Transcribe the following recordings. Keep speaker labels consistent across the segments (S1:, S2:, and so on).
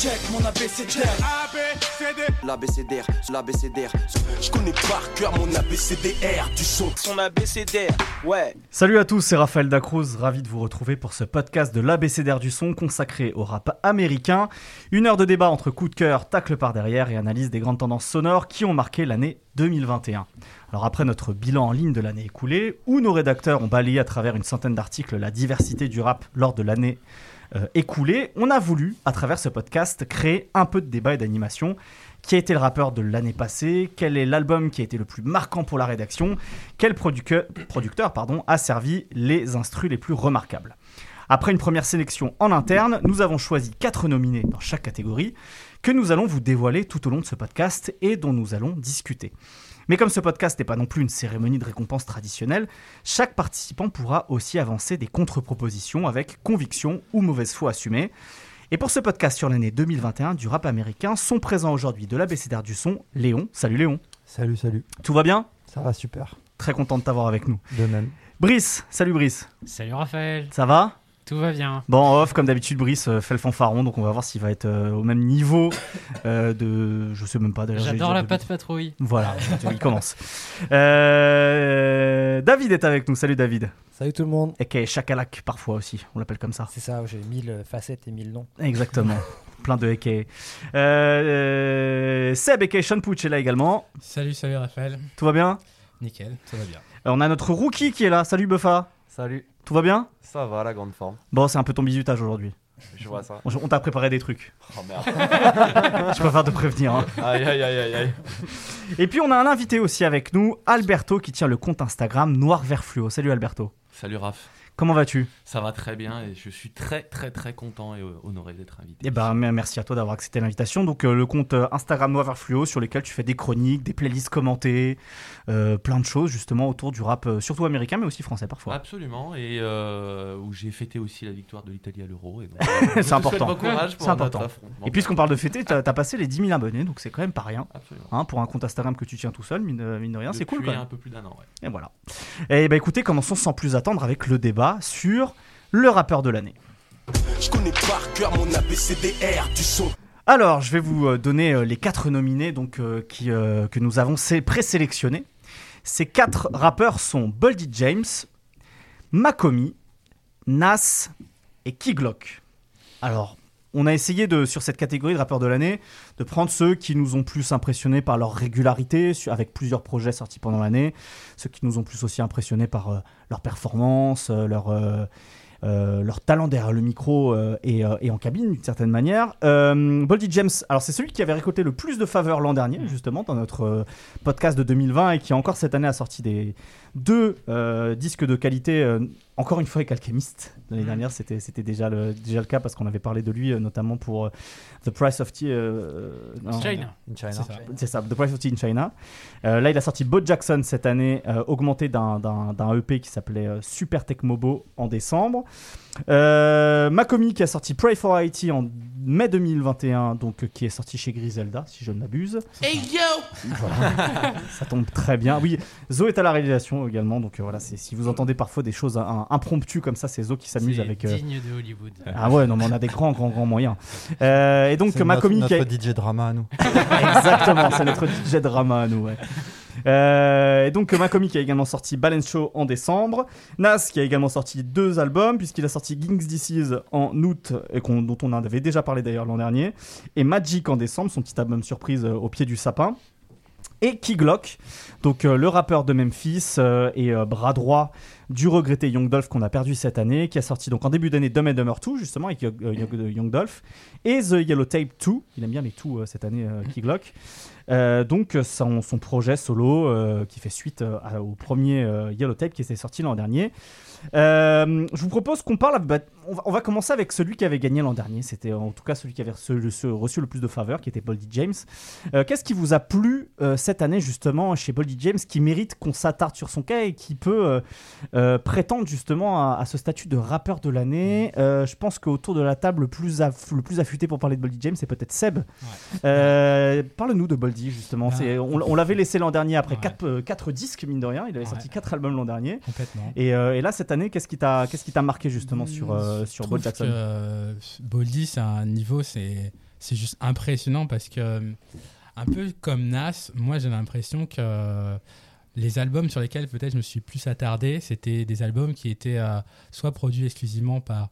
S1: Check mon ABCDR. L'ABCDR, l'ABCDR. Je connais par cœur mon ABCDR du son. Son ABCDR, ouais.
S2: Salut à tous, c'est Raphaël Dacruz, ravi de vous retrouver pour ce podcast de l'ABCDR du son consacré au rap américain. Une heure de débat entre coup de cœur, tacle par derrière et analyse des grandes tendances sonores qui ont marqué l'année 2021. Alors après notre bilan en ligne de l'année écoulée, où nos rédacteurs ont balayé à travers une centaine d'articles la diversité du rap lors de l'année euh, écoulée, on a voulu, à travers ce podcast, créer un peu de débat et d'animation. Qui a été le rappeur de l'année passée? Quel est l'album qui a été le plus marquant pour la rédaction? Quel producteur, a servi les instrus les plus remarquables? Après une première sélection en interne, nous avons choisi quatre nominés dans chaque catégorie que nous allons vous dévoiler tout au long de ce podcast et dont nous allons discuter. Mais comme ce podcast n'est pas non plus une cérémonie de récompense traditionnelle, chaque participant pourra aussi avancer des contre-propositions avec conviction ou mauvaise foi assumée. Et pour ce podcast sur l'année 2021 du rap américain, sont présents aujourd'hui de l'ABCDR du son, Léon. Salut Léon.
S3: Salut, salut.
S2: Tout va bien?
S3: Ça va super.
S2: Très content de t'avoir avec nous.
S3: De même.
S2: Brice. Salut Brice.
S4: Salut Raphaël.
S2: Ça va?
S4: Tout va bien.
S2: Bon, en off, comme d'habitude, Brice euh, fait le fanfaron, donc on va voir s'il va être euh, au même niveau euh, de. Je sais même pas d'ailleurs.
S4: J'adore la patte patrouille.
S2: Voilà, il commence. Euh, David est avec nous. Salut David.
S5: Salut tout le monde.
S2: Et qui est Chakalak parfois aussi, on l'appelle comme ça.
S5: C'est ça, j'ai mille facettes et mille noms.
S2: Exactement. Plein de Eke. Euh, Seb et Sean Pouch est là également.
S6: Salut, salut Raphaël.
S2: Tout va bien?
S6: Nickel, tout va bien.
S2: on a notre rookie qui est là. Salut Buffa.
S7: Salut.
S2: Tout va bien
S7: Ça va, la grande forme.
S2: Bon, c'est un peu ton bisutage aujourd'hui.
S7: Je vois ça.
S2: On t'a préparé des trucs.
S7: Oh merde.
S2: Je préfère te prévenir. Hein.
S7: Aïe, aïe, aïe, aïe, aïe.
S2: Et puis on a un invité aussi avec nous, Alberto, qui tient le compte Instagram Noir Vert Fluo. Salut Alberto.
S8: Salut Raph.
S2: Comment vas-tu?
S8: Ça va très bien et je suis très très très content et honoré d'être invité.
S2: Eh ben, merci à toi d'avoir accepté l'invitation. Donc euh, le compte euh, Instagram Noir Fluo sur lequel tu fais des chroniques, des playlists commentées, euh, plein de choses justement autour du rap, surtout américain mais aussi français parfois.
S8: Absolument et où j'ai fêté aussi la victoire de l'Italie à l'Euro.
S2: c'est important.
S8: Bon courage pour
S2: important. Et puisqu'on parle de fêter, tu as, passé les 10 000 abonnés donc c'est quand même pas rien. Hein, pour un compte Instagram que tu tiens tout seul, mine, de rien, c'est cool. Quand même.
S8: un peu plus d'un an.
S2: Et voilà. Et ben écoutez, commençons sans plus attendre avec le débat sur le rappeur de l'année. Je connais par cœur mon ABCDR du son. Alors, je vais vous euh, donner euh, les quatre nominés donc, euh, qui, que nous avons présélectionnés. Ces quatre rappeurs sont Boldy James, Makomi, Nas et Kiglock. Alors, on a essayé de, sur cette catégorie de rappeurs de l'année de prendre ceux qui nous ont plus impressionnés par leur régularité, avec plusieurs projets sortis pendant l'année, ceux qui nous ont plus aussi impressionnés par leur performance, leur, euh, leur talent derrière le micro euh, euh, et, en cabine d'une certaine manière. Boldy James, alors c'est celui qui avait récolté le plus de faveurs l'an dernier, justement, dans notre podcast de 2020 et qui encore cette année a sorti des deux disques de qualité, encore une fois avec Alchemist. L'année dernière, c'était, c'était déjà, le, déjà le cas parce qu'on avait parlé de lui notamment pour The Price of Tea.
S4: China.
S2: In China. C'est ça. The Price of Tea in China. là, il a sorti Bo Jackson cette année, augmenté d'un, d'un EP qui s'appelait Super Tech Mobo en décembre. Euh, Makomi qui a sorti Pray for Haiti en mai 2021, donc euh, qui est sorti chez Griselda, si je ne m'abuse.
S1: Hey yo
S2: Ça tombe très bien. Oui, Zo est à la réalisation également, donc euh, voilà, si vous entendez parfois des choses impromptues comme ça, c'est Zo qui s'amuse avec.
S4: digne de Hollywood.
S2: Ah ouais, non, mais on a des grands, grands, grands moyens. et donc Makomi
S3: notre, notre DJ drama à nous.
S2: Exactement, c'est notre DJ drama à nous. Ouais. Euh, et donc Makomi qui a également sorti Balance Show en décembre, Nas qui a également sorti deux albums puisqu'il a sorti Ging's Disease en août et dont on avait déjà parlé d'ailleurs l'an dernier, et Magic en décembre, son petit album surprise euh, au pied du sapin. Et Kiglock, donc euh, le rappeur de Memphis et bras droit du regretté Young Dolph qu'on a perdu cette année, qui a sorti donc en début d'année Dumb and Dumber 2 justement avec Young Dolph et The Yellow Tape 2, il aime bien les 2 cette année. Euh, donc son, son, projet solo euh, qui fait suite euh, au premier Yellow Tape qui s'est sorti l'an dernier. Je vous propose qu'on parle. Bah, on, va, commencer avec celui qui avait gagné l'an dernier. C'était en tout cas celui qui avait reçu, reçu, le plus de faveurs, qui était Boldy James. Qu'est-ce qui vous a plu cette année justement chez Boldy James, qui mérite qu'on s'attarde sur son cas et qui peut prétendre justement à, ce statut de rappeur de l'année? Je pense qu'autour de la table, le plus, le plus affûté pour parler de Boldy James, c'est peut-être Seb. Parle-nous de Boldy justement. Ah. on, l'avait laissé l'an dernier après 4 euh, quatre, disques, mine de rien. Il avait sorti 4 albums l'an dernier.
S6: Complètement.
S2: Euh, et, là, cette année, qu'est-ce qui t'a marqué justement sur, euh, sur Bo Jackson
S6: Boldy, c'est un niveau, c'est c'est juste impressionnant parce que, un peu comme Nas, moi j'ai l'impression que les albums sur lesquels peut-être je me suis plus attardé, c'était des albums qui étaient euh, soit produits exclusivement par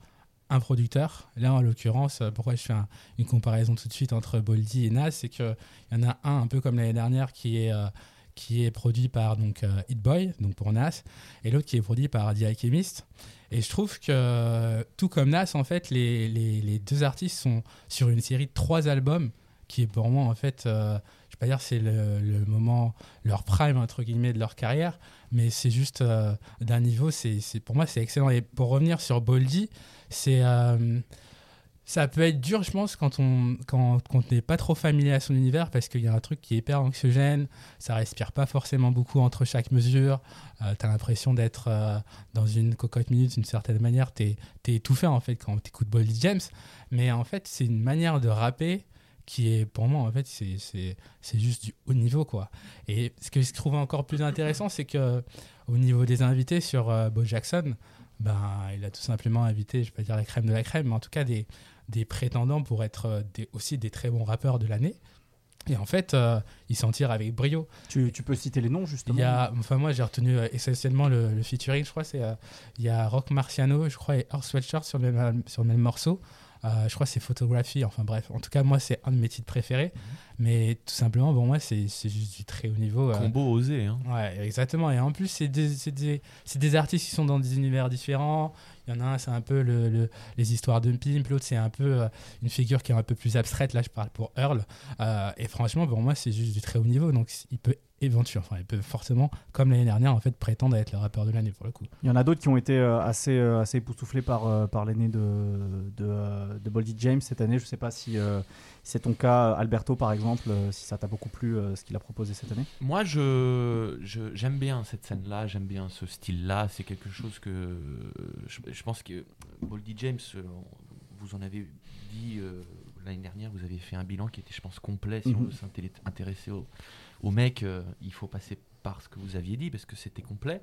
S6: un producteur. Là, en l'occurrence, euh, pourquoi je fais un- une comparaison tout de suite entre Boldy et Nas, c'est qu'il y en a un, un peu comme l'année dernière, qui est, euh, qui est produit par donc, euh, Hit Boy, donc pour Nas, et l'autre qui est produit par The Alchemist. Et je trouve que, tout comme Nas, en fait, les, les- deux artistes sont sur une série de trois albums, qui est pour moi, en fait, euh, je vais pas dire c'est le, moment, leur prime, entre guillemets, de leur carrière, mais c'est juste euh, d'un niveau, c'est pour moi, c'est excellent. Et pour revenir sur Boldy, c'est. Ça peut être dur, je pense, quand on quand, n'est pas trop familier à son univers, parce qu'il y a un truc qui est hyper anxiogène, ça respire pas forcément beaucoup entre chaque mesure, euh, tu as l'impression d'être euh, dans une cocotte minute d'une certaine manière, tu es, étouffé en fait quand tu écoutes Boldy James, mais en fait c'est une manière de rapper qui est pour moi en fait c'est- juste du haut niveau quoi. Et ce que je trouve encore plus intéressant, c'est que au niveau des invités sur euh, Bo Jackson, ben, il a tout simplement invité, je vais pas dire la crème de la crème, mais en tout cas des, des prétendants pour être euh, des- aussi des très bons rappeurs de l'année. Et en fait, euh, il s'en tire avec brio.
S2: Tu, tu peux citer les noms justement
S6: Il y a, enfin moi j'ai retenu euh, essentiellement le, le featuring, je crois, c'est euh, il y a Rock Marciano, je crois, et Earth Sweatshirt sur le même, sur le même morceau. Euh, je crois que c'est photographie, enfin bref. En tout cas, moi c'est un de mes titres préférés. Mais tout simplement, pour moi, c'est c'est juste du très haut niveau. euh,
S8: Combo osé. Hein.
S6: Ouais, exactement. Et en plus, c'est des, c'est des, c'est des artistes qui sont dans des univers différents. Il y en a un, c'est un peu le, le- les histoires de Pimp. L'autre, c'est un peu euh, une figure qui est un peu plus abstraite. Là, je parle pour Earl. Euh, et franchement, pour moi, c'est juste du très haut niveau. Donc, il peut éventuellement, enfin, il peut forcément, comme l'année dernière, en fait, prétendre être le rappeur de l'année pour le coup.
S2: Il y en a d'autres qui ont été euh, assez, assez époustouflés par, par l'aîné de, de, Boldy James cette année. Je ne sais pas si c'est ton cas, Alberto par exemple, euh, si ça t'a beaucoup plu euh, ce qu'il a proposé cette année.
S8: Moi, je, j'aime bien cette scène-là, j'aime bien ce style-là. C'est quelque chose que je, je pense que Boldy James, euh, vous en avez dit euh, l'année dernière, vous avez fait un bilan qui était, je pense, complet. Si on
S2: Mhm.
S8: veut s'intél- intéresser au, au mec, euh, il faut passer par ce que vous aviez dit parce que c'était complet.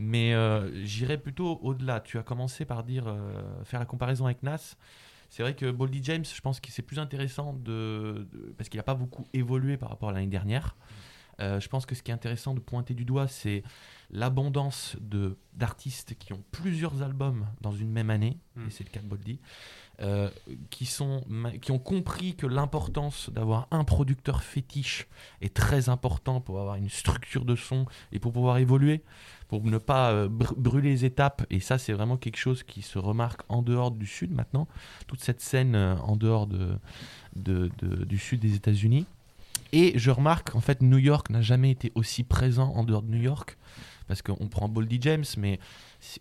S8: Mais euh, j'irais plutôt au-delà. Tu as commencé par dire euh, faire la comparaison avec Nas. C'est vrai que Boldy James, je pense que c'est plus intéressant de, de- parce qu'il n'a pas beaucoup évolué par rapport à l'année dernière. Euh, je pense que ce qui est intéressant de pointer du doigt, c'est l'abondance de d'artistes qui ont plusieurs albums dans une même année,
S4: Mm.
S8: et c'est le cas de Boldy, euh, qui, sont, qui ont compris que l'importance d'avoir un producteur fétiche est très important pour avoir une structure de son et pour pouvoir évoluer, pour ne pas euh, br- brûler les étapes. Et ça, c'est vraiment quelque chose qui se remarque en dehors du Sud maintenant. Toute cette scène euh, en dehors de, du Sud des États-Unis. Et je remarque, en fait, New York n'a jamais été aussi présent en dehors de New York. Parce qu'on prend Boldy James, mais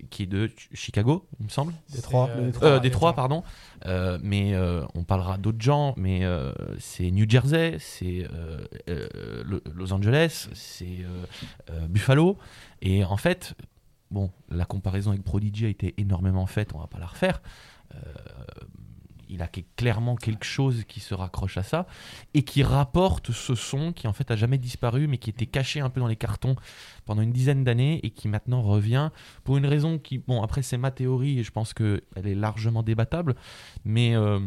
S8: qui est de Ch- Chicago, il me semble.
S3: Détroit.
S5: Euh,
S2: Détroit.
S8: Euh, Détroit, pardon. Euh, mais euh, on parlera d'autres gens, mais euh, c'est New Jersey, c'est euh, euh, Lo- Los Angeles, c'est euh, euh, Buffalo. Et en fait, bon, la comparaison avec Prodigy a été énormément faite, on va pas la refaire. Il a clairement quelque chose qui se raccroche à ça et qui rapporte ce son qui en fait a jamais disparu mais qui était caché un peu dans les cartons pendant une dizaine d'années et qui maintenant revient pour une raison qui bon après c'est ma théorie et je pense que elle est largement débattable mais euh,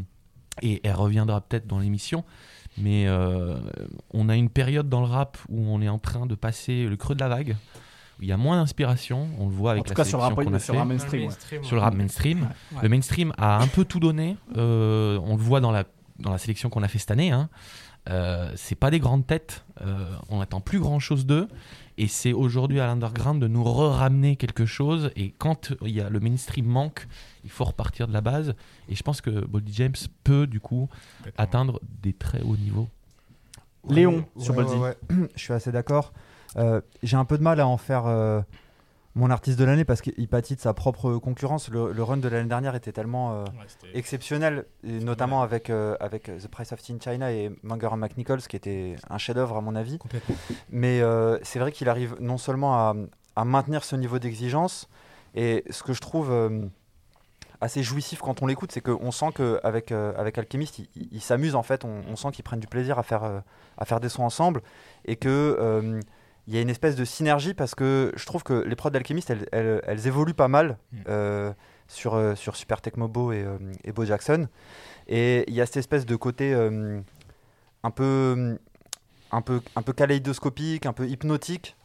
S8: et elle reviendra peut-être dans l'émission mais euh, on a une période dans le rap où on est en train de passer le creux de la vague il y a moins d'inspiration on le voit avec
S2: en tout
S8: la
S2: cas sur le
S8: sélection
S2: rap,
S8: qu'on a
S2: sur
S8: fait
S2: mainstream. ouais.
S8: sur le rap mainstream.
S6: Ouais.
S8: Le mainstream a un peu tout donné. Euh, on le voit dans la, dans la sélection qu'on a fait cette année. Hein. Euh, c'est pas des grandes têtes. Euh, on attend plus grand chose d'eux. Et c'est aujourd'hui à l'underground de nous ramener quelque chose. Et quand il y a, le mainstream manque, il faut repartir de la base. Et je pense que Boldy James peut du coup atteindre des très hauts niveaux.
S2: Léon,
S3: Ouais,
S2: sur
S3: ouais,
S2: Boldy.
S3: ouais, ouais. Je suis assez d'accord. Euh, J'ai un peu de mal à en faire euh, mon artiste de l'année parce qu'il pâtit de sa propre concurrence. Le, le run de l'année dernière était tellement euh, exceptionnel, et notamment avec, avec The Price of Tea in China et Munger and McNichols, qui était un chef-d'œuvre à mon avis. Mais c'est vrai qu'il arrive non seulement à, à maintenir ce niveau d'exigence, et ce que je trouve assez jouissif quand on l'écoute, c'est qu'on sent qu'avec euh, avec Alchemist, ils il, il s'amusent en fait, on, on sent qu'ils prennent du plaisir à faire, euh, à faire des sons ensemble, et que euh, il y a une espèce de synergie parce que je trouve que les prods d'Alchemist, elles, elles, elles évoluent pas mal.
S6: Mm.
S3: Euh, sur, euh, sur Super Tecmo Bo et, euh, et Bo Jackson. Et il y a cette espèce de côté un peu un peu un peu kaléidoscopique, un peu hypnotique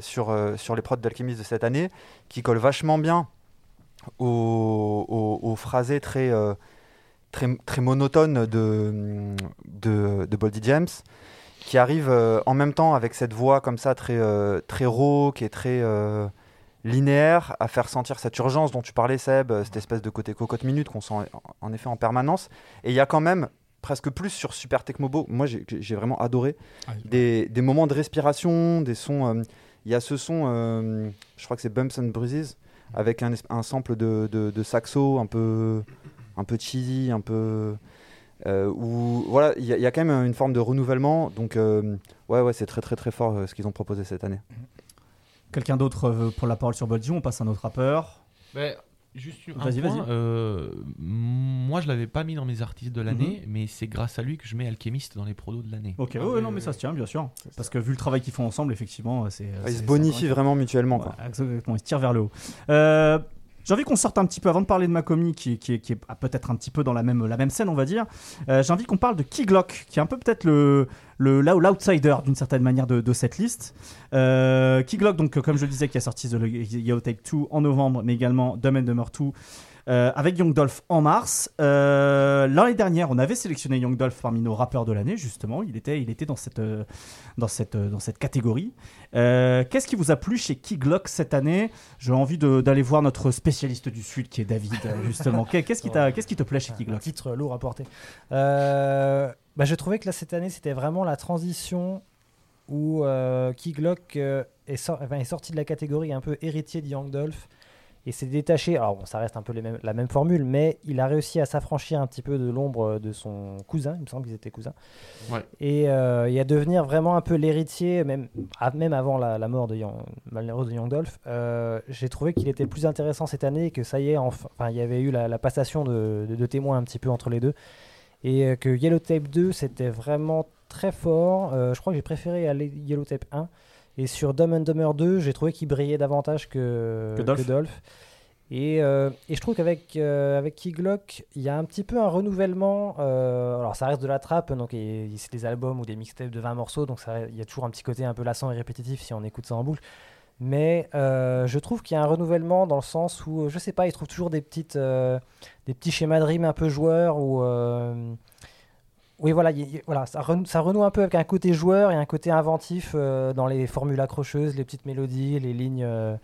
S3: sur sur les prods d'Alchemist de cette année, qui colle vachement bien aux, aux, aux phrasés très très très monotones de de, de Boldy James, qui arrive euh, en même temps avec cette voix comme ça très euh, très rauque et très euh, linéaire à faire sentir cette urgence dont tu parlais Seb, euh, cette espèce de côté cocotte minute qu'on sent en- effet en permanence. Et il y a quand même presque plus sur Super Tecmobo. Moi j'ai vraiment adoré
S6: Ah,
S3: des, des moments de respiration, des sons. Il y a ce son, je crois que c'est Bumps and Bruises, avec un, sample de, de, de saxo un peu, un peu cheesy, un peu. Euh, où voilà, il y, a- il y a quand même une forme de renouvellement. Donc, euh, ouais, ouais, c'est très, très, très fort euh, ce qu'ils ont proposé cette année.
S2: Quelqu'un d'autre veut pour la parole sur Boldy On passe à un autre rappeur.
S8: Ben, juste un
S2: Vas-y,
S8: point,
S2: vas-y.
S8: euh, moi, je l'avais pas mis dans mes artistes de l'année,
S2: Mhm.
S8: mais c'est grâce à lui que je mets Alchemist dans les prodos de l'année.
S2: Ok,
S4: Ah
S2: ouais, non, mais ça se tient, bien sûr. Parce que vu le travail qu'ils font ensemble, effectivement, c'est. C'est-
S3: ils se bonifient vraiment mutuellement. Quoi.
S2: Ouais, exactement, ils se tirent vers le haut. Euh, j'ai envie qu'on sorte un petit peu, avant de parler de Makomi, qui, qui, est- qui est peut-être un petit peu dans la même, la même scène, on va dire. euh, j'ai envie qu'on parle de Keylock, qui est un peu peut-être le, le, l'outsider d'une certaine manière de, cette liste. Euh, Keylock, donc, euh, comme je le disais, qui a sorti The Yellow Tape 2 en novembre, mais également Dumb and Dumber 2. Euh, avec Young Dolph en mars. Euh, L'année dernière, on avait sélectionné Young Dolph parmi nos rappeurs de l'année, justement. Il était, il était dans, cette, euh, dans, cette, dans cette catégorie. Euh, Qu'est-ce qui vous a plu chez Keylock cette année? J'ai envie d'aller voir notre spécialiste du Sud qui est David, justement. Qu'est- Qu'est-ce qui, qu'est-ce qui te plaît chez
S5: Un
S2: Keylock
S5: titre lourd à porter. Bah, je trouvais que là, cette année, c'était vraiment la transition où Key Glock euh, est, est sorti de la catégorie un peu héritier de Young Dolph et s'est détaché. Alors, bon, ça reste un peu les mêmes- la même formule, mais il a réussi à s'affranchir un petit peu de l'ombre de son cousin. Il me semble qu'ils étaient cousins.
S8: Ouais.
S5: Et, euh, et à devenir vraiment un peu l'héritier, même, à- même avant la, la mort de Young, malheureuse de Young Dolph. Euh, J'ai trouvé qu'il était plus intéressant cette année et que ça y est, enfin, il y avait eu la, la passation de, de- de témoins un petit peu entre les deux. Et euh, que Yellow Tape 2, c'était vraiment très fort. Euh, je crois que j'ai préféré à Yellow Tape 1. Et sur Dumb and Dumber 2, j'ai trouvé qu'il brillait davantage que,
S2: Que Dolph.
S5: Et, euh, et je trouve qu'avec euh, avec Key Glock, il y a un petit peu un renouvellement. euh, alors ça reste de la trappe, donc c'est des albums ou des mixtapes de 20 morceaux, donc il y a toujours un petit côté un peu lassant et répétitif si on écoute ça en boucle. Mais euh, je trouve qu'il y a un renouvellement dans le sens où, je sais pas, il trouve toujours des, petites, des petits schémas de rime un peu joueurs ou. Oui, voilà, ça renoue un peu avec un côté joueur et un côté inventif euh, dans les formules accrocheuses, les petites mélodies, les lignes, euh,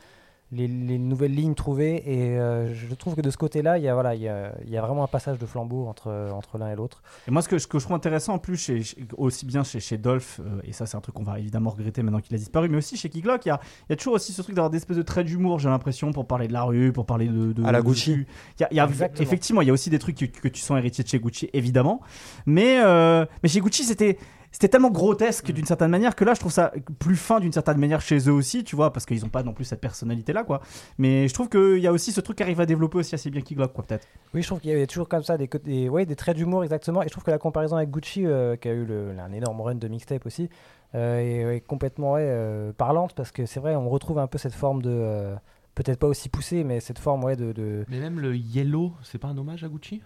S5: les, les nouvelles lignes trouvées. Et euh, je trouve que de ce côté-là, il y, a, voilà, il y, a, il y a vraiment un passage de flambeau entre, entre l'un et l'autre.
S2: Et moi, ce que, ce que je trouve intéressant en plus, chez, aussi bien chez, chez Dolph, euh, et ça, c'est un truc qu'on va évidemment regretter maintenant qu'il a disparu, mais aussi chez Keylock, il y a, il y a toujours aussi ce truc d'avoir des espèces de traits d'humour, j'ai l'impression, pour parler de la rue, pour parler de. de
S3: À la
S2: de-
S3: Gucci.
S2: Il y a, effectivement, il y a aussi des trucs que, que tu sens héritiers de chez Gucci, évidemment. Mais, euh, mais chez Gucci, c'était. C'était tellement grotesque d'une certaine manière que là, je trouve ça plus fin d'une certaine manière chez eux aussi, tu vois, parce qu'ils n'ont pas non plus cette personnalité-là, quoi. Mais je trouve qu'il y a aussi ce truc qui arrive à développer aussi assez bien Keylock, quoi, peut-être.
S5: Oui, je trouve qu'il y avait toujours comme ça des, des, ouais, des traits d'humour exactement. Et je trouve que la comparaison avec Gucci, euh, qui a eu le- un énorme run de mixtape aussi, euh, est, est complètement ouais, euh, parlante parce que c'est vrai, on retrouve un peu cette forme de. euh, Peut-être pas aussi poussée, mais cette forme ouais, de. de
S8: Mais même le Yellow, c'est pas un hommage à Gucci?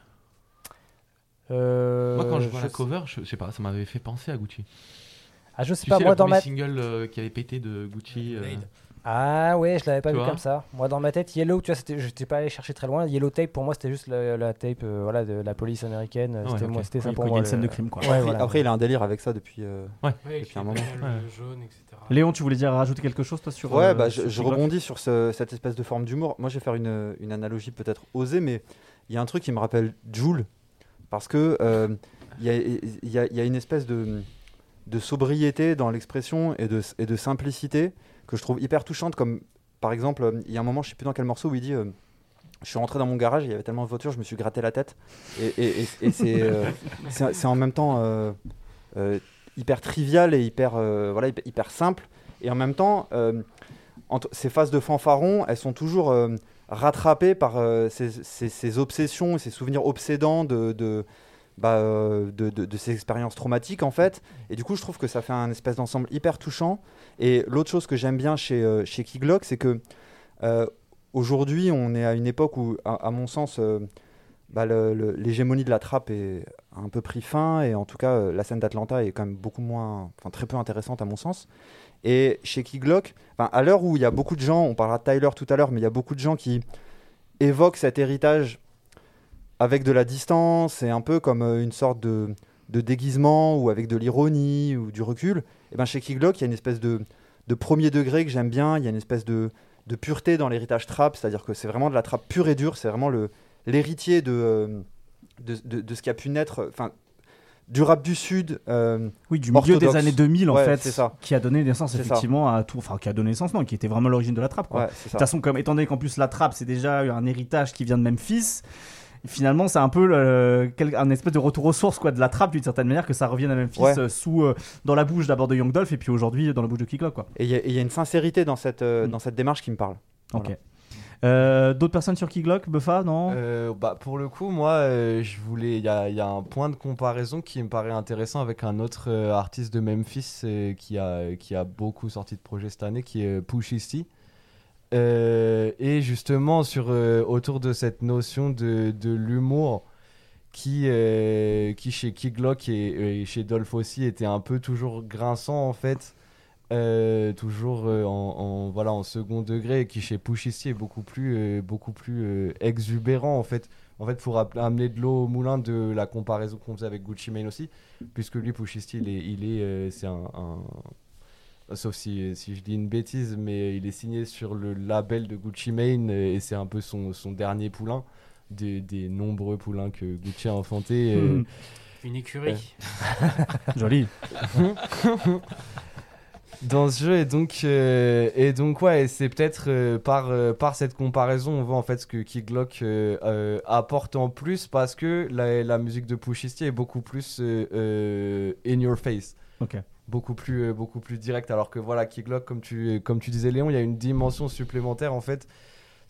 S5: Euh,
S8: Moi, quand je vois la
S5: sais-
S8: cover, je sais pas, ça m'avait fait penser à Gucci.
S5: Ah, je sais
S8: Tu
S5: pas,
S8: sais,
S5: moi
S8: le
S5: dans ma.
S8: single euh, qui avait pété de Gucci. euh.
S5: Ah ouais, je l'avais pas
S8: Tu
S5: vu comme ça. Moi dans ma tête, Yellow, tu vois, j'étais pas allé chercher très loin. Yellow Tape, pour moi, c'était juste la, la tape euh, voilà, de la police américaine.
S8: Ouais,
S5: c'était
S8: ok.
S5: moi, c'était ça pour
S2: quand il y a
S5: moi.
S2: une scène
S5: le-
S2: de crime, quoi.
S5: Ouais,
S3: après,
S5: voilà.
S3: après, il a un délire avec ça depuis. euh,
S4: Ouais,
S3: Depuis un moment.
S4: le
S8: Ouais.
S4: jaune, etc.
S2: Léon, tu voulais dire rajouter quelque chose, toi, sur.
S3: Ouais,
S2: euh,
S3: bah,
S2: sur
S3: je, je rebondis sur ce- cette espèce de forme d'humour. Moi, je vais faire une, une analogie peut-être osée, mais il y a un truc qui me rappelle Joule, parce que euh, il y, a, il y a- il y a une espèce de, de sobriété dans l'expression et de, et de simplicité que je trouve hyper touchante. Comme par exemple, euh, il y a un moment, je sais plus dans quel morceau, où il dit. euh, je suis rentré dans mon garage, il y avait tellement de voitures, je me suis gratté la tête. Et, et- et- et c'est euh, en même temps euh, euh, hyper trivial et hyper, voilà, hyper, hyper simple. Et en même temps, ces phases de fanfaron, elles sont toujours euh, rattrapées par euh, ces- ces obsessions et ces souvenirs obsédants bah, euh, de, de- de ces expériences traumatiques, en fait. Et du coup, je trouve que ça fait un espèce d'ensemble hyper touchant. Et l'autre chose que j'aime bien chez, euh, chez Key Glock, c'est que euh, aujourd'hui, on est à une époque où, à, mon sens, euh, bah, l'hégémonie de la trappe est un peu pris fin, et en tout cas, euh, la scène d'Atlanta est quand même beaucoup moins, enfin très peu intéressante à mon sens. Et chez Key Glock, enfin, à l'heure où il y a beaucoup de gens, on parlera de Tyler tout à l'heure, mais il y a beaucoup de gens qui évoquent cet héritage avec de la distance et un peu comme euh, une sorte de, déguisement ou avec de l'ironie ou du recul. Et ben chez Key Glock, il y a une espèce de, premier degré que j'aime bien, il y a une espèce de, pureté dans l'héritage trap, c'est-à-dire que c'est vraiment de la trappe pure et dure, c'est vraiment l'héritier de, euh, de, de- de ce qui a pu naître, du rap du Sud. euh,
S2: Oui, du milieu des années 2000 en
S3: Ouais,
S2: fait,
S3: ça.
S2: qui a donné naissance
S3: ça.
S2: effectivement à tout, enfin qui a donné naissance non, qui était vraiment l'origine de la trappe quoi.
S3: ouais, c'est
S2: De toute façon, comme étant donné qu'en plus la trappe c'est déjà un héritage qui vient de Memphis, finalement c'est un peu le- un espèce de retour aux sources quoi de la trappe d'une certaine manière que ça revienne à Memphis
S3: Ouais.
S2: euh, sous euh, dans la bouche d'abord de Young Dolph et puis aujourd'hui dans la bouche de Kid Glock, quoi.
S3: Et il y, a- y une sincérité dans cette, euh,
S2: Mm.
S3: dans cette démarche qui me parle.
S2: Ok. Euh, D'autres personnes sur Kid Glock, Buffa, non
S7: Euh, bah, pour le coup, moi, euh. Il y a, un point de comparaison qui me paraît intéressant avec un autre artiste de Memphis qui, a, qui a beaucoup sorti de projets cette année, qui est. Euh, et justement, sur, autour de cette notion de, de l'humour qui, qui chez et, et chez Dolph aussi était un peu toujours grinçant en fait. Euh, toujours euh, en, en- voilà en second degré qui chez Pushisti est beaucoup plus euh, beaucoup plus euh, exubérant en fait en fait pour amener de l'eau au moulin de la comparaison qu'on faisait avec Gucci Mane aussi puisque lui Pushisti il est il est euh, c'est un, un- sauf si, si je dis une bêtise mais il est signé sur le label de Gucci Mane et c'est un peu son, son dernier poulain des, des nombreux poulains que Gucci a enfantés euh,
S2: Mhm.
S4: Une écurie.
S2: Joli.
S7: dans ce jeu et donc euh, et donc ouais c'est peut-être euh, par euh, par cette comparaison on voit en fait ce que Kid Glock apporte en plus parce que la, la musique de Pushisti est beaucoup plus in your face
S2: Ok.
S7: beaucoup plus beaucoup plus direct alors que voilà Kid Glock comme tu comme tu disais Léon il y a une dimension supplémentaire en fait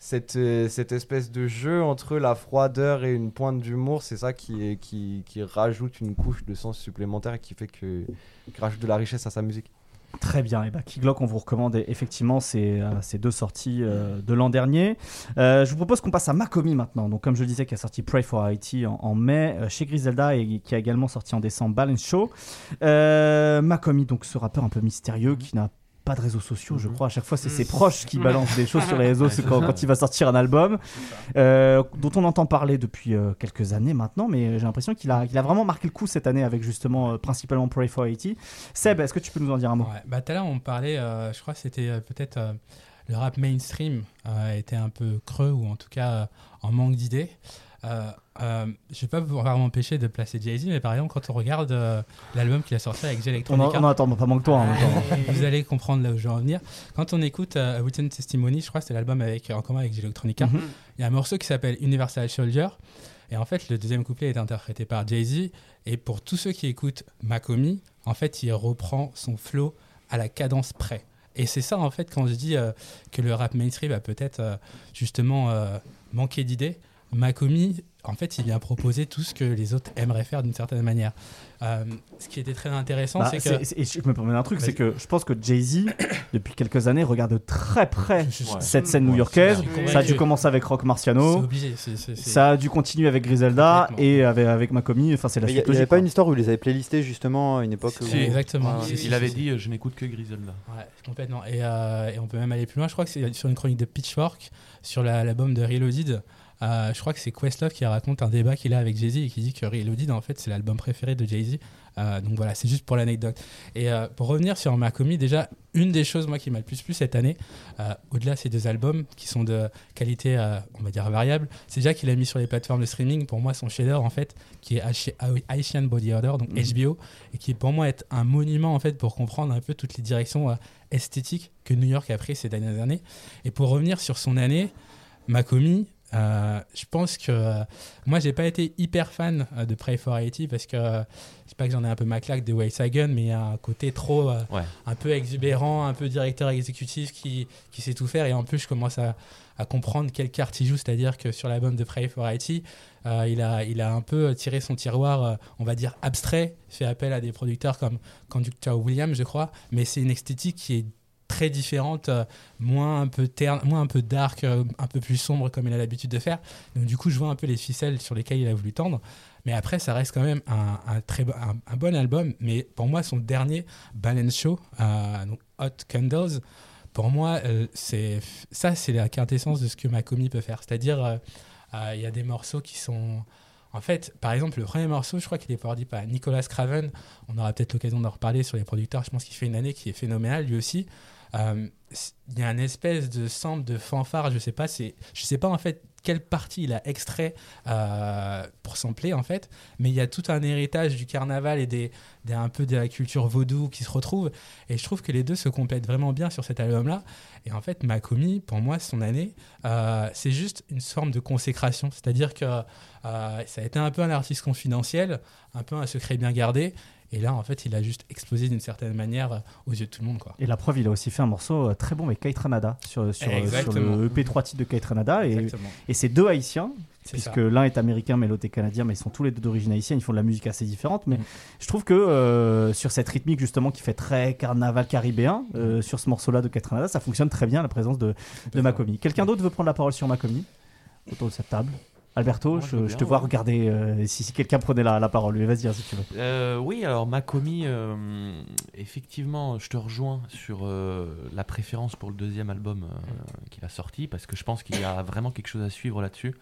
S7: cette, cette espèce de jeu entre la froideur et une pointe d'humour, c'est ça qui, est, qui, qui rajoute une couche de sens supplémentaire et qui fait que qui rajoute de la richesse à sa musique.
S2: Très bien, et bah, Kid Glock, on vous recommande effectivement ces, euh, ces deux sorties euh, de l'an dernier. Euh, je vous propose qu'on passe à Makomi maintenant. Donc, comme je le disais, qui a sorti Pray for Haiti en, mai chez Griselda et qui a également sorti en décembre Balance Show. Makomi, donc ce rappeur un peu mystérieux qui n'a pas de réseaux sociaux, je crois. À chaque fois, c'est ses proches qui balancent des choses sur les réseaux c'est quand, quand il va sortir un album, euh, dont on entend parler depuis euh, quelques années maintenant, mais j'ai l'impression qu'il a, qu'il a vraiment marqué le coup cette année avec justement euh, principalement Pray for Haiti. Seb, est-ce que tu peux nous en dire un mot?
S6: Ouais, bah tout à l'heure on parlait, euh, je crois que c'était euh, peut-être euh, le rap mainstream euh, était un peu creux ou en tout cas euh, en manque d'idées. Euh, euh, je vais pas pouvoir m'empêcher de placer Jay-Z, mais par exemple quand on regarde euh, l'album qu'il a sorti avec Jay Electronica,
S2: on en attend pas moins que toi même temps.
S6: vous allez comprendre là où je veux en venir. Quand on écoute euh, Written Testimony, je crois que c'est l'album avec en commun avec Jay Electronica,
S2: Mhm.
S6: il y a un morceau qui s'appelle Universal Soldier. Et en fait, le deuxième couplet est interprété par Jay-Z. Et pour tous ceux qui écoutent Makomi, en fait, il reprend son flow à la cadence près. Et c'est ça, en fait, quand je dis euh, que le rap mainstream a peut-être euh, justement euh, manqué d'idées. Makomi, en fait, il vient proposer tout ce que les autres aimeraient faire d'une certaine manière. Euh, ce qui était très intéressant,
S2: Bah,
S6: c'est que.
S2: et je me permets un truc, c'est que je pense que Jay-Z, depuis quelques années, regarde de très près
S6: Je- je-
S2: cette scène new-yorkaise. Ça a dû commencer avec Rock
S6: C'est
S2: Marciano.
S6: obligé.
S2: Ça a dû continuer avec Griselda et avec, avec Makomi. Enfin, c'est la
S3: Il n'y avait pas une histoire où ils les avaient playlistés justement à une époque où...
S6: Si, exactement.
S8: Il avait dit euh, je n'écoute que Griselda.
S6: Ouais, complètement. Et, euh, et on peut même aller plus loin. Je crois que c'est sur une chronique de Pitchfork, sur la- l'album de Reloaded. Euh, je crois que c'est Questlove qui raconte un débat qu'il a avec Jay-Z et qui dit que Reloaded, en fait, c'est l'album préféré de Jay-Z. Euh, donc voilà, c'est juste pour l'anecdote. Et euh, pour revenir sur Makomi, déjà, une des choses, moi, qui m'a le plus plu cette année, au-delà de ces deux albums qui sont de qualité, on va dire, variable, c'est déjà qu'il a mis sur les plateformes de streaming, pour moi, son shader, en fait, qui est Haitian Body Order, donc
S2: Mhm.
S6: HBO, et qui, pour moi, est un monument, en fait, pour comprendre un peu toutes les directions euh, esthétiques que New York a pris ces dernières années. Et pour revenir sur son année, Makomi, euh, je pense que euh, moi j'ai pas été hyper fan euh, de Pray for Haiti parce que sais pas que j'en ai un peu ma claque de Wade Sagan mais il y a un côté trop
S8: Ouais.
S6: un peu exubérant un peu directeur exécutif qui, qui sait tout faire. Et en plus je commence à, à comprendre quelle carte il joue. C'est à dire que sur l'album de Pray for Haiti il, a, il a un peu tiré son tiroir on va dire abstrait fait appel à des producteurs comme Conductor Williams je crois. Mais c'est une esthétique qui est très différente, euh, moins un peu terne, moins un peu dark, euh, un peu plus sombre comme il a l'habitude de faire. Donc du coup, je vois un peu les ficelles sur lesquelles il a voulu tendre. Mais après, ça reste quand même un, très bon album. Mais pour moi, son dernier Balance Show, euh, Hot Candles, pour moi, c'est ça, c'est la quintessence de ce que Makomi peut faire. C'est-à-dire, il y a des morceaux qui sont en fait, par exemple, le premier morceau, je crois qu'il est produit par Nicolas Craven. On aura peut-être l'occasion d'en reparler sur les producteurs. Je pense qu'il fait une année qui est phénoménale, lui aussi. Euh, Il y a une espèce de sample de fanfare, je sais pas, c'est, je sais pas en fait quelle partie il a extrait euh, pour sampler en fait, mais il y a tout un héritage du carnaval et des, des- un peu de la culture vaudou qui se retrouve. Et je trouve que les deux se complètent vraiment bien sur cet album-là. Et en fait, Makomi, pour moi, son année, euh, c'est juste une forme de consécration. C'est-à-dire que ça a été un peu un artiste confidentiel, un peu un secret bien gardé. Et là, en fait, il a juste explosé d'une certaine manière euh, aux yeux de tout le monde. Quoi.
S2: Et la preuve, il a aussi fait un morceau euh, très bon avec Kate Ranada sur, sur, sur
S6: Exactement.
S2: le EP3 titre de Kate Ranada. Et, c'est deux haïtiens, puisque l'un est américain mais l'autre est canadien, mais ils sont tous les deux d'origine haïtienne, ils font de la musique assez différente. Mais
S6: Mm.
S2: je trouve que euh, sur cette rythmique justement qui fait très carnaval caribéen, euh, sur ce morceau-là de Kate Ranada, ça fonctionne très bien la présence de, de Makomi. Quelqu'un d'autre veut prendre la parole sur Makomi autour de cette table Alberto,
S8: Moi, je
S2: te vois
S8: ouais.
S2: regarder euh, si, si quelqu'un prenait la, la parole. Vas-y, hein, si tu veux.
S8: Euh, oui, alors Makomi, euh, effectivement, je te rejoins sur la préférence pour le deuxième album qu'il a sorti, parce que je pense qu'il y a vraiment quelque chose à suivre là-dessus.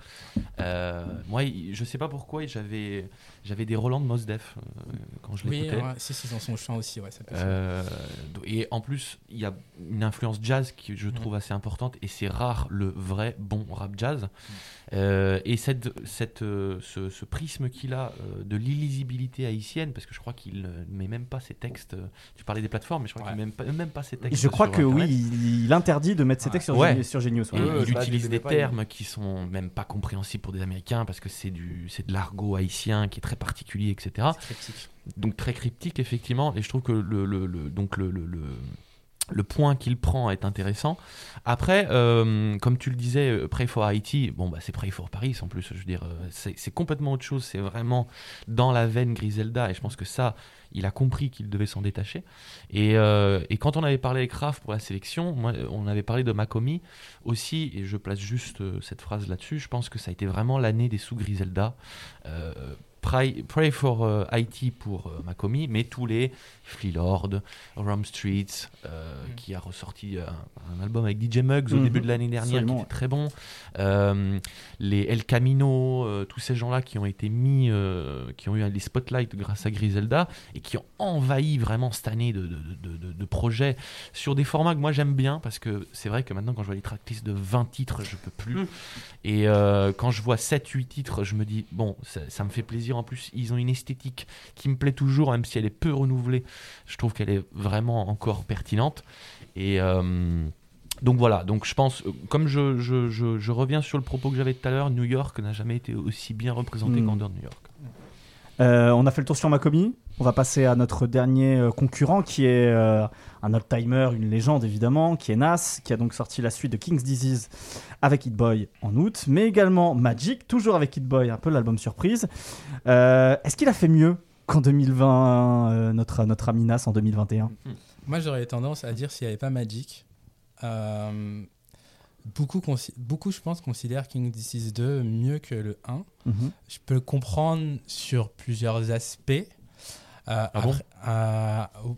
S8: Moi, je sais pas pourquoi, j'avais j'avais des Roland de Mos Def euh, quand je
S6: Oui,
S8: l'écoutais.
S6: ouais, si, si, dans son chant aussi, ouais, ça peut
S8: Euh, et en plus, il y a une influence jazz qui je trouve assez importante, et c'est rare le vrai bon rap jazz.
S6: Mm.
S8: Euh, et cette, cette, euh, ce, ce prisme qu'il a euh, de l'illisibilité haïtienne, parce que je crois qu'il ne met même pas ses textes. tu parlais des plateformes, mais je crois
S6: Ouais.
S8: qu'il ne met même pas, même pas ses textes.
S2: Je crois
S8: sur
S2: que oui, il, il interdit de mettre ses
S6: Ouais.
S2: textes sur,
S8: Ouais.
S2: Genius- sur Genius. ouais.
S8: Et
S7: Ouais, ouais,
S8: il utilise
S7: il
S8: des termes qui sont même pas compréhensibles pour des Américains parce que c'est du c'est de l'argot haïtien qui est très particulier, etc. donc très cryptique effectivement. Et je trouve que le, le- le- donc le, le, point qu'il prend est intéressant. Après euh, comme tu le disais euh, Pray for Haiti bon bah c'est Pray for Paris en plus je veux dire euh, c'est complètement autre chose. C'est vraiment dans la veine Griselda et je pense que ça il a compris qu'il devait s'en détacher. Et, euh, et quand on avait parlé avec Raph pour la sélection moi, on avait parlé de Makomi aussi et je place juste cette phrase là-dessus. Je pense que ça a été vraiment l'année des sous Griselda euh, Pray, Pray for euh, Haiti pour euh, Makomi, mais tous les Flea Lord, Rum Streets, euh,
S6: Mm.
S8: qui a ressorti euh, un album avec DJ Muggs au
S2: Mhm.
S8: début de l'année dernière,
S2: Absolument,
S8: qui était très bon. Euh, les El Camino, tous ces gens-là qui ont été mis, qui ont eu les spotlights grâce à Griselda et qui ont envahi vraiment cette année de, de, de- de- de projets sur des formats que moi j'aime bien parce que c'est vrai que maintenant quand je vois les tracklists de 20 titres, je peux plus. Et euh, quand je vois 7-8 titres, je me dis, bon, ça, ça me fait plaisir. En plus, ils ont une esthétique qui me plaît toujours, même si elle est peu renouvelée. Je trouve qu'elle est vraiment encore pertinente. Et euh, donc voilà, donc je pense, comme je, je, je- je reviens sur le propos que j'avais tout à l'heure, New York n'a jamais été aussi bien représenté
S2: Mm.
S8: qu'en dehors de New York.
S2: Euh, on a fait le tour sur Makomi. On va passer à notre dernier euh, concurrent qui est euh, un old-timer, une légende évidemment, qui est Nas, qui a donc sorti la suite de King's Disease avec Hit Boy en août, mais également Magic, toujours avec Hit Boy, un peu l'album surprise. Euh, Est-ce qu'il a fait mieux qu'en 2020, euh, notre, notre ami Nas en 2021
S6: Moi, j'aurais tendance à dire s'il n'y avait pas Magic. beaucoup, je pense, considèrent King Disease 2 mieux que le 1.
S2: Mhm.
S6: Je peux le comprendre sur plusieurs aspects. Euh,
S8: Ah
S6: après- euh.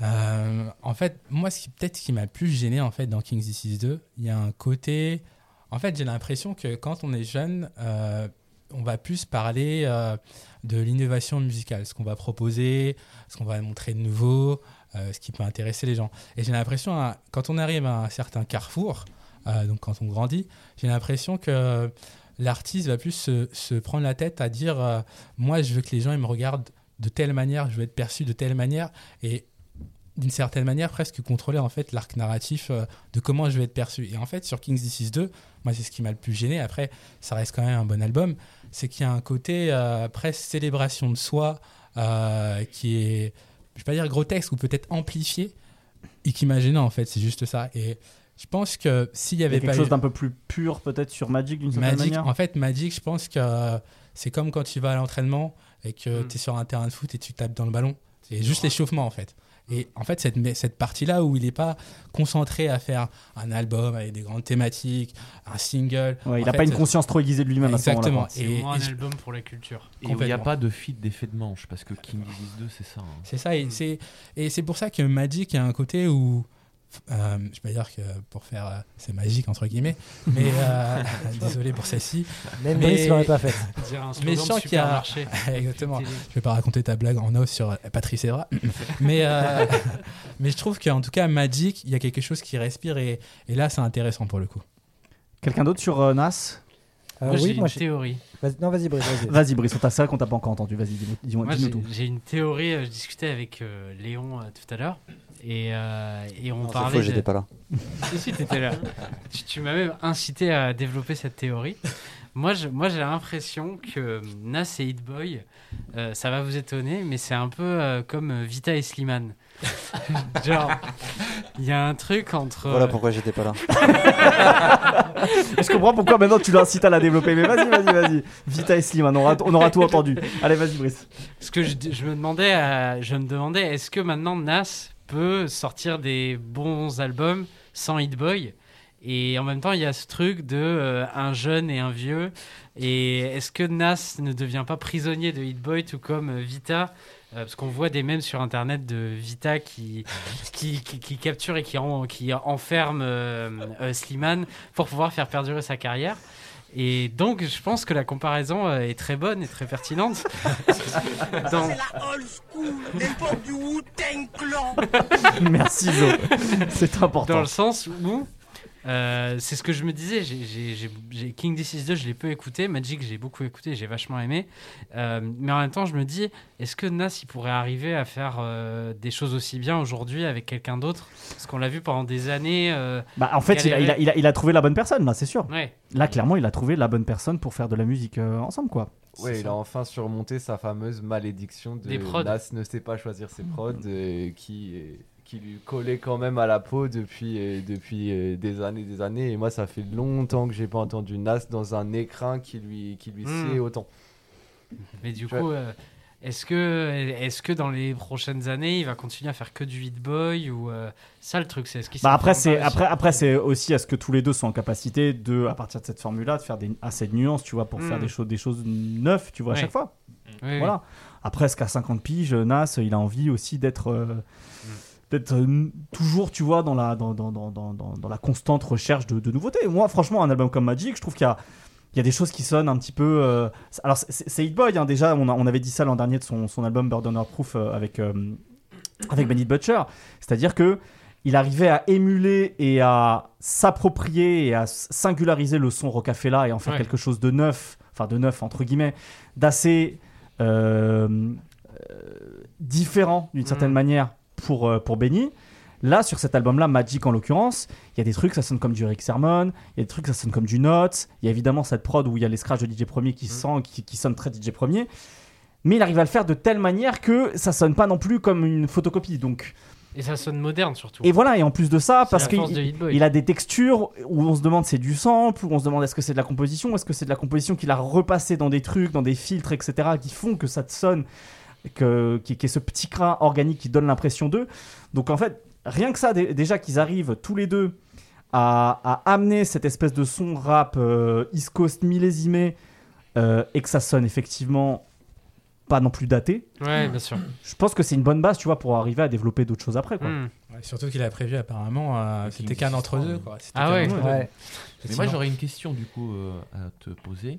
S6: Euh, en fait, moi, ce qui peut-être qui m'a le plus gêné en fait dans King's Disease 2, il y a un côté. En fait, j'ai l'impression que quand on est jeune, euh, on va plus parler euh, de l'innovation musicale, ce qu'on va proposer, ce qu'on va montrer de nouveau, ce qui peut intéresser les gens. Et j'ai l'impression, quand on arrive à un certain carrefour, donc quand on grandit, j'ai l'impression que l'artiste va plus se, se prendre la tête à dire moi je veux que les gens ils me regardent de telle manière, je veux être perçu de telle manière et d'une certaine manière presque contrôler en fait l'arc narratif euh, de comment je vais être perçu. Et en fait sur King's Disease 2, moi c'est ce qui m'a le plus gêné. Après ça reste quand même un bon album, c'est qu'il y a un côté euh, presque célébration de soi euh, qui est je vais pas dire grotesque ou peut-être amplifié et qui m'a gêné en fait. C'est juste ça. Et je pense que s'il y
S2: Il y
S6: avait
S2: quelque
S6: pas
S2: chose
S6: eu-
S2: d'un peu plus pur peut-être sur Magic d'une certaine
S6: Magic,
S2: manière
S6: en fait, Magic, je pense que c'est comme quand tu vas à l'entraînement et que
S8: Mm.
S6: tu es sur un terrain de foot et tu tapes dans le ballon. C'est juste l'échauffement, en fait. Et en fait, cette, cette partie-là où il n'est pas concentré à faire un album avec des grandes thématiques, un single.
S2: Ouais, il n'a pas une conscience trop aiguisée de lui-même à ce moment-là.
S6: Exactement.
S2: quoi.
S4: C'est
S6: Et-
S4: moins
S6: et
S4: un album pour la culture.
S8: Et il n'y a pas de feat d'effet de manche, parce que King Disease 2, c'est ça. hein.
S6: C'est ça, et c'est et c'est pour ça que Magic a un côté où euh, je vais pas dire que pour faire euh, c'est magique entre guillemets, mais euh, désolé pour celle-ci.
S5: Même
S6: Mais-
S5: Brice l'aurait pas fait.
S6: Mais je sens qu'il y a-. Exactement. Je vais pas raconter ta blague en os sur euh, Patrice Evra, mais euh, mais je trouve qu'en tout cas Magic, il y a quelque chose qui respire et, et là c'est intéressant pour le coup.
S2: Quelqu'un d'autre sur euh, Nas?
S5: Euh,
S4: Moi, j'ai
S5: oui,
S4: une
S5: moi, j'ai-
S4: théorie.
S5: vas-y- non, vas-y, Brice, vas-y.
S2: Vas-y, Brice, on t'a ça qu'on t'a pas encore entendu. Vas-y, dis-nous dis-nous-
S4: Moi,
S2: dis-nous
S4: j'ai
S2: tout.
S4: j'ai une théorie. euh, Je discutais avec euh, Léon euh, tout à l'heure. Et, euh, et on
S9: Non, c'est
S4: parlait. de-
S9: j'étais pas là.
S4: Si, si, t'étais là. tu tu m'as même incité à développer cette théorie. Moi, je- moi, j'ai l'impression que Nas et Hit Boy, euh, ça va vous étonner, mais c'est un peu euh, comme euh, Vita et Slimane. Genre, il y a un truc entre.
S9: Voilà
S4: euh,
S9: pourquoi j'étais pas là.
S2: Je comprends pourquoi maintenant tu l'incites à la développer? Mais vas-y, vas-y, vas-y. Vita et Slim, on aura, on aura tout entendu. Allez, vas-y, Brice.
S4: Ce que je, je me demandais, euh, je me demandais, est-ce que maintenant Nas peut sortir des bons albums sans Hit Boy Et en même temps, il y a ce truc de euh, un jeune et un vieux. Et est-ce que Nas ne devient pas prisonnier de Hit Boy, tout comme euh, Vita? Euh, parce qu'on voit des mèmes sur internet de Vita qui, qui, qui, capture et qui, en- qui enferme Slimane pour pouvoir faire perdurer sa carrière. Et donc, je pense que la comparaison euh, est très bonne et très pertinente. Dans-
S2: Merci, Zo. C'est
S4: dans
S2: important.
S4: le sens où euh, c'est ce que je me disais. j'ai- j'ai- j'ai- j'ai- King Disease 2, je l'ai peu écouté. Magic, j'ai beaucoup écouté, j'ai vachement aimé. Euh, mais en même temps, je me dis, est-ce que Nas il pourrait arriver à faire euh, des choses aussi bien aujourd'hui avec quelqu'un d'autre? Parce qu'on l'a vu pendant des années. euh,
S2: Bah, en fait, il a, il, a, il, a, il a trouvé la bonne personne, là, c'est sûr.
S4: ouais.
S2: Là, clairement, il a trouvé la bonne personne pour faire de la musique euh, ensemble, quoi.
S7: Ouais, il a enfin surmonté sa fameuse malédiction de
S4: Des prods.
S7: Nas ne sait pas choisir ses prods euh, qui, euh, qui lui collait quand même à la peau depuis, euh, depuis euh, des années des années. Et moi, ça fait longtemps que j'ai pas entendu Nas dans un écrin qui lui, qui lui
S4: Hmm.
S7: sied autant.
S4: Mais du
S7: Tu
S4: coup, euh, est-ce que, est que dans les prochaines années, il va continuer à faire que du hit boy ou euh, ça le truc, c'est qu'il
S2: Bah après, c'est après, après c'est aussi est-ce que tous les deux sont en capacité de, à partir de cette formule-là, de faire des, assez de nuances, tu vois, pour faire des choses, des choses neuves, tu vois, à chaque fois.
S4: Oui, oui.
S2: Voilà. Après, est-ce qu'à 50 piges, Nas, il a envie aussi d'être, euh, d'être euh, toujours, tu vois, dans la, dans, dans, dans, dans, dans- dans la constante recherche de, de nouveautés. Moi, franchement, un album comme Magic, je trouve qu'il y a il y a des choses qui sonnent un petit peu. euh, Alors, c'est- Hit Boy, hein, déjà, on, a- on avait dit ça l'an dernier de son, son album Burden of Proof euh, avec, euh, avec Benny Butcher. C'est-à-dire que il arrivait à émuler et à s'approprier et à singulariser le son Rocafella et en faire
S4: Ouais.
S2: quelque chose de neuf, enfin de neuf entre guillemets, d'assez euh, différent d'une certaine
S4: Mhm.
S2: manière pour, euh, pour Benny. Là, sur cet album-là, Magic en l'occurrence, il y a des trucs, ça sonne comme du Rick Sermon, il y a des trucs, ça sonne comme du Notes, il y a évidemment cette prod où il y a les scratchs de DJ Premier qui, sent, qui, qui sonne très DJ Premier, mais il arrive à le faire de telle manière que ça sonne pas non plus comme une photocopie. Donc,
S4: Et ça sonne moderne surtout.
S2: et voilà, et en plus de ça, parce qu'il a des textures où on se demande c'est du sample, où on se demande est-ce que c'est de la composition, est-ce que c'est de la composition qu'il a repassé dans des trucs, dans des filtres, etc., qui font que ça te sonne, que, qui, qui est ce petit grain organique qui donne l'impression d'eux. Donc en fait, rien que ça, dé- déjà qu'ils arrivent tous les deux à, à amener cette espèce de son rap euh, East Coast millésimé euh, et que ça sonne effectivement pas non plus daté,
S4: Ouais, bien sûr.
S2: je pense que c'est une bonne base, tu vois, pour arriver à développer d'autres choses après. Quoi.
S4: Hmm.
S6: Ouais, surtout qu'il a prévu apparemment, euh, c'était qu'un entre
S8: 3,
S6: deux quoi.
S4: Ah ouais.
S5: Ouais.
S8: Mais moi, j'aurais une question du coup euh, à te poser.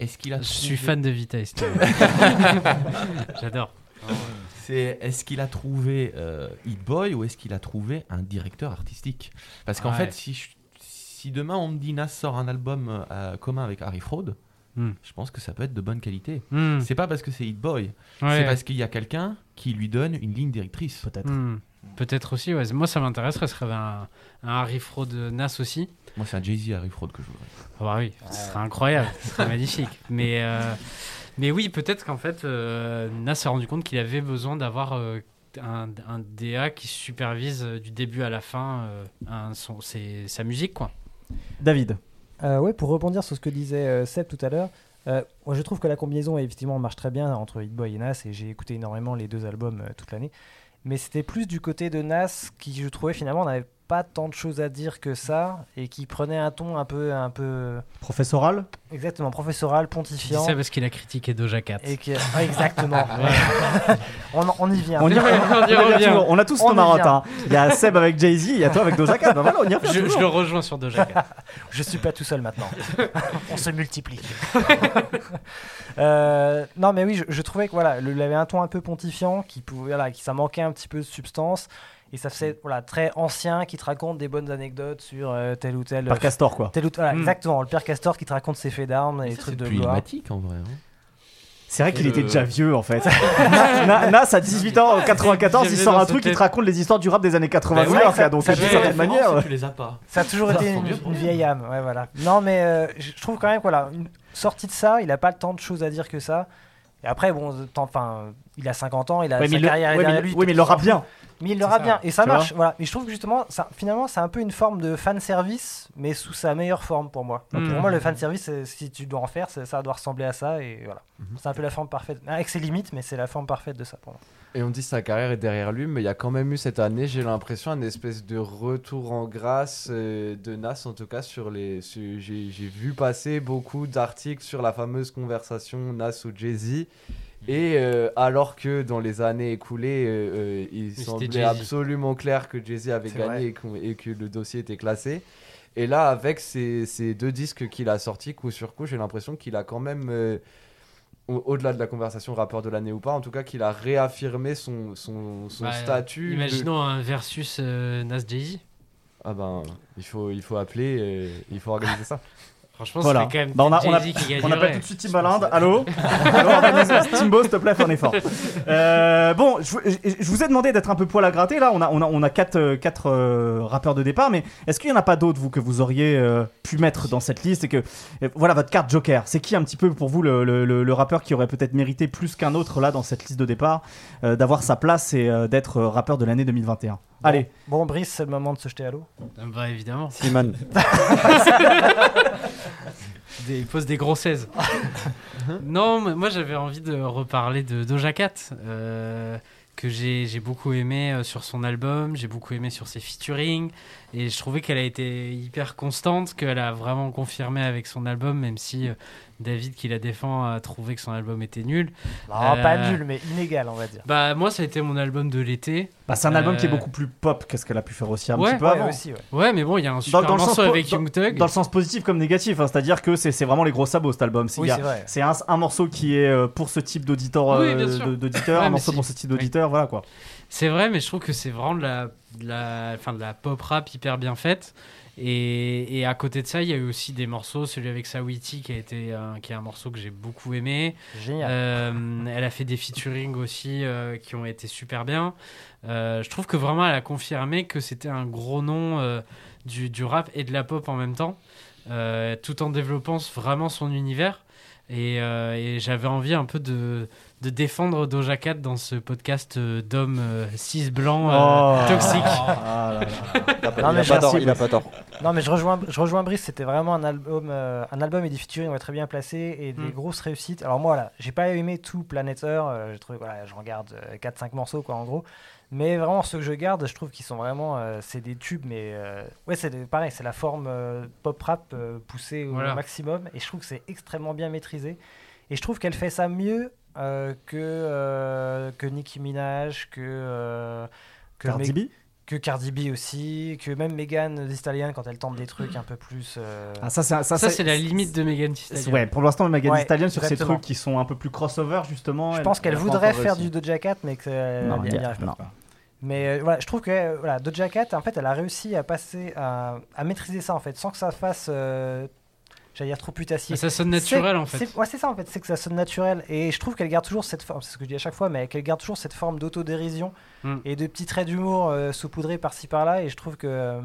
S8: Est-ce qu'il a
S4: Je
S8: trouvé-
S4: suis fan de Steve. J'adore.
S8: C'est est-ce qu'il a trouvé euh, Hit Boy ou est-ce qu'il a trouvé un directeur artistique? Parce qu'en
S4: Ouais.
S8: fait, si, je- si demain on me dit Nas sort un album euh, commun avec Harry Fraud,
S4: Hmm.
S8: je pense que ça peut être de bonne qualité.
S4: Hmm.
S8: C'est pas parce que c'est Hit Boy,
S4: Ouais.
S8: c'est parce qu'il y a quelqu'un qui lui donne une ligne directrice.
S2: Peut-être.
S4: Hmm. Peut-être aussi, ouais. Moi, ça m'intéresserait. Ce serait un, un Harry Fraud Nas aussi.
S8: Moi, c'est un Jay-Z Harry Fraud que je voudrais.
S4: Ah bah oui, ce serait incroyable, ce serait magnifique. Mais, euh, mais oui, peut-être qu'en fait, euh, Nas s'est rendu compte qu'il avait besoin d'avoir euh, un, un DA qui supervise euh, du début à la fin euh, un- son- ses- sa musique, quoi.
S2: David.
S5: Euh, ouais, pour rebondir sur ce que disait euh, Seb tout à l'heure, euh, moi je trouve que la combinaison effectivement marche très bien entre Hit Boy et Nas et j'ai écouté énormément les deux albums euh, toute l'année. Mais c'était plus du côté de Nas qui, je trouvais, finalement, n'avait pas tant de choses à dire que ça et qui prenait un ton un peu. Un peu
S2: Professoral
S5: exactement, professoral, pontifiant.
S4: ça parce qu'il a critiqué Doja Cat.
S5: Et que, ouais, exactement. on, y vient.
S2: On y revient,
S4: on y
S2: on y revient toujours. On a tous nos marottes. hein. Il y a Seb avec Jay-Z, il y a toi avec Doja Cat. Ben voilà, on y revient
S4: Je, le rejoins sur Doja Cat.
S5: Je suis pas tout seul maintenant. On se multiplie. Euh, non, mais oui, je, je trouvais que voilà, le- il avait un ton un peu pontifiant, qui pouvait, voilà, qui ça manquait un petit peu de substance, et ça faisait voilà très ancien, qui te raconte des bonnes anecdotes sur euh, tel ou tel.
S2: Par Castor, quoi.
S5: tel ou voilà,
S4: Hmm.
S5: Exactement, le père Castor qui te raconte ses faits d'armes et les
S8: Ça,
S5: trucs
S8: c'est
S5: de gloire.
S8: ilmatique en vrai. hein.
S2: C'est vrai qu'il était
S8: le-
S2: déjà vieux en fait. Na- Na- Nas à 18 ans, en 94, il sort un truc qui te raconte les histoires du rap des années 80
S5: Bah ouais,
S2: quoi,
S5: ça-
S2: donc
S5: ça
S2: d'une
S5: fait
S2: certaine manière.
S8: tu les as pas.
S5: Ça a toujours été une, une vieille âme, ouais, voilà. Non, mais euh, je trouve quand même, voilà, une sortie de ça, il a pas tant de choses à dire que ça. Et après, bon, euh, enfin, il a 50 ans, il a
S2: Ouais,
S5: sa
S2: le-
S5: carrière
S2: mais
S5: derrière lui.
S2: oui, mais il l'aura bien.
S5: Mais il l'aura
S6: ça,
S5: bien, et ça
S2: tu
S5: marche, voilà. Et je trouve que justement, ça, finalement, c'est un peu une forme de fan service, mais sous sa meilleure forme pour moi. Donc. Pour moi, le fan service, si tu dois en faire, ça doit ressembler à ça, et voilà.
S2: Mhm.
S5: C'est un peu la forme parfaite, avec ses limites, mais c'est la forme parfaite de ça pour moi.
S7: Et on dit sa carrière est derrière lui, mais il y a quand même eu cette année, j'ai l'impression, un espèce de retour en grâce euh, de Nas, en tout cas, sur les. j'ai vu passer beaucoup d'articles sur la fameuse conversation Nas ou Jay-Z. Et euh, alors que dans les années écoulées, euh, euh, il semblait absolument clair que Jay-Z avait gagné et, que le dossier était classé. Et là, avec ces, ces deux disques qu'il a sortis coup sur coup, j'ai l'impression qu'il a quand même, euh, au- au-delà de la conversation rappeur de l'année ou pas, en tout cas qu'il a réaffirmé son, son, son
S4: Bah,
S7: statut. de-
S4: Imaginons un versus Nas Jay-Z.
S7: Ah ben, il faut, il faut appeler, il faut organiser ça.
S4: Franchement,
S2: Voilà.
S4: c'est quand même
S2: Bah, on a- on a- On appelle tout de suite Timbaland. Allô Timbo, s'il te plaît, fais un effort. Euh, bon, je, je- je vous ai demandé d'être un peu poil à gratter. Là, on a, on a, on a quatre, euh, quatre euh, rappeurs de départ, mais est-ce qu'il n'y en a pas d'autres, vous, que vous auriez euh, pu mettre dans cette liste et que, voilà, votre carte Joker. C'est qui un petit peu pour vous le, le- le- le rappeur qui aurait peut-être mérité plus qu'un autre là dans cette liste de départ d'avoir sa place et d'être rappeur de l'année 2021 Allez,
S5: Bon, Brice, c'est le moment de se jeter à l'eau.
S4: Ah Bah évidemment. Des- il pose des gros 16. non, mais moi j'avais envie de reparler de Doja Cat, euh, que j'ai beaucoup aimé euh, sur son album, j'ai beaucoup aimé sur ses featuring, et je trouvais qu'elle a été hyper constante, qu'elle a vraiment confirmé avec son album, même si euh, David qui la défend a trouvé que son album était nul.
S5: Non,
S4: Euh,
S5: pas nul, mais inégal, on va dire.
S4: Bah moi ça a été mon album de l'été.
S2: bah, c'est un album qui est
S4: Euh,
S2: beaucoup plus pop que ce qu'elle a pu faire aussi un
S4: Ouais,
S2: petit peu
S5: Ouais,
S2: avant.
S5: aussi, ouais.
S4: Ouais, mais bon, il y a un super
S2: dans le sens
S4: morceau
S2: po-
S4: avec
S2: dans-
S4: Young Thug.
S2: Dans le sens positif comme négatif, hein, c'est-à-dire que c'est c'est vraiment les gros sabots cet album. C'est-
S5: Oui,
S2: il y a-
S5: c'est vrai.
S2: C'est un, un morceau qui est euh, pour ce type d'auditeur,
S4: Oui,
S2: euh, un morceau
S4: si.
S2: pour ce type d'auditeur, voilà quoi.
S4: C'est vrai, mais je trouve que c'est vraiment de la, de la, enfin, de la pop rap hyper bien faite. Et, et à côté de ça, il y a eu aussi des morceaux, celui avec Sawiti qui a été un, qui est un morceau que j'ai beaucoup aimé.
S5: Génial.
S4: Euh, elle a fait des featuring aussi euh, qui ont été super bien. Euh, je trouve que vraiment elle a confirmé que c'était un gros nom du, du rap et de la pop en même temps, tout en développant vraiment son univers. Et, et j'avais envie un peu de, de défendre Doja Cat dans ce podcast euh, d'hommes euh, cis blancs euh,
S2: Oh.
S4: toxiques.
S2: Ah.
S3: Il a pas, tort. Il a
S5: Brice.
S3: pas tort.
S5: Non, mais je rejoins, je rejoins Brice, c'était vraiment un album, euh, un album et des featuring ouais, très bien placés et des
S4: Mm.
S5: grosses réussites. Alors, moi, là, j'ai pas aimé tout Planet Earth, euh, j'ai trouvé, voilà, je regarde 4-5 morceaux, quoi, en gros. Mais vraiment, ceux que je garde, je trouve qu'ils sont vraiment, euh, c'est des tubes, mais euh, ouais, c'est pareil, c'est la forme euh, pop rap euh, poussée au
S4: Voilà.
S5: maximum et je trouve que c'est extrêmement bien maîtrisé. Et je trouve qu'elle fait ça mieux euh, que, euh, que Nicki Minaj, que. euh, que
S2: Cardi B
S5: que Cardi B aussi, que même Megan Thee Stallion quand elle tente des trucs un peu plus. euh,
S2: Ah, ça, c'est ça,
S4: Ça, c'est la limite de Megan Thee Stallion.
S2: Ouais, pour l'instant, Megan Thee
S5: Ouais,
S2: Stallion sur ces trucs qui sont un peu plus crossover justement.
S5: je
S2: elle-
S5: pense qu'elle
S2: elle
S5: voudrait faire du Doja Cat, mais qu'elle
S2: Non, non.
S5: pas. Mais euh, voilà, je trouve que voilà, Doja Cat, en fait, elle a réussi à passer, à, à maîtriser ça en fait, sans que ça fasse, euh, j'allais dire trop putassier.
S4: Ça sonne naturel en fait.
S5: c'est- Ouais, c'est ça en fait, c'est que ça sonne naturel. Et je trouve qu'elle garde toujours cette forme, c'est ce que je dis à chaque fois, mais qu'elle garde toujours cette forme d'autodérision
S4: Mm.
S5: et de petits traits d'humour euh, saupoudrés par-ci par-là. Et je trouve que. euh,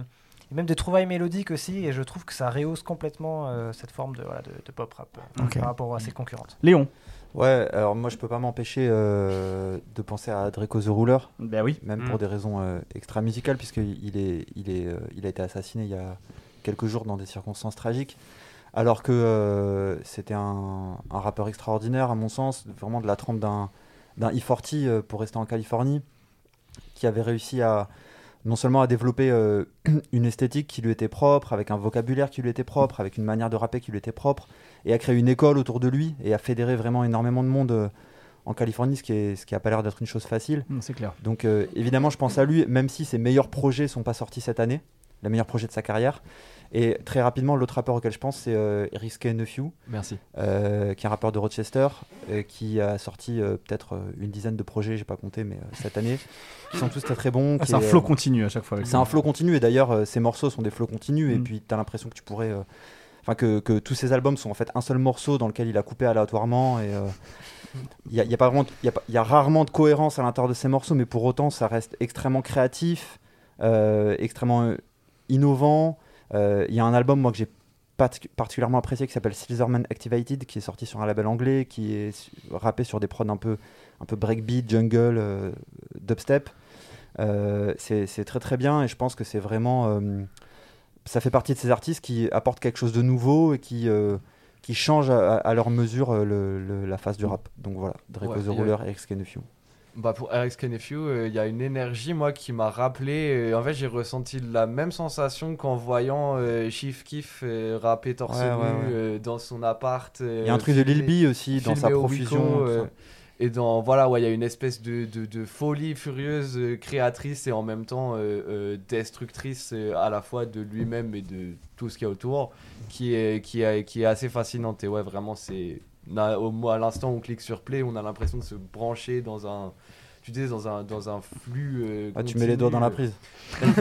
S5: et même des trouvailles mélodiques aussi, et je trouve que ça rehausse complètement euh, cette forme de, voilà, de, de pop rap par rapport à ses concurrentes.
S2: Léon.
S3: Ouais, alors moi je peux pas m'empêcher euh, de penser à Draco the Ruler,
S2: Ben oui.
S3: même
S4: Mm.
S3: pour des raisons euh, extra musicales, puisqu'il est, il est, euh, il a été assassiné il y a quelques jours dans des circonstances tragiques. Alors que euh, c'était un, un rappeur extraordinaire, à mon sens, vraiment de la trempe d'un d'un E40 euh, pour rester en Californie, qui avait réussi à non seulement à développer euh, une esthétique qui lui était propre, avec un vocabulaire qui lui était propre, avec une manière de rapper qui lui était propre, et à créer une école autour de lui et à fédérer vraiment énormément de monde euh, en Californie, ce qui, est, ce qui a pas l'air d'être une chose facile.
S2: C'est clair.
S3: Donc euh, évidemment, je pense à lui, même si ses meilleurs projets sont pas sortis cette année, les meilleurs projets de sa carrière. Et très rapidement, l'autre rappeur auquel je pense, c'est euh, Risky Nephew,
S7: Merci.
S3: euh, qui est un rappeur de Rochester, euh, qui a sorti euh, peut-être une dizaine de projets, j'ai pas compté, mais cette année, qui sont tous très très bons.
S2: Ah, c'est un flow continu à chaque fois.
S3: c'est un flow continu, et d'ailleurs, ces morceaux sont des flows continus, et
S2: Mm.
S3: puis tu as l'impression que tu pourrais. Enfin, que, que tous ces albums sont en fait un seul morceau dans lequel il a coupé aléatoirement, et. il y a, il y a pas vraiment, il y a, y a rarement de cohérence à l'intérieur de ces morceaux, mais pour autant, ça reste extrêmement créatif, extrêmement innovant. Euh, Il y a un album, moi, que j'ai partic- particulièrement apprécié qui s'appelle Silverman Activated, qui est sorti sur un label anglais, qui est rappé sur des prods un peu, un peu breakbeat, jungle, euh, dubstep. Euh, c'est très très bien et je pense que c'est vraiment. euh, ça fait partie de ces artistes qui apportent quelque chose de nouveau et qui, qui changent à, à leur mesure le- le- la face du rap. Donc voilà, Draco
S7: Ouais,
S3: the Ruler, Eric Skenefew.
S7: Bah pour Eric Nephew, il y a une énergie moi qui m'a rappelé. euh, en fait, j'ai ressenti la même sensation qu'en voyant euh, Chief Keef euh, rapper torse
S3: Ouais,
S7: nu
S3: ouais, ouais.
S7: euh, dans son appart.
S3: Il y a un truc de Lil B aussi dans sa profusion.
S7: Rico, euh, et dans voilà, ouais, il y a une espèce de, de, de folie furieuse, euh, créatrice et en même temps euh, euh, destructrice euh, à la fois de lui-même et de tout ce qu'il y a autour, qui est, qui est, qui est assez fascinante. Et ouais, vraiment, c'est. Na- Au, à l'instant où on clique sur play, on a l'impression de se brancher dans un. Tu disais, dans un, dans un flux. euh,
S3: Ah, tu mets les doigts dans la
S7: continu.
S3: prise.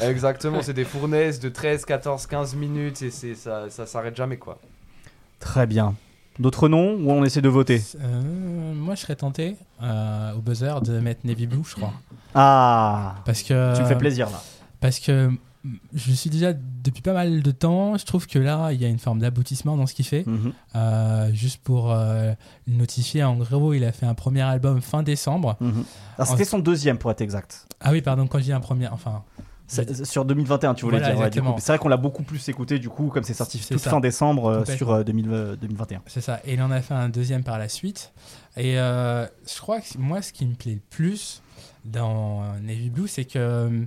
S7: Exactement, c'est des fournaises de 13, 14, 15 minutes et c'est ça, ça s'arrête jamais quoi.
S2: Très bien. D'autres noms ou on essaie de voter?
S6: Euh, moi, je serais tenté euh, au buzzer de mettre Navy Blue, je crois.
S2: Ah
S6: Parce que,
S2: Tu me fais plaisir là.
S6: Parce que je suis déjà depuis pas mal de temps, je trouve que là, il y a une forme d'aboutissement dans ce qu'il fait.
S2: Mhm.
S6: Euh, juste pour euh, le notifier, en gros, il a fait un premier album fin décembre.
S2: Alors c'était son deuxième pour être exact.
S6: Ah oui, pardon, quand je dis un premier, enfin.
S2: Sur 2021, tu voulais
S6: Voilà,
S2: dire. ouais, c'est vrai qu'on l'a beaucoup plus écouté, du coup, comme c'est sorti
S6: ça.
S2: fin décembre euh, sur euh, 2000, euh, 2021.
S6: C'est ça. Et il en a fait un deuxième par la suite. Et je crois que moi, ce qui me plaît le plus dans Navy Blue, c'est que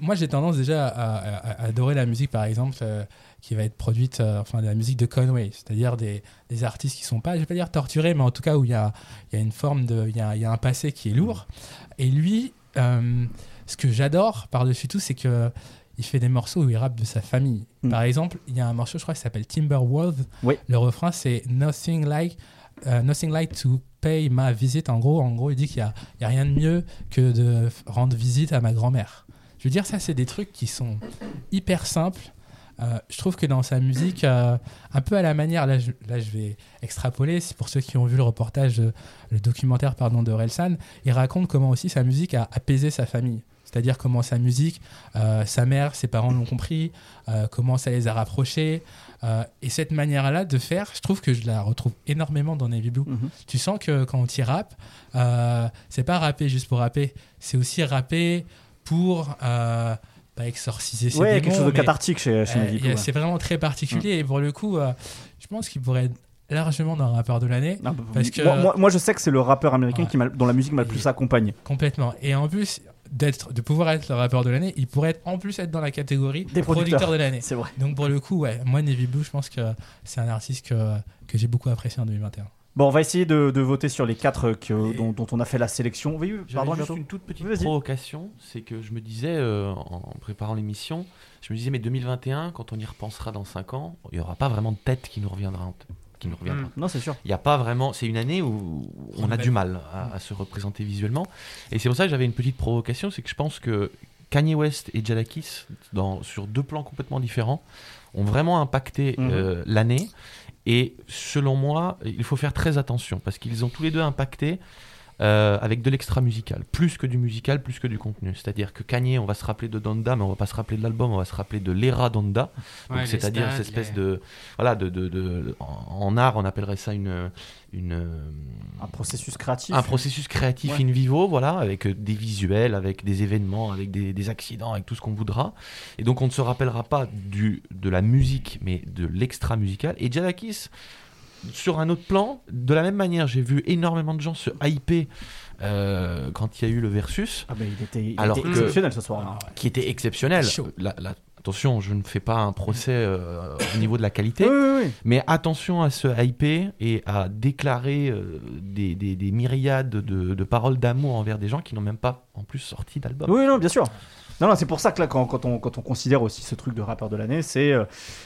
S6: moi, j'ai tendance déjà à, à- à adorer la musique, par exemple, euh, qui va être produite, euh, enfin, de la musique de Conway, c'est-à-dire des, des artistes qui sont pas, je vais pas dire torturés, mais en tout cas où il y a, il y a une forme de, il y a, il y a un passé qui est lourd. Et lui, euh, ce que j'adore par-dessus tout, c'est que il fait des morceaux où il rappe de sa famille.
S2: Mm.
S6: Par exemple, il y a un morceau, je crois, qui s'appelle Timberwolf.
S2: Oui.
S6: Le refrain, c'est Nothing like, euh, nothing like to pay my visit. En gros, en gros il dit qu'il n'y a, a rien de mieux que de rendre visite à ma grand-mère. Je veux dire, ça, c'est des trucs qui sont hyper simples. Euh, je trouve que dans sa musique, euh, un peu à la manière, là je, vais extrapoler, c'est pour ceux qui ont vu le reportage, le documentaire pardon, de Relsan, il raconte comment aussi sa musique a apaisé sa famille. C'est-à-dire comment sa musique, sa mère, ses parents l'ont compris, comment ça les a rapprochés. Euh, et cette manière-là de faire, je trouve que je la retrouve énormément dans Navy Blue.
S2: Mhm.
S6: Tu sens que quand tu rappes, euh, c'est pas rapper juste pour rapper, c'est aussi rapper pour euh, pas exorciser ses
S2: Ouais,
S6: démons,
S2: quelque chose de cathartique chez, chez
S6: euh,
S2: Navy Blue, ouais.
S6: C'est vraiment très particulier et pour le coup, je pense qu'il pourrait être largement dans un rappeur de l'année.
S2: Ah, bah,
S6: parce que-
S2: moi, je sais que c'est le rappeur américain
S6: Ouais.
S2: qui m'a- dont la musique m'a le plus accompagné.
S6: Complètement. Et en plus d'être, de pouvoir être le rappeur de l'année, il pourrait être, en plus être dans la catégorie
S2: Des producteurs.
S6: de l'année.
S2: C'est vrai.
S6: Donc pour le coup, ouais, moi Navy Blue, je pense que c'est un artiste que, que j'ai beaucoup apprécié en 2021.
S2: Bon, on va essayer de, de voter sur les quatre que-
S6: Et-
S2: dont, dont on a fait la sélection. Oui, pardon,
S8: juste une toute petite provocation, c'est que je me disais, euh, en préparant l'émission, je me disais, mais 2021, quand on y repensera dans 5 ans, il n'y aura pas vraiment de tête qui nous reviendra. en t- Qui reviendra.
S4: Mm.
S2: Non, c'est sûr.
S8: Il n'y a pas vraiment. C'est une année où on a du mal à, à se représenter visuellement. Et c'est pour ça que j'avais une petite provocation c'est que je pense que Kanye West et Jadakis, dans, sur deux plans complètement différents, ont vraiment impacté
S2: Mhm.
S8: euh, l'année. Et selon moi, il faut faire très attention parce qu'ils ont tous les deux impacté euh, avec de l'extra musical, plus que du musical, plus que du contenu. C'est-à-dire que Kanye, on va se rappeler de Donda, mais on va pas se rappeler de l'album, on va se rappeler de l'era Donda. Donc,
S4: Ouais,
S8: c'est-à-dire cette espèce
S4: les-
S8: de voilà de, de, de- en, en art on appellerait ça une une
S2: Un processus créatif.
S8: un processus créatif
S2: Ouais.
S8: in vivo voilà avec euh, des visuels avec des événements avec des, des accidents avec tout ce qu'on voudra et donc on ne se rappellera pas du de la musique mais de l'extra musical et Jadakis sur un autre plan de la même manière j'ai vu énormément de gens se hyper euh, quand il y a eu le versus,
S2: Ah, mais il était, il
S8: Alors
S2: était
S8: que-
S2: exceptionnel ce soir.
S8: qui était exceptionnel.
S6: Chaud.
S8: La- la- attention, je ne fais pas un procès euh, au niveau de la qualité,
S2: Oui, oui, oui.
S8: mais attention à se hyper et à déclarer euh, des, des- des myriades de, de paroles d'amour envers des gens qui n'ont même pas en plus sorti d'album.
S2: Oui, non, bien sûr. Non, non, c'est pour ça que là, quand, quand on, quand on considère aussi ce truc de rappeur de l'année, c'est euh,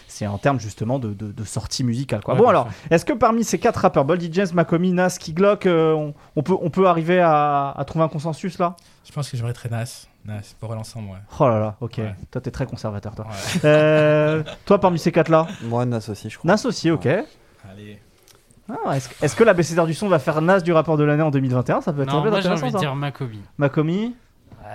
S2: c'est en termes justement de, de, de sortie musicale. Quoi.
S6: Ouais,
S2: bon, alors, est-ce que parmi ces quatre rappeurs, Boldy James, Makomi, Nas, Key Glock, euh, on, on peut, on peut arriver à, à trouver un consensus là?
S6: Je pense que j'aurais très Nas. Nas, pour l'ensemble, ouais.
S2: Oh là là, ok.
S6: Ouais.
S2: Toi, t'es très conservateur, toi.
S6: Ouais.
S2: Euh, toi, parmi ces quatre-là?
S3: Moi, Nas aussi, je crois.
S2: Nas aussi, ok.
S6: Allez.
S2: Ah, Est-ce est-ce que la BCDR du son va faire Nas du rappeur de l'année en 2021 Ça peut être
S4: Non,
S2: très
S4: moi j'ai
S2: intéressant,
S4: envie de dire Makobi.
S2: Makomi,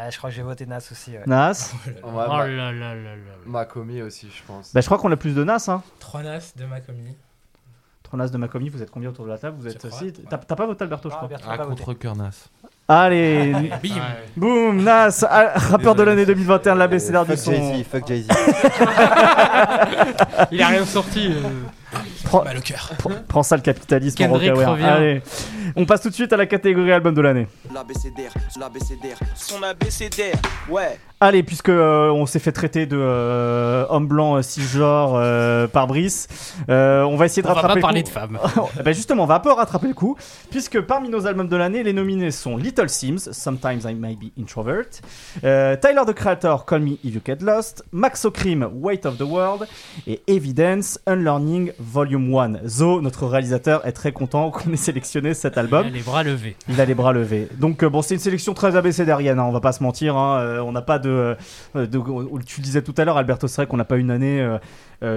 S5: Ouais, je crois que j'ai voté Nas aussi. ouais.
S2: Nas.
S4: Oh
S7: Ma-
S4: là là là là.
S7: Makomi aussi, je pense.
S2: Bah, je crois qu'on a plus de Nas. Hein.
S6: 3 Nas de Makomi.
S2: Trois Nas de Makomi, vous êtes combien autour de la table? Vous êtes
S6: Je crois,
S2: aussi.
S6: ouais.
S2: T'as t'as pas voté Alberto, je
S5: Ah,
S2: crois.
S5: Bertrand
S8: À
S5: pas voté.
S2: Allez,
S6: Bim
S2: boum, Nas, ah, rappeur de l'année 2021 de la BCDR du
S3: Fuck
S2: son.
S3: Jay-Z, fuck Jay-Z.
S4: Il a rien sorti. euh.
S2: Prends,
S6: Mal au cœur.
S2: prends- prends ça le capitalisme.
S4: Kendrick
S2: Rockaware.
S4: revient.
S2: Allez, on passe tout de suite à la catégorie album de l'année.
S1: L'abécédaire, son ouais.
S2: Allez, puisque euh, on s'est fait traiter de euh, homme blanc euh, cisgenre euh, par Brice, euh, on va essayer de
S4: On va
S2: rattraper.
S4: pas
S2: le
S4: parler
S2: coup.
S4: de femmes.
S2: Eh ben justement, on va un peu rattraper le coup, puisque parmi nos albums de l'année, les nominés sont Little Sims, Sometimes I May Be Introvert, euh, Tyler the Creator, Call Me If You Get Lost, Max O'Cream, Weight of the World, et Evidence, Unlearning Volume 1. Zo, notre réalisateur, est très content qu'on ait sélectionné cet album.
S4: Les bras levés.
S2: Il a les bras levés. Donc euh, bon, c'est une sélection très abécédarienne, hein, on va pas se mentir. hein, euh, on n'a pas de, euh, de- Tu le disais tout à l'heure, Alberto, c'est vrai qu'on n'a pas une année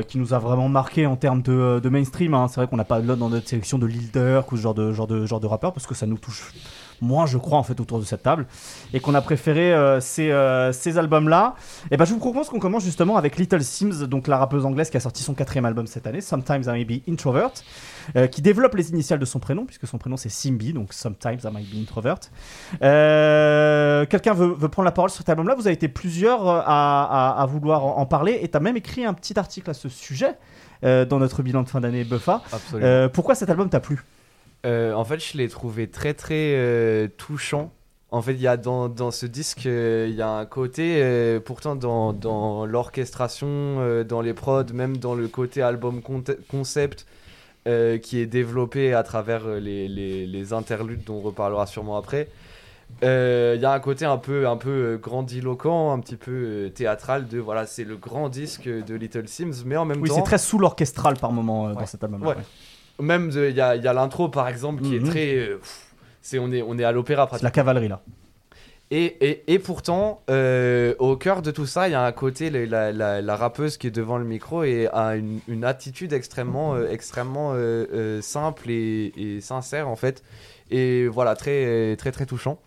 S2: qui nous a vraiment marqué en termes de, de mainstream. hein. C'est vrai qu'on n'a pas de dans notre sélection de Lil Durk ou ce genre de, genre de, genre de rappeur parce que ça nous touche moins, je crois, en fait, autour de cette table. Et qu'on a préféré euh, ces, euh, ces albums-là. Et ben, je vous propose qu'on commence justement avec Little Sims, donc la rappeuse anglaise qui a sorti son quatrième album cette année, Sometimes I May Be Introvert, euh, qui développe les initiales de son prénom, puisque son prénom c'est Simbi, donc Sometimes I Might Be Introvert. Quelqu'un veut, veut prendre la parole sur cet album-là? Vous avez été plusieurs à, à- à vouloir en, en parler, et tu as même écrit un petit article à ce sujet euh, dans notre bilan de fin d'année Buffa. Euh, pourquoi cet album t'a plu?
S7: Euh, en fait, je l'ai trouvé très très euh, touchant. En fait, il y a dans, dans ce disque, euh, il y a un côté, pourtant dans, dans l'orchestration, dans les prods, même dans le côté album concept, qui est développé à travers les, les, les interludes dont on reparlera sûrement après. Il y a un côté un peu, un peu grandiloquent, un petit peu théâtral de voilà, c'est le grand disque de Little Sims, mais en même
S2: Oui,
S7: temps.
S2: c'est très sous l'orchestral par moment dans cet album.
S7: Ouais. Même de- il y a, il y a l'intro par exemple qui
S2: Mhm.
S7: est très. euh, c'est on est on est à l'opéra
S2: C'est la
S7: pratiquement.
S2: cavalerie là.
S7: Et, et, et pourtant, euh, au cœur de tout ça, il y a un côté la, la, la- la rappeuse qui est devant le micro et a une, une attitude extrêmement euh, extrêmement euh, euh, simple et, et sincère en fait. Et voilà très très très touchant.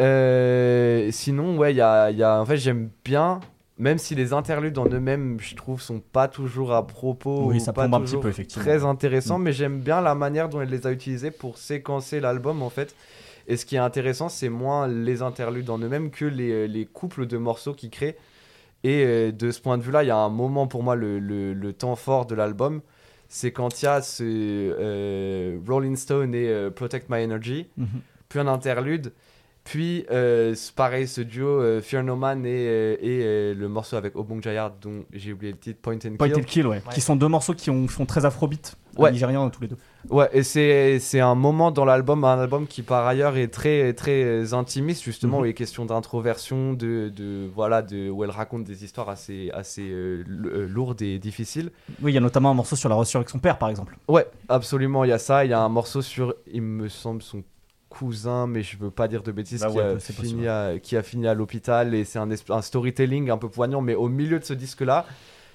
S7: Euh, sinon, ouais, il y a, il y a, en fait, j'aime bien, même si les interludes en eux-mêmes, je trouve, sont pas toujours à propos,
S2: Oui,
S7: ou
S2: ça
S7: pas
S2: plombe un petit
S7: toujours
S2: peu, effectivement.
S7: très intéressants,
S2: Mm.
S7: mais j'aime bien la manière dont elle les a utilisés pour séquencer l'album, en fait. Et ce qui est intéressant, c'est moins les interludes en eux-mêmes que les, les couples de morceaux qu'ils créent. Et euh, de ce point de vue-là, il y a un moment pour moi, le, le- le temps fort de l'album, c'est quand il y a ce euh, Rolling Stone et euh, Protect My Energy,
S2: Mhm.
S7: puis un interlude, puis euh, pareil, ce duo euh, Fear No Man et, euh, et euh, le morceau avec Obong Jayar, dont j'ai oublié le titre, Point and
S2: Point
S7: Kill.
S2: and Kill, ouais.
S5: Ouais.
S2: Qui sont deux morceaux qui ont, font très afrobeat.
S7: Ouais.
S2: Nigérian tous les deux.
S7: Ouais, et c'est un moment dans l'album, un album qui par ailleurs est très très intimiste justement,
S2: Mhm.
S7: où il est question d'introversion, de, de voilà, de où elle raconte des histoires assez lourdes et difficiles.
S2: Oui, il y a notamment un morceau sur la relation avec son père, par exemple.
S7: Ouais, absolument, il y a ça. Il y a un morceau sur, il me semble, son cousin, mais je veux pas dire de bêtises,
S2: Bah
S7: qui,
S2: ouais,
S7: a
S2: c'est
S7: fini à, qui a fini à l'hôpital et c'est un, storytelling un peu poignant, mais au milieu de ce disque-là,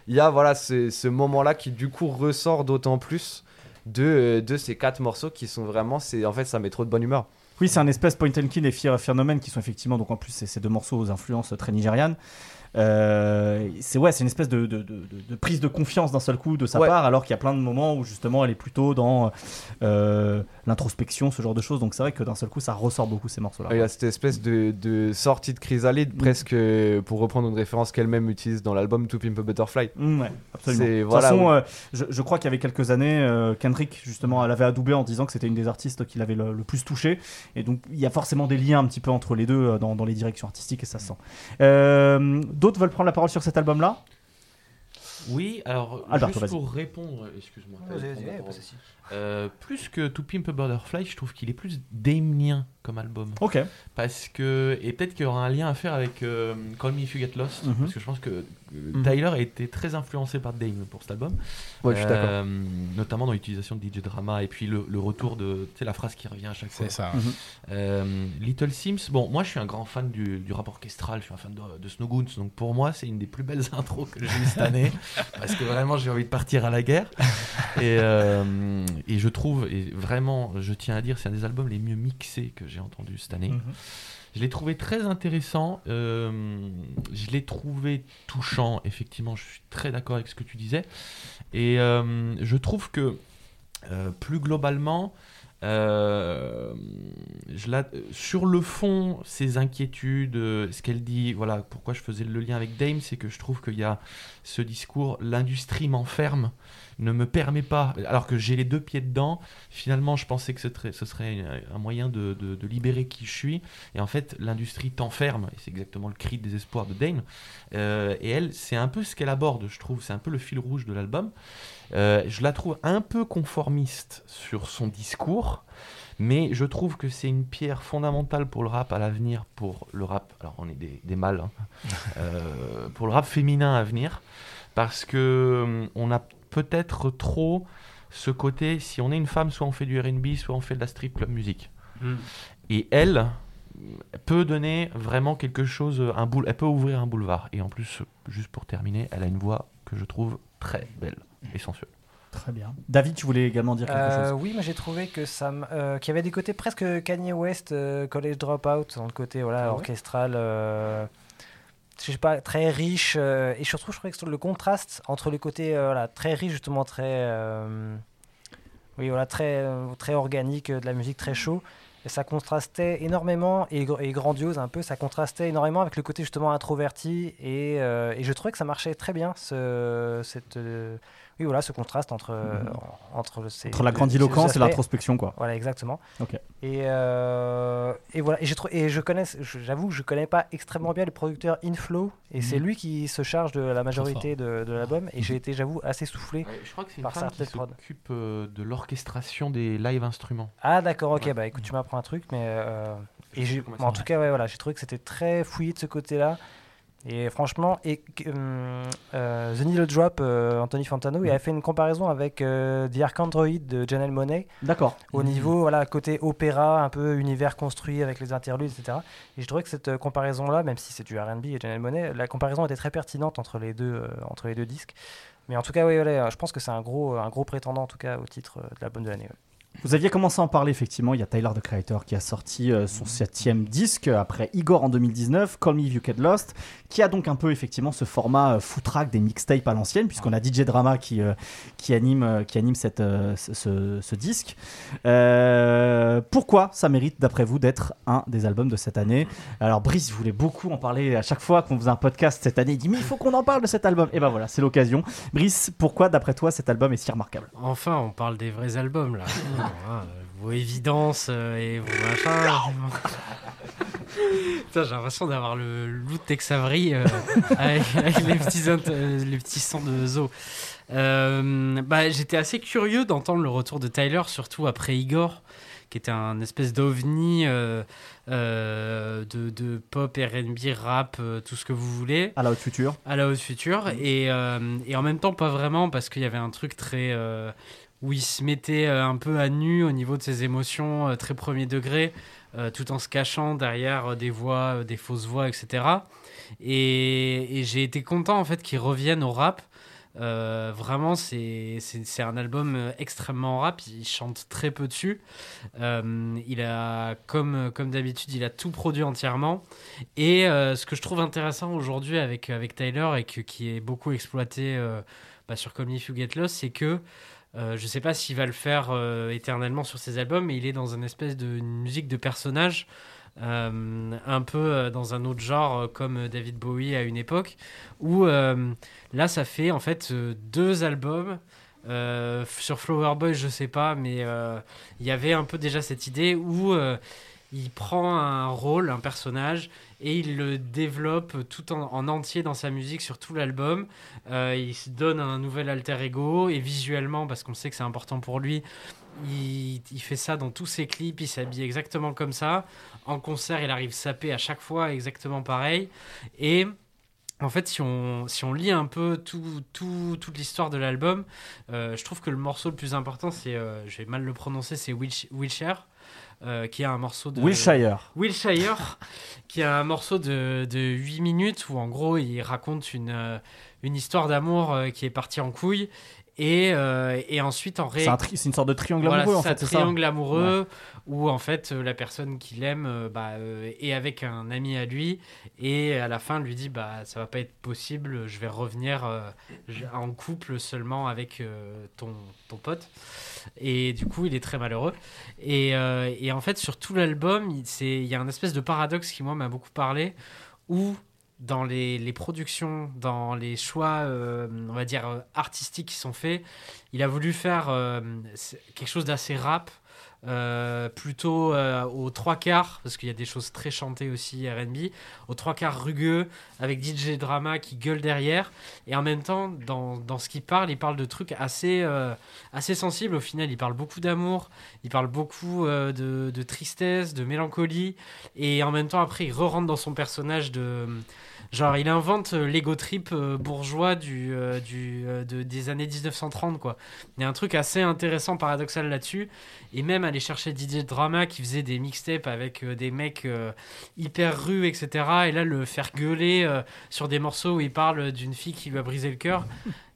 S7: il y a voilà ce, ce moment-là qui du coup ressort d'autant plus de, euh, de ces quatre morceaux qui sont vraiment, c'est en fait, ça met trop de bonne humeur.
S2: Oui, c'est un espèce Point and Kill et Fear, Fear No Man qui sont effectivement, donc en plus, c'est ces deux morceaux aux influences très nigérianes. Euh, c'est ouais, c'est une espèce de, de- de- de prise de confiance d'un seul coup de sa
S7: Ouais.
S2: part, alors qu'il y a plein de moments où justement elle est plutôt dans euh, l'introspection, ce genre de choses. Donc c'est vrai que d'un seul coup ça ressort beaucoup ces morceaux-là.
S7: Il y a cette espèce de, sortie de chrysalide, presque euh, pour reprendre une référence qu'elle-même utilise dans l'album To Pimp a Butterfly.
S2: Mm, ouais, absolument. De toute
S7: voilà,
S2: façon, euh, je, je crois qu'il y avait quelques années, Kendrick justement, elle avait adoubé en disant que c'était une des artistes qui l'avait le, le plus touché. Et donc il y a forcément des liens un petit peu entre les deux dans, dans les directions artistiques et ça se sent. D'autres veulent prendre la parole sur cet album-là
S8: Oui, alors
S2: Alberto,
S8: juste
S2: vas-y.
S8: pour répondre, excuse-moi. Euh, plus que To Pimp a Butterfly, je trouve qu'il est plus Dame'nien comme album.
S2: Ok.
S8: Parce que, et peut-être qu'il y aura un lien à faire avec euh, Call Me If You Get Lost,
S2: Mhm.
S8: parce que je pense que euh,
S2: Mhm.
S8: Tyler a été très influencé par Dame pour cet album.
S7: Ouais, je suis d'accord.
S8: Euh, Notamment dans l'utilisation de DJ Drama et puis le, le retour de, tu sais, la phrase qui revient à chaque fois.
S6: C'est ça.
S2: Mhm.
S8: Euh, Little Sims, bon, moi je suis un grand fan du, du rap orchestral, je suis un fan de, de Snow Goons, donc pour moi c'est une des plus belles intros que j'ai eues cette année, parce que vraiment j'ai envie de partir à la guerre. Et, euh, et je trouve, et vraiment je tiens à dire, c'est un des albums les mieux mixés que j'ai entendu cette année.
S2: Mhm.
S8: Je l'ai trouvé très intéressant, euh, je l'ai trouvé touchant, effectivement, je suis très d'accord avec ce que tu disais. Et euh, je trouve que euh, plus globalement, je la- sur le fond, ses inquiétudes, ce qu'elle dit, voilà, pourquoi je faisais le lien avec Dame, c'est que je trouve qu'il y a ce discours, l'industrie m'enferme, ne me permet pas, alors que j'ai les deux pieds dedans, finalement je pensais que ce serait, ce serait un moyen de, de- de libérer qui je suis, et en fait l'industrie t'enferme, et c'est exactement le cri de désespoir de Dame, Euh, et elle, c'est un peu ce qu'elle aborde, je trouve, c'est un peu le fil rouge de l'album. Euh, je la trouve un peu conformiste sur son discours, mais je trouve que c'est une pierre fondamentale pour le rap à l'avenir, pour le rap, alors on est des, des mâles, hein, euh, pour le rap féminin à venir, parce que hum, on a peut-être trop ce côté, si on est une femme, soit on fait du RB, soit on fait de la street club musique.
S4: Mm.
S8: Et elle peut donner vraiment quelque chose, un boule, elle peut ouvrir un boulevard. Et en plus, juste pour terminer, elle a une voix que je trouve très belle et sensuelle.
S2: Très bien. David, tu voulais également dire quelque
S5: Euh,
S2: chose?
S5: oui, moi j'ai trouvé que ça, euh, qu'il y avait des côtés presque Kanye West, euh, College Dropout, dans le côté voilà
S8: Ah ouais?
S5: orchestral, euh, je sais pas, très riche. euh, et surtout, je trouvais que le contraste entre le côté euh, très riche, justement très, euh, oui voilà, très très organique de la musique, très chaud. Ça contrastait énormément et, gr- et grandiose un peu. Ça contrastait énormément avec le côté justement introverti et, et je trouvais que ça marchait très bien ce, cette, oui voilà, ce contraste entre
S2: Mhm.
S5: entre, ces,
S2: Entre la grandiloquence et l'introspection, quoi.
S5: Voilà, exactement. Et, euh, et voilà. Et, j'ai trou- et je connais, je- j'avoue que je connais pas extrêmement bien le producteur Inflow, et c'est
S6: Mhm.
S5: lui qui se charge de la majorité de, de l'album. Et j'ai été, j'avoue, assez soufflé.
S8: je crois que c'est une
S5: Par
S8: femme qui s'occupe euh, de l'orchestration des live instruments.
S5: Ah d'accord, ok.
S8: Ouais.
S5: Bah écoute, tu m'apprends un truc, mais euh,
S8: Je
S5: et j'ai,
S8: ça
S5: en tout cas, ouais, voilà, j'ai trouvé que c'était très fouillé de ce côté-là. Et franchement, et hum, euh, The Needle Drop, euh, Anthony Fantano, il a fait une comparaison avec euh, The Ark Android de Janelle Monet.
S2: D'accord.
S5: au niveau voilà côté opéra un peu univers construit avec les interludes etc et je trouvais que cette comparaison là même si c'est du R&B et Janelle Monet la comparaison était très pertinente entre les deux euh, entre les deux disques mais en tout cas voilà, je pense que c'est un gros un gros prétendant en tout cas au titre euh, de l'album de l'année ouais.
S2: Vous aviez commencé à en parler, effectivement. Il y a Tyler, the Creator, qui a sorti euh, son septième disque après Igor en 2019, Call Me If You Get Lost, qui a donc un peu, effectivement, ce format euh, footrack des mixtapes à l'ancienne, puisqu'on a DJ Drama qui, euh, qui anime, qui anime cette, ce, disque. Pourquoi ça mérite, d'après vous, d'être un des albums de cette année? Alors, Brice voulait beaucoup en parler à chaque fois qu'on faisait un podcast cette année. Il dit, mais il faut qu'on en parle de cet album. Et ben voilà, c'est l'occasion. Brice, pourquoi, d'après toi, cet album est si remarquable?
S4: Enfin, on parle des vrais albums là. Bon, hein, vos évidences euh, et vos machins. Putain, j'ai l'impression d'avoir le loup de Tex Avery euh, avec, avec les, petits euh, les petits sons de zoo. Euh, bah, J'étais assez curieux d'entendre le retour de Tyler, surtout après Igor, qui était un espèce d'ovni euh, euh, de, de pop, RB, rap, euh, tout ce que vous voulez
S2: À la haute future.
S4: à la haute future et, euh, et en même temps pas vraiment parce qu'il y avait un truc très euh, où il se mettait euh, un peu à nu au niveau de ses émotions euh, très premier degré euh, tout en se cachant derrière des voix des fausses voix etc et, j'ai été content en fait qu'il revienne au rap vraiment, c'est un album extrêmement rap. Il chante très peu dessus. Il a, comme, comme d'habitude, il a tout produit entièrement. Et ce que je trouve intéressant aujourd'hui avec, avec Tyler et qui est beaucoup exploité bah, sur Come If You Get Lost, c'est que je ne sais pas s'il va le faire éternellement sur ses albums, mais il est dans une espèce de musique de personnage. un peu dans un autre genre comme David Bowie à une époque où là ça fait en fait deux albums sur Flower Boy je sais pas mais il y avait un peu déjà cette idée où il prend un rôle, un personnage, et il le développe tout en, en entier dans sa musique sur tout l'album. il se donne un nouvel alter ego, et visuellement, parce qu'on sait que c'est important pour lui, il, fait ça dans tous ses clips, il s'habille exactement comme ça. En concert, il arrive sapé à chaque fois exactement pareil. Et en fait, si on, si on lit un peu tout, tout, toute l'histoire de l'album, euh, je trouve que le morceau le plus important, c'est, euh, je vais mal le prononcer, c'est Wilshire. Euh, qui a un morceau de
S2: Wilshire.
S4: Wilshire, qui a un morceau de, de 8 minutes où en gros il raconte une, euh, une histoire d'amour euh, qui est partie en couille et, euh, et ensuite, en
S2: ré... C'est une sorte de triangle amoureux, en fait.
S4: C'est un triangle amoureux où, en fait, euh, la personne qu'il aime euh, bah, est avec un ami à lui et à la fin lui dit bah, Ça va pas être possible, je vais revenir en couple seulement avec ton, ton pote. Et du coup, il est très malheureux. Et, et en fait, sur tout l'album, il y a un espèce de paradoxe qui, moi, m'a beaucoup parlé où dans les, les, productions, dans les choix, euh, on va dire, euh, artistiques qui sont faits. Il a voulu faire euh, quelque chose d'assez rap, plutôt aux trois quarts, parce qu'il y a des choses très chantées aussi, RB, aux trois quarts rugueux, avec DJ Drama qui gueule derrière. Et en même temps, dans, dans ce qu'il parle, il parle de trucs assez, assez sensibles. Au final, il parle beaucoup d'amour, il parle beaucoup de, de, tristesse, de mélancolie. Et en même temps, après, il re-rentre dans son personnage de Genre, il invente euh, l'ego trip euh, bourgeois du, euh, du, de, des années 1930, quoi. Il y a un truc assez intéressant, paradoxal là-dessus. Et même aller chercher Didier Drama qui faisait des mixtapes avec des mecs hyper rues, etc. Et là, le faire gueuler sur des morceaux où il parle d'une fille qui lui a brisé le cœur.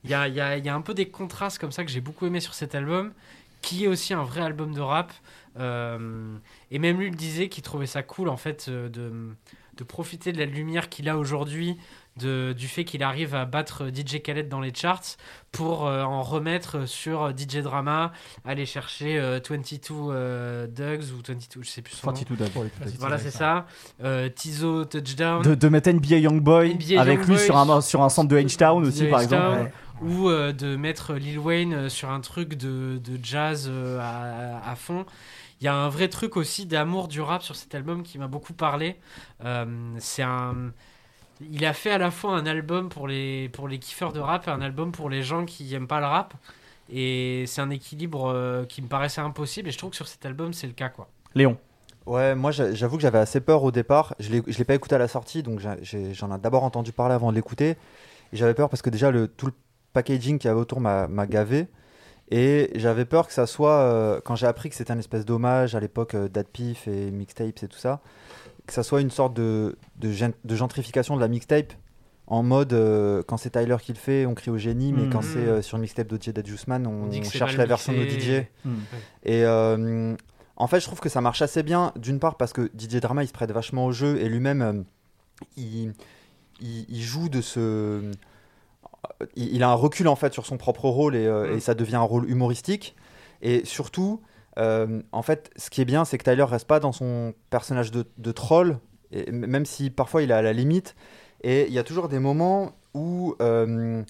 S4: Il y a, y, a, y a, un peu des contrastes comme ça que j'ai beaucoup aimé sur cet album, qui est aussi un vrai album de rap. et même lui, il disait qu'il trouvait ça cool, en fait, de de profiter de la lumière qu'il a aujourd'hui, du fait qu'il arrive à battre DJ Khaled dans les charts pour euh, en remettre sur DJ Drama, aller chercher 22 euh, Dugs ou 22, je sais plus son 22 Dugs. Voilà, c'est ça. Euh, Tizo Touchdown.
S2: De, de mettre NBA Youngboy avec lui sur un, sur un centre de H-Town aussi, par exemple.
S4: Ou de mettre Lil Wayne sur un truc de, de jazz à, à, fond. Il y a un vrai truc aussi d'amour du rap sur cet album qui m'a beaucoup parlé. Euh, c'est un il a fait à la fois un album pour les, pour les kiffeurs de rap et un album pour les gens qui n'aiment pas le rap. Et c'est un équilibre euh, qui me paraissait impossible. Et je trouve que sur cet album, c'est le cas. quoi.
S2: Léon
S3: Ouais, moi j'avoue que j'avais assez peur au départ. Je ne l'ai pas écouté à la sortie, donc j'en ai, d'abord entendu parler avant de l'écouter. Et j'avais peur parce que déjà le, tout le packaging qu'il y avait autour m'a gavé. Et j'avais peur que ça soit, euh, quand j'ai appris que c'était un espèce d'hommage à l'époque euh, d'Adpif et mixtapes et tout ça, que ça soit une sorte de, de, gentrification de la mixtape en mode euh, quand c'est Tyler qui le fait, on crie au génie, mais quand mhm. c'est sur une mixtape d'OJ Dadjusman, on, on cherche la version de DJ. Mhm. Et en fait, je trouve que ça marche assez bien, d'une part parce que DJ Drama il se prête vachement au jeu et lui-même il, il, joue de ce il, a un recul en fait sur son propre rôle et, euh, mm. ça devient un rôle humoristique. Et surtout, euh, en fait, ce qui est bien, c'est que Tyler reste pas dans son personnage de, troll, et même si parfois il est à la limite. Et il y a toujours des moments où euh,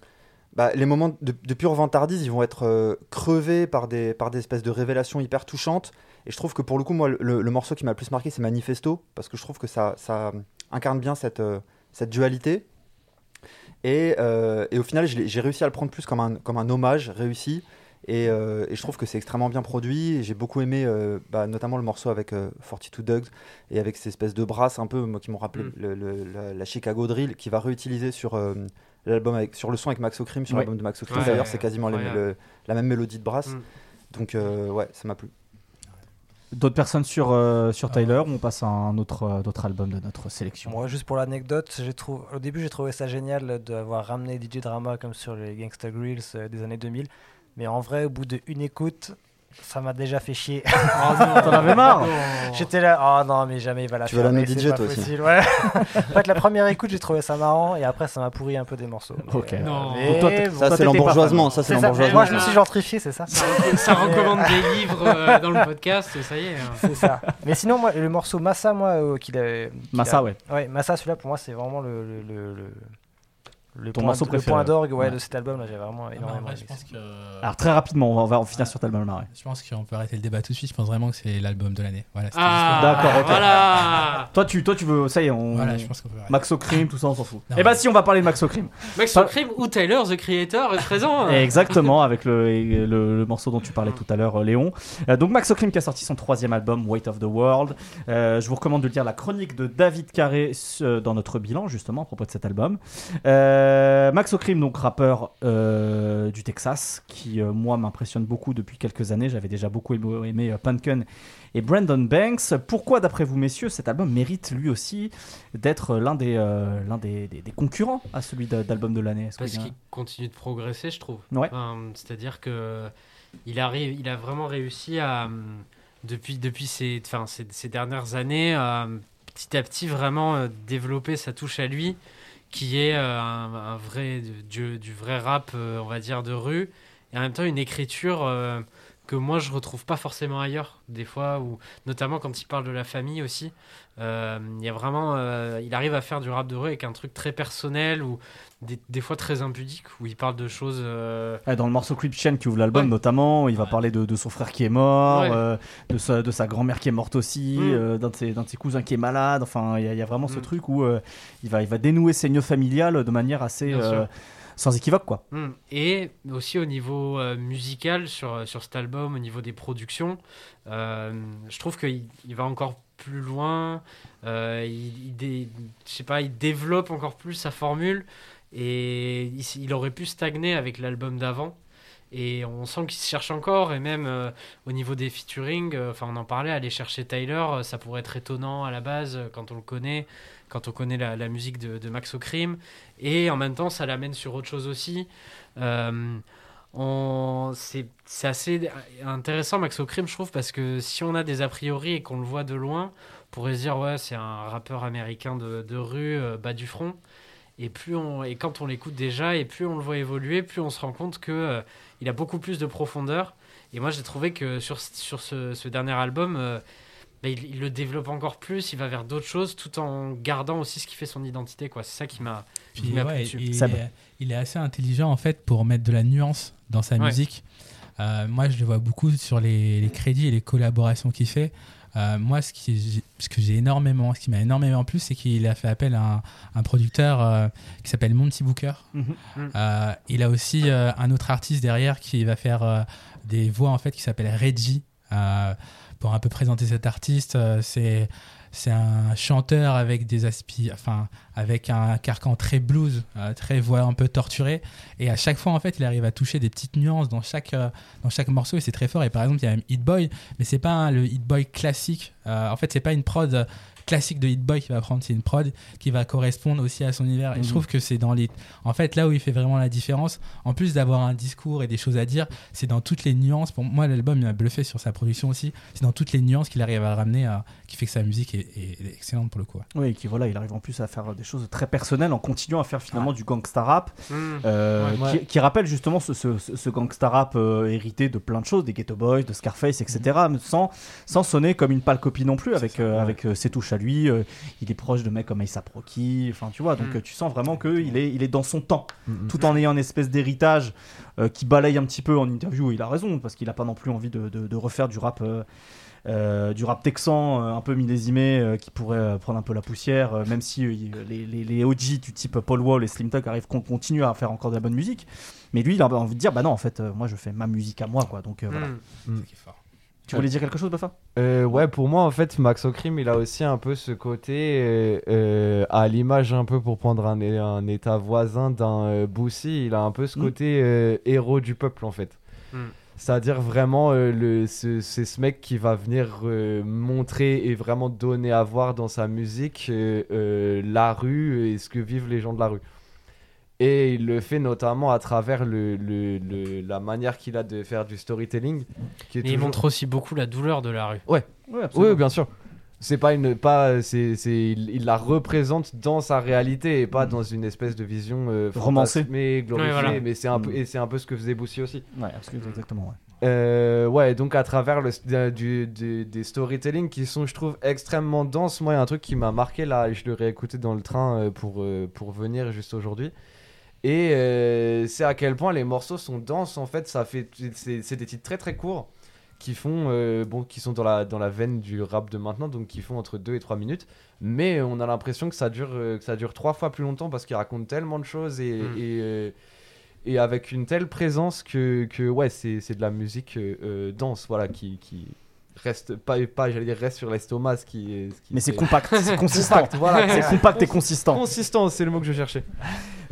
S3: bah, les moments de, pure vantardise, ils vont être crevés par des, par des espèces de révélations hyper touchantes. Et je trouve que pour le coup, moi, le, morceau qui m'a le plus marqué, c'est Manifesto, parce que je trouve que ça, ça incarne bien cette, cette dualité. Euh, et, au final, j'ai réussi à le prendre plus comme un, comme un hommage réussi. Et, euh, et je trouve que c'est extrêmement bien produit. J'ai beaucoup aimé euh, bah, notamment le morceau avec 42 Dogs et avec ces espèces de brasses un peu moi, qui m'ont rappelé mm. la, Chicago Drill qui va réutiliser sur l'album avec sur le son avec Max O'Crim sur l'album de Max O'Crim. D'ailleurs, c'est quasiment la même mélodie de brasse. Mm. Donc ouais, ça m'a plu.
S2: D'autres personnes sur, euh, sur Tyler ou on passe à un autre, euh, autre album de notre sélection
S5: Moi, juste pour l'anecdote, j'ai au début, j'ai trouvé ça génial d'avoir ramené DJ Drama comme sur les Gangsta Grills euh, des années 2000. Mais en vrai, au bout d'une écoute, ça m'a déjà fait chier.
S2: Oh T'en avais marre
S5: J'étais là, oh non, mais jamais il va la
S9: Tu vas
S5: faire.
S9: l'amener
S5: mais c'est
S9: DJ, toi aussi.
S5: ouais. en fait, la première écoute, j'ai trouvé ça marrant et après, ça m'a pourri un peu des morceaux. Mais,
S2: Ok.
S4: Non.
S5: mais
S2: Donc toi,
S9: Ça, c'est l'embourgeoisement. Ça, c'est
S5: ça.
S9: l'embourgeoisement.
S5: Moi, je me suis gentrifié, c'est ça.
S4: Ça recommande des livres euh, dans le podcast, ça y est. hein.
S5: C'est ça. Mais sinon, moi, le morceau Massa, moi, euh, qu'il a.
S2: Massa,
S5: a-
S2: ouais.
S5: Ouais, Massa, celui-là, pour moi, c'est vraiment le. le, le, le- le
S2: Ton
S5: point,
S2: morceau
S5: le
S2: préféré,
S5: point d'orgue ouais,
S2: ouais.
S5: de cet album là j'ai vraiment
S6: Ah,
S5: énormément
S6: vrai, je
S5: aimé.
S6: pense que.
S2: Alors très rapidement, on va, on va en finir sur cet album-là. ouais.
S6: Je pense qu'on peut arrêter le débat tout de suite. Je pense vraiment que c'est l'album de l'année. Voilà.
S4: Ah,
S2: D'accord, ok.
S4: Voilà.
S2: Toi, tu, toi, tu veux. Ça y est, on.
S6: juste- Voilà, je pense qu'on peut arrêter.
S2: Maxo Cream, tout ça, on s'en fout.
S6: Non,
S2: Eh bah,
S6: ouais.
S2: si, on va parler de Maxo Cream.
S4: Max
S2: Pas-
S4: Cream ou Tyler, the creator, est présent.
S2: Exactement, avec le, le, le morceau dont tu parlais tout à l'heure, euh, Léon. Euh, donc Max O'Crim qui a sorti son troisième album, Weight of the World. Euh, je vous recommande de lire la chronique de David Carré dans notre bilan, justement, à propos de cet album. Euh, Max O'Crim, donc rappeur euh, du Texas, qui, euh, moi, m'impressionne beaucoup depuis quelques années. J'avais déjà beaucoup aimé, aimé euh, Punken et Brandon Banks. Pourquoi, d'après vous, messieurs, cet album mérite lui aussi d'être l'un des, euh, l'un des, des- des concurrents à celui d'album de l'année?
S4: Parce
S2: qu'il
S4: continue de progresser, je trouve.
S2: Ouais.
S4: Enfin, C'est-à-dire que il arrive, il a vraiment réussi à depuis depuis ces, enfin, ces, ces dernières années petit à petit vraiment euh, développer sa touche à lui, qui est euh, un, vrai du, du vrai rap, euh, on va dire de rue, et en même temps une écriture. Que moi je retrouve pas forcément ailleurs des fois ou notamment quand il parle de la famille aussi euh, il y a vraiment euh, il arrive à faire du rap de rue avec un truc très personnel ou des, des fois très impudique où il parle de choses euh,
S2: Ouais, dans le morceau Creep Chain qui ouvre l'album
S4: Ouais.
S2: notamment, il va
S4: Ouais.
S2: parler de, de son frère qui est mort, de, sa, de sa grand-mère qui est morte aussi,
S4: Mm.
S2: d'un de, ses- d'un de ses cousins qui est malade. Enfin, il y, a- il y a vraiment ce
S4: Mm.
S2: truc où il, va, il va dénouer ses nœuds familiales de manière assez. Sans équivoque. quoi.
S4: Hmm. Et aussi au niveau euh, musical sur, sur cet album, au niveau des productions, euh, je trouve qu'il il va encore plus loin. euh, il, je sais pas, il développe encore plus sa formule et il aurait pu stagner avec l'album d'avant. Et on sent qu'il se cherche encore, et même euh, au niveau des featuring, euh, enfin on en parlait, aller chercher Tyler, euh, ça pourrait être étonnant à la base quand on le connaît, quand on connaît la, musique de, de Max O'Crim, et en même temps ça l'amène sur autre chose aussi. On- c'est assez intéressant Max O'Crim je trouve parce que si on a des a priori et qu'on le voit de loin, on pourrait se dire ouais c'est un rappeur américain de, de rue bas du front. Et plus on et quand on l'écoute déjà et plus on le voit évoluer, plus on se rend compte que euh, il a beaucoup plus de profondeur. Et moi j'ai trouvé que sur sur ce, ce dernier album, euh, bah, il, il le développe encore plus, il va vers d'autres choses tout en gardant aussi ce qui fait son identité quoi. C'est ça qui m'a
S6: Puis,
S4: qui m'a
S6: ouais,
S4: plu dessus.
S6: il,
S2: Seb.
S6: est, il est assez intelligent en fait pour mettre de la nuance dans sa
S4: Ouais.
S6: musique. Euh, moi, je le vois beaucoup sur les, les crédits et les collaborations qu'il fait. Euh, moi, ce, qui, ce que j'ai énormément, ce qui m'a énormément plu, c'est qu'il a fait appel à un, un producteur euh, qui s'appelle Monty Booker.
S2: Mhm.
S6: Euh, il a aussi un autre artiste derrière qui va faire des voix en fait qui s'appelle Reggie. Pour un peu présenter cet artiste, c'est c'est un chanteur avec des aspi, enfin avec un carcan très blues, euh, très voix un peu torturée. Et à chaque fois, en fait, il arrive à toucher des petites nuances dans chaque euh, dans chaque morceau et c'est très fort. Et par exemple, il y a même Hit Boy, mais c'est pas le Hit Boy classique. Euh, en fait, c'est pas une prod classique de Hit Boy qui va prendre, c'est une prod qui va correspondre aussi à son univers. Et
S2: Mhm.
S6: je trouve que c'est dans les, en fait, là où il fait vraiment la différence. En plus d'avoir un discours et des choses à dire, c'est dans toutes les nuances. Pour moi, l'album il m'a bluffé sur sa production aussi. C'est dans toutes les nuances qu'il arrive à ramener, à- qui fait que sa musique est, excellente pour le coup. ouais.
S2: Oui, et qui voilà, il arrive en plus à faire des choses très personnelles en continuant à faire finalement du gangsta rap.
S4: Hmm.
S2: Euh,
S7: Ouais.
S2: Qui, qui rappelle justement ce, ce, gangsta rap euh, hérité de plein de choses, des Ghetto Boys, de Scarface, etc. mais sans, sans sonner comme une pâle copie non plus, avec, euh, avec euh, ses touches à lui. euh, il est proche de mecs comme A$AP Rocky, enfin tu vois, donc
S4: Mm.
S2: euh, tu sens vraiment qu'il est, il est dans son temps,
S7: Mhm.
S2: tout en ayant une espèce d'héritage euh, qui balaye un petit peu en interview. Il a raison, parce qu'il n'a pas non plus envie de, de- de refaire du rap. euh, euh, du rap texan euh, un peu millésimé euh, qui pourrait euh, prendre un peu la poussière, euh, même si euh, les, les, les OG du type Paul Wall et Slim Tug arrivent qu'on continue à faire encore de la bonne musique. Mais lui, il a envie de dire bah non, en fait, euh, moi je fais ma musique à moi, quoi. Donc euh, voilà.
S7: Mm.
S6: C'est ça qui est fort.
S2: Tu voulais dire quelque chose, Bafa
S7: Euh, ouais, pour moi, en fait, Max O'Crim, il a aussi un peu ce côté, euh, euh, à l'image un peu pour prendre un, un état voisin d'un euh, il a un peu ce
S2: Mm.
S7: côté euh, héros du peuple, en fait.
S4: Mm.
S7: C'est-à-dire vraiment, le, c'est ce mec qui va venir montrer et vraiment donner à voir dans sa musique la rue et ce que vivent les gens de la rue. Et il le fait notamment à travers le, le- le- la manière qu'il a de faire du storytelling. Qui est
S4: Mais il montre aussi beaucoup la douleur de la rue.
S2: Ouais,
S7: Oui, bien sûr. C'est pas une pas c'est c'est il, il la représente dans sa réalité et pas dans une espèce de vision euh,
S2: Romancée.
S7: fantasmée, glorifiée
S4: Ouais, voilà.
S7: mais c'est un peu et c'est un peu ce que faisait Boussy aussi.
S2: Ouais, absolument, exactement. ouais.
S7: Euh, ouais, donc à travers le, de- du, du- des storytelling qui sont, je trouve, extrêmement denses. Moi, il y a un truc qui m'a marqué là, et je le réécouté dans le train euh, pour, euh, pour venir juste aujourd'hui. Et euh, c'est à quel point les morceaux sont denses. En fait, ça fait, c'est des titres très très courts qui font, euh, bon, qui sont dans la, dans la veine du rap de maintenant, donc qui font entre 2 et 3 minutes. Mais on a l'impression que ça dure, euh, que ça dure trois fois plus longtemps parce qu'ils racontent tellement de choses et,
S4: Mm.
S7: et, euh, et avec une telle présence que, que ouais, c'est de la musique dense, voilà, qui, qui reste pas, pas j'allais dire reste sur l'estomac, ce qui est. ce qui
S2: Mais c'est compact, c'est consistant.
S7: Compact, voilà.
S2: C'est compact et consistant.
S7: Consistant, c'est le mot que je cherchais.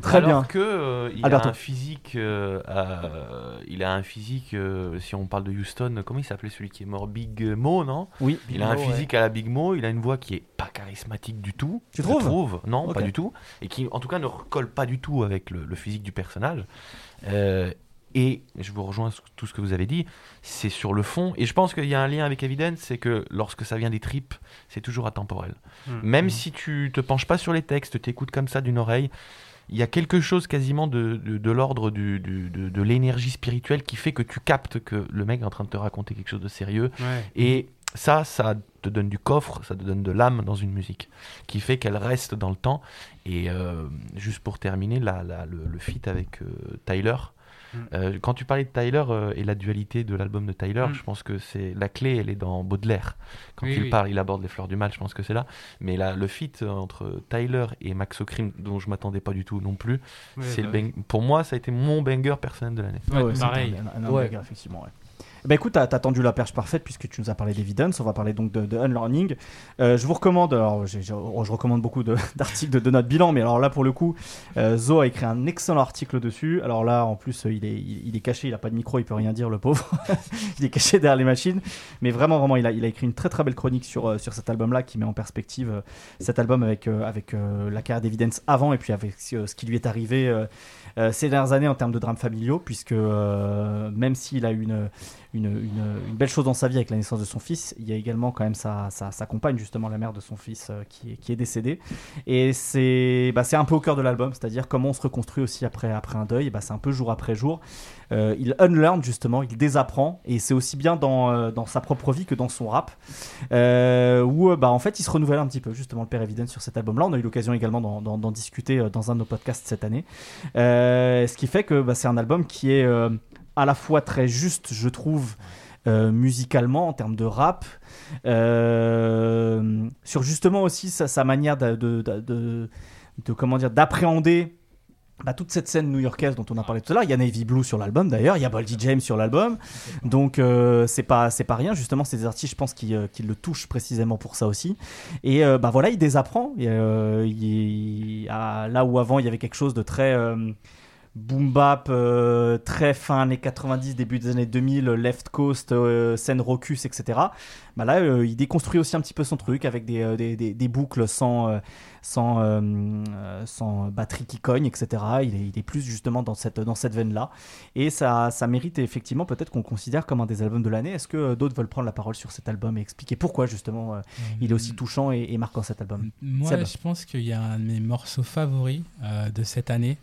S2: Très
S8: Alors
S2: bien.
S8: que euh, il
S2: Alberto.
S8: a un physique, euh, euh, il a un physique. euh, si on parle de Houston, comment il s'appelait celui qui est mort, Big Mo, non?
S2: Oui.
S8: Il a un physique à la Big Mo, il a une voix qui est pas charismatique du tout.
S2: Tu
S8: je
S2: trouves?
S8: trouve Non, pas du tout. Et qui, en tout cas, ne recolle pas du tout avec le, le physique du personnage. Et je vous rejoins sur tout ce que vous avez dit, c'est sur le fond. Et je pense qu'il y a un lien avec Evidence, c'est que lorsque ça vient des tripes, c'est toujours atemporel.
S4: Mm.
S8: Même si tu te penches pas sur les textes, t'écoutes comme ça d'une oreille, il y a quelque chose quasiment de, de, de l'ordre du, du- de, de l'énergie spirituelle qui fait que tu captes que le mec est en train de te raconter quelque chose de sérieux.
S4: Ouais.
S8: Et ça, ça te donne du coffre, ça te donne de l'âme dans une musique, qui fait qu'elle reste dans le temps. Et euh, juste pour terminer, la, la- le, le feat avec euh, Tyler.
S4: Mm.
S8: Euh, quand tu parlais de Tyler euh, et la dualité de l'album de Tyler,
S4: Mm.
S8: je pense que c'est la clé, elle est dans Baudelaire. Quand
S4: Oui,
S8: il
S4: oui.
S8: parle, il aborde les fleurs du mal, je pense que c'est là. Mais là, le feat entre Tyler et Max O'Crim, dont je m'attendais pas du tout non plus,
S4: Ouais,
S8: c'est
S4: bah
S8: le bang- pour moi, ça a été mon banger personnel de l'année.
S4: Ouais,
S2: Ouais, c'est
S4: pareil.
S2: un- un- un
S7: Ouais.
S2: banger, effectivement. ouais. Bah écoute, t'as tendu la perche parfaite puisque tu nous as parlé d'Evidence. On va parler donc de, Unlearning. Euh, je vous recommande, alors oh, je recommande beaucoup d'articles de, notre bilan, mais alors là pour le coup, euh, Zo a écrit un excellent article dessus. Alors là, en plus, euh, il est, caché, il a pas de micro, il peut rien dire, le pauvre. il est caché derrière les machines. Mais vraiment, vraiment, il a, écrit une très très belle chronique sur, sur cet album-là qui met en perspective cet album avec, avec la carrière d'Evidence avant et puis avec ce qui lui est arrivé ces dernières années en termes de drames familiaux, puisque même s'il a eu une, une, belle chose dans sa vie avec la naissance de son fils, il y a également quand même sa, sa, compagne, justement la mère de son fils, euh, qui, est, décédée. Et c'est bah, c'est un peu au cœur de l'album, c'est-à-dire comment on se reconstruit aussi après, après un deuil, bah, c'est un peu jour après jour. Euh, il unlearn justement, il désapprend, et c'est aussi bien dans, euh, sa propre vie que dans son rap, où bah, en fait il se renouvelle un petit peu, justement le père Evidence sur cet album-là. On a eu l'occasion également d'en- discuter dans un de nos podcasts cette année. Ce qui fait que c'est un album qui est à la fois très juste, je trouve, euh, musicalement en termes de rap, euh, sur justement aussi sa, manière de, de- comment dire d'appréhender bah, toute cette scène new-yorkaise dont on a parlé tout à l'heure. Il y a Navy Blue sur l'album d'ailleurs, il y a Boldy James sur l'album, donc euh, c'est pas c'est pas rien. Justement, des artistes, je pense, qui, euh, qui le touchent précisément pour ça aussi. Et euh, bah voilà, il désapprend. Là où avant il y avait quelque chose de très boom bap, euh, très fin années 90, début des années 2000, left coast, euh, scène rocus, etc. Bah là, euh, il déconstruit aussi un petit peu son truc avec des, des, des- des boucles sans, sans, sans batterie qui cogne, etc. Il est, il est plus justement dans cette, dans cette veine-là. Et ça, ça mérite effectivement peut-être qu'on considère comme un des albums de l'année. Est-ce que d'autres veulent prendre la parole sur cet album et expliquer pourquoi justement il est aussi touchant et, et marquant cet album?
S6: Moi,
S2: Seb.
S6: je pense qu'il y a un de mes morceaux favoris de cette année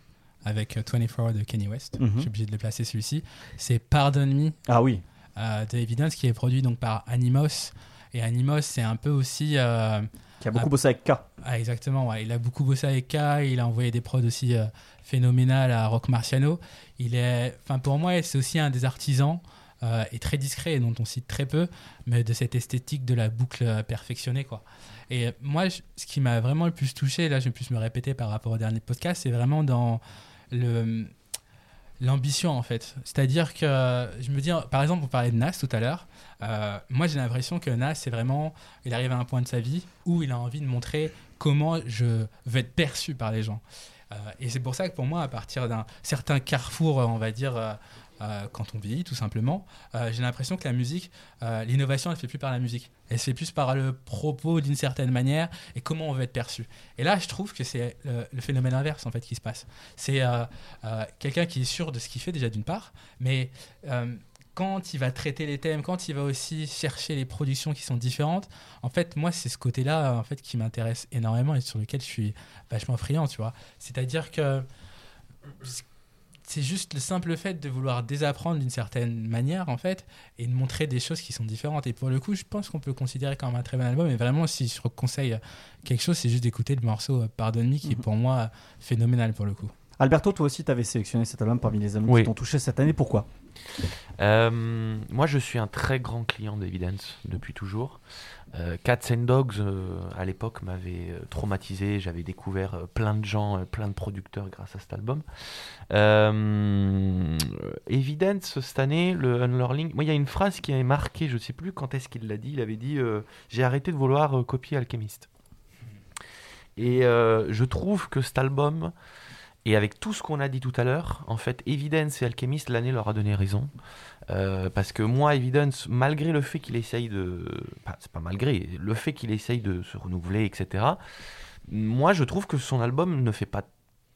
S6: avec euh, 24 Hours de Kanye West.
S2: Mhm.
S6: Je suis obligé de le placer celui-ci. C'est Pardon Me
S2: Ah oui,
S6: euh, de Evidence qui est produit donc par Animos. Et Animos, c'est un peu aussi. euh,
S2: qui a beaucoup bossé avec K.
S6: ah, exactement, ouais. il a beaucoup bossé avec K, il a envoyé des prods aussi euh, phénoménales à Rock Marciano. Il est, enfin pour moi, c'est aussi un des artisans euh, et très discret et dont on cite très peu, mais de cette esthétique de la boucle euh, perfectionnée quoi. Et euh, moi, je- ce qui m'a vraiment le plus touché, là, je vais plus me répéter par rapport au dernier podcast, c'est vraiment dans l'ambition en fait. C'est-à-dire que je me dis, par exemple, on parlait de Nas tout à l'heure. Euh, moi, j'ai l'impression que Nas, c'est vraiment, il arrive à un point de sa vie où il a envie de montrer comment je vais être perçu par les gens. Euh, et c'est pour ça que pour moi, à partir d'un certain carrefour, on va dire, euh, quand on vieillit, tout simplement, euh, j'ai l'impression que la musique, euh, l'innovation, elle ne fait plus par la musique. Elle se fait plus par le propos d'une certaine manière et comment on veut être perçu. Et là, je trouve que c'est le, le phénomène inverse, en fait, qui se passe. C'est quelqu'un qui est sûr de ce qu'il fait, déjà, d'une part, mais quand il va traiter les thèmes, quand il va aussi chercher les productions qui sont différentes, en fait, moi, c'est ce côté-là en fait, qui m'intéresse énormément et sur lequel je suis vachement friand, tu vois. C'est-à-dire que c'est juste le simple fait de vouloir désapprendre d'une certaine manière, en fait, et de montrer des choses qui sont différentes. Et pour le coup, je pense qu'on peut considérer comme un très bon album. Et vraiment, si je conseille quelque chose, c'est juste d'écouter le morceau euh, Pardonne Me, qui est mhm. pour moi phénoménal pour le coup.
S2: Alberto, toi aussi, tu avais sélectionné cet album parmi les albums qui t'ont touché cette année. Pourquoi?
S8: Euh, Moi, je suis un très grand client d'Evidence depuis toujours. Euh, Cats and Dogs, euh, à l'époque, m'avait traumatisé. J'avais découvert plein de gens, plein de producteurs grâce à cet album. Evidence, cette année, le Unlearning. Moi, il y a une phrase qui avait marqué, je ne sais plus quand est-ce qu'il l'a dit. Il avait dit J'ai arrêté de vouloir copier Alchemist. Et je trouve que cet album. Et avec tout ce qu'on a dit tout à l'heure, en fait, Evidence et Alchemist, l'année leur a donné raison. Euh, parce que moi, Evidence, malgré le fait qu'il essaye de. c'est pas malgré, le fait qu'il essaye de se renouveler, etc., moi, je trouve que son album ne fait pas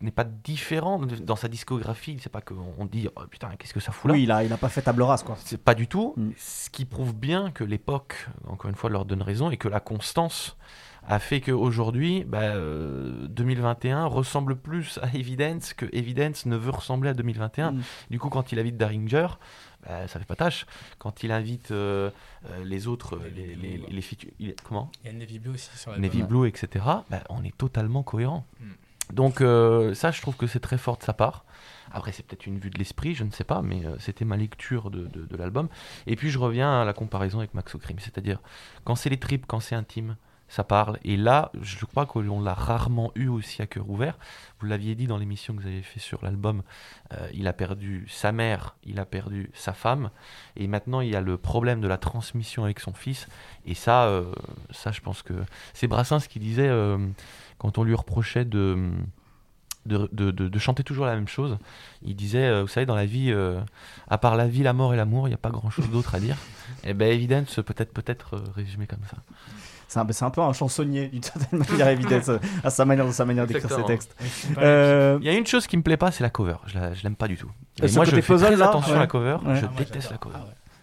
S8: n'est pas différent dans sa discographie. C'est pas qu'on dit oh, putain qu'est-ce que ça fout là.
S2: Oui, il a, il a pas fait table rase quoi.
S8: C'est pas du tout. Mm. Ce qui prouve bien que l'époque, encore une fois, leur donne raison et que la constance a fait qu'aujourd'hui, bah, 2021 euh, ressemble plus à Evidence que Evidence ne veut ressembler à 2021. Mm. Du coup, quand il invite Daringer, bah, ça fait pas tâche. Quand il invite euh, euh, les autres, les, les, les, comment
S6: Il y a Navy Blue aussi sur la
S8: Navy Blue, etc. Bah, on est totalement cohérent. Hmm. Donc ça, je trouve que c'est très fort de sa part. Après, c'est peut-être une vue de l'esprit, je ne sais pas, mais c'était ma lecture de, de, l'album. Et puis, je reviens à la comparaison avec Max O'Crim, c'est-à-dire quand c'est les tripes, quand c'est intime, ça parle. Et là, je crois qu'on l'a rarement eu aussi à cœur ouvert. Vous l'aviez dit dans l'émission que vous avez fait sur l'album, euh, il a perdu sa mère, il a perdu sa femme, et maintenant il y a le problème de la transmission avec son fils. Et ça, euh, ça je pense que c'est Brassens qui disait, euh, quand on lui reprochait de... De, de, de, chanter toujours la même chose. Il disait, vous savez, dans la vie, à part la vie, la mort et l'amour, il n'y a pas grand-chose d'autre à dire. Et eh bien, évidemment, peut-être peut-être résumé comme ça.
S2: C'est un, peu un chansonnier d'une certaine manière, évidence, à sa manière, de sa manière d'écrire ses textes.
S8: Euh, Il y a une chose qui me plaît pas, c'est la cover. Je, la, l'aime pas du tout. Et moi, je fais très attention à la cover. Je déteste la cover.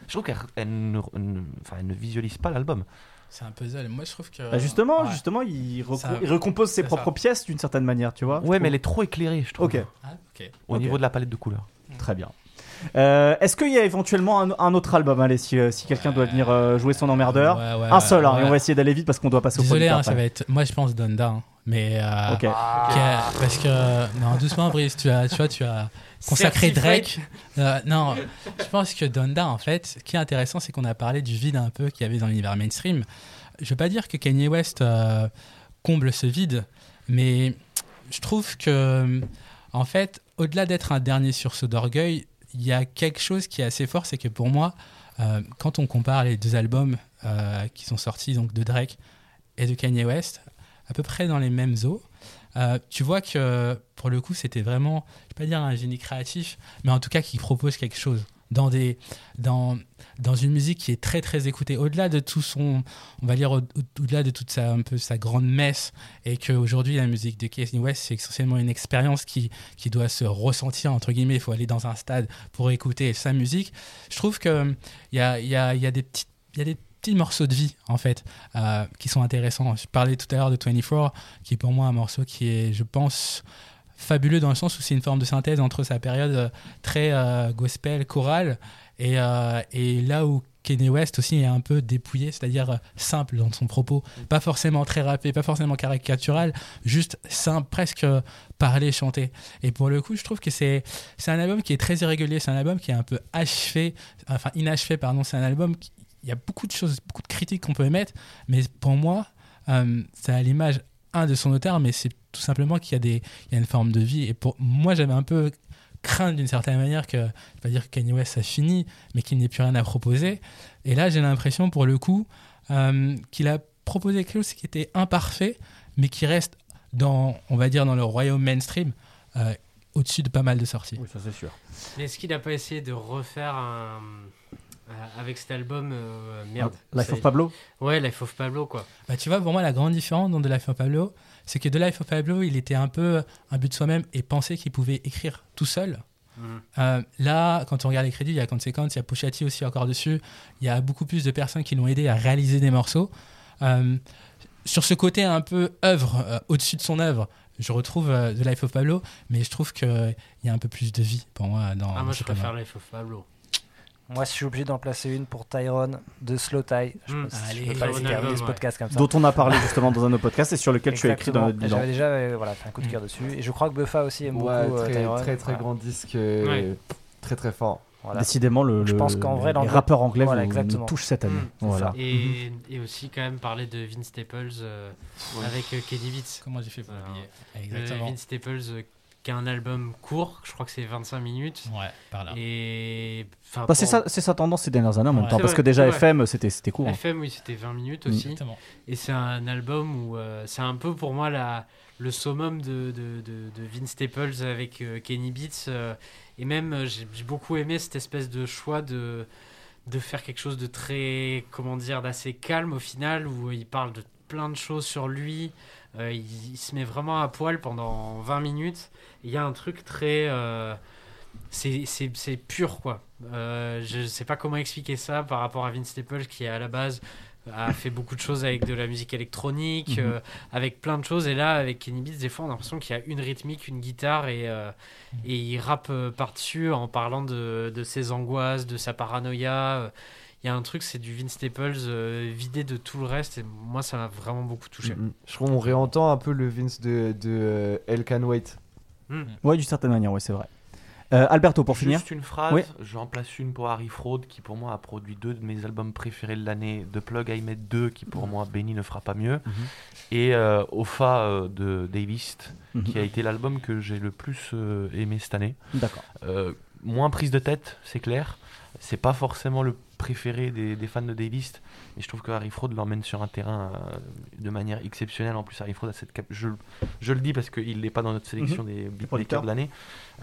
S8: Je trouve qu'elle ne, ne visualise pas l'album.
S6: C'est un puzzle. Moi, je trouve que.
S2: Bah, justement, justement, il, recompose ses propres pièces d'une certaine manière, tu vois.
S8: Ouais, mais elle est trop éclairée, je trouve.
S2: Ok.
S6: Ah,
S8: Au niveau de la palette de couleurs.
S2: Très bien. Euh, est-ce qu'il y a éventuellement un, autre album Allez, si, euh, si quelqu'un doit venir euh, jouer son emmerdeur. un seul, hein, et on va essayer d'aller vite parce qu'on doit passer au
S6: Désolé, hein, ça va être. Moi, je pense Donda. Hein, mais.
S2: ok.
S6: parce que. Non, doucement, Brice, tu, as, tu vois, tu as consacré Drake. non, je pense que Donda, en fait, ce qui est intéressant, c'est qu'on a parlé du vide un peu qu'il y avait dans l'univers mainstream. Je veux pas dire que Kanye West comble ce vide, mais je trouve que, en fait, au-delà d'être un dernier sursaut d'orgueil, il y a quelque chose qui est assez fort, c'est que pour moi, euh, quand on compare les deux albums euh, qui sont sortis donc de Drake et de Kanye West, à peu près dans les mêmes eaux, euh, tu vois que pour le coup, c'était vraiment, je vais pas dire un génie créatif, mais en tout cas qui propose quelque chose dans, des, dans, dans une musique qui est très très écoutée. Au-delà de tout son, on va dire, au-delà de toute sa, un peu sa grande messe, et qu'aujourd'hui la musique de Kanye West, c'est essentiellement une expérience qui, qui doit se ressentir, entre guillemets, il faut aller dans un stade pour écouter sa musique. Je trouve qu'il y a, y, a, y, a des petites, y a des petits morceaux de vie en fait euh, qui sont intéressants. Je parlais tout à l'heure de 24 qui est pour moi un morceau qui est je pense fabuleux dans le sens où c'est une forme de synthèse entre sa période euh, très euh, gospel, chorale, et, euh, et, là où Kanye West aussi est un peu dépouillé, c'est-à-dire simple dans son propos, pas forcément très rappé, pas forcément caricatural, juste simple, presque parler, chanter. Et pour le coup, je trouve que c'est c'est un album qui est très irrégulier, c'est un album qui est un peu achevé, enfin inachevé, pardon, c'est un album qui, il y a beaucoup de choses, beaucoup de critiques qu'on peut émettre, mais pour moi, c'est à l'image un de son auteur, mais c'est tout simplement qu'il y, a des, il y a une forme de vie. Et pour moi, j'avais un peu craint d'une certaine manière que, je vais pas dire que Kanye West a fini, mais qu'il n'ait plus rien à proposer. Et là, j'ai l'impression, pour le coup, euh, qu'il a proposé quelque chose qui était imparfait, mais qui reste dans, on va dire, dans le royaume mainstream. Euh, au-dessus de pas mal de sorties.
S2: Oui, ça c'est sûr.
S4: Mais est-ce qu'il n'a pas essayé de refaire un. Euh, avec cet album, euh, merde.
S2: Life of. Pablo
S4: Ouais, Life of Pablo, quoi.
S6: Bah, tu vois, pour moi, la grande différence dans The Life of Pablo, c'est que The Life of Pablo, il était un peu un but de soi-même et pensait qu'il pouvait écrire tout seul.
S4: Mhm.
S6: Euh, là, quand on regarde les crédits, il y a Consequence, il y a Pushati aussi encore dessus. Il y a beaucoup plus de personnes qui l'ont aidé à réaliser des morceaux. Euh, sur ce côté un peu œuvre, euh, au-dessus de son œuvre, je retrouve euh, The Life of Pablo, mais je trouve qu'il y a un peu plus de vie pour moi dans
S4: Ah, moi, je préfère Life of Pablo.
S5: Moi, je suis obligé d'en placer une pour Tyrone de Slow Tie. Je
S4: Hmm.
S5: peux,
S6: Allez,
S5: je peux pas laisser terminer ce
S4: ouais.
S5: podcast comme ça.
S2: dont on a parlé justement dans un de nos podcasts et sur lequel tu as écrit dans notre bilan.
S5: J'avais déjà euh, voilà, fait un coup de cœur dessus. Et je crois que Buffa aussi aime
S7: Ouais,
S5: beaucoup euh,
S7: très,
S5: Tyrone.
S7: très très
S5: Voilà.
S7: grand disque, euh,
S4: Ouais.
S7: très très fort.
S5: Voilà.
S2: Décidément, le,
S5: Je
S2: le-
S5: pense qu'en vrai,
S2: les rappeurs anglais
S5: voilà,
S2: nous touchent cette année.
S4: Mm,
S5: c'est
S2: voilà.
S4: Et, et aussi, quand même, parler de Vince Staples euh, avec euh, Kenny Beats.
S6: Comment j'ai fait pour l'oublier
S4: Euh,
S6: Exactement.
S4: Vince Staples, euh, qui a un album court, je crois que c'est 25 minutes.
S6: Ouais, par là.
S4: Et. enfin,
S2: Bah, c'est
S4: pour-
S2: ça, c'est sa tendance ces dernières années en même
S6: Ouais.
S2: temps, parce
S4: vrai,
S2: que déjà. FM c'était c'était court. hein.
S4: FM, oui, c'était 20 minutes aussi.
S6: Exactement.
S4: Et c'est un album où euh, c'est un peu pour moi la, le summum de, de, de, de Vince Staples avec euh, Kenny Beats. euh, et même, j'ai j'ai beaucoup aimé cette espèce de choix de, de faire quelque chose de très, comment dire, d'assez calme au final, où il parle de plein de choses sur lui. Euh, il, il se met vraiment à poil pendant 20 minutes. Il y a un truc très. euh, c'est- pur, quoi. Euh, je sais pas comment expliquer ça par rapport à Vince Staples qui, à la base, a fait beaucoup de choses avec de la musique électronique,
S2: Mhm.
S4: euh, avec plein de choses. Et là, avec Kenny Beats, des fois, on a l'impression qu'il y a une rythmique, une guitare, et, euh, et il rappe par-dessus en parlant de, de ses angoisses, de sa paranoïa. Il y a un truc, c'est du Vince Staples euh, vidé de tout le reste, et moi, ça m'a vraiment beaucoup touché.
S7: Mm, mm. Je trouve qu'on réentend un peu le Vince de, de euh, El Can Wait.
S4: Mm.
S2: Ouais, d'une certaine manière, ouais, c'est vrai. Euh, Alberto, pour finir.
S8: Juste une phrase,
S2: Oui.
S8: j'en place une pour Harry Fraud qui pour moi a produit deux de mes albums préférés de l'année, The Plug I Met 2 qui pour moi Benny ne fera pas mieux,
S2: Mhm.
S8: et euh, Ofa euh, de Davis
S2: Mhm.
S8: qui a été l'album que j'ai le plus euh, aimé cette année.
S2: D'accord.
S8: Euh, moins prise de tête, c'est clair. C'est pas forcément le préféré des, des fans de Davis, mais je trouve que Harry Fraud l'emmène sur un terrain euh, de manière exceptionnelle. En plus, Harry Fraud a cette cap je, je le dis parce qu'il n'est pas dans notre sélection des
S2: producteurs.
S8: beatmakers de l'année,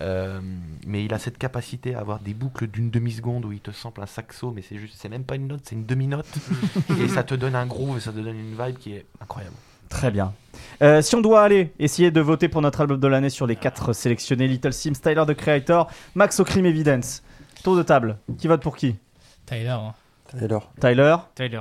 S8: Euh, mais il a cette capacité à avoir des boucles d'une demi-seconde où il te sample un saxo, mais c'est juste, c'est même pas une note, c'est une demi-note, et ça te donne un groove, et ça te donne une vibe qui est incroyable.
S2: Très bien. Euh, si on doit aller essayer de voter pour notre album de l'année sur les quatre sélectionnés, Little Sims, Tyler the Creator, Max O'Crim Evidence. Tour de table. Qui vote pour qui?
S6: Tyler. hein.
S9: Taylor.
S2: Tyler,
S4: Tyler.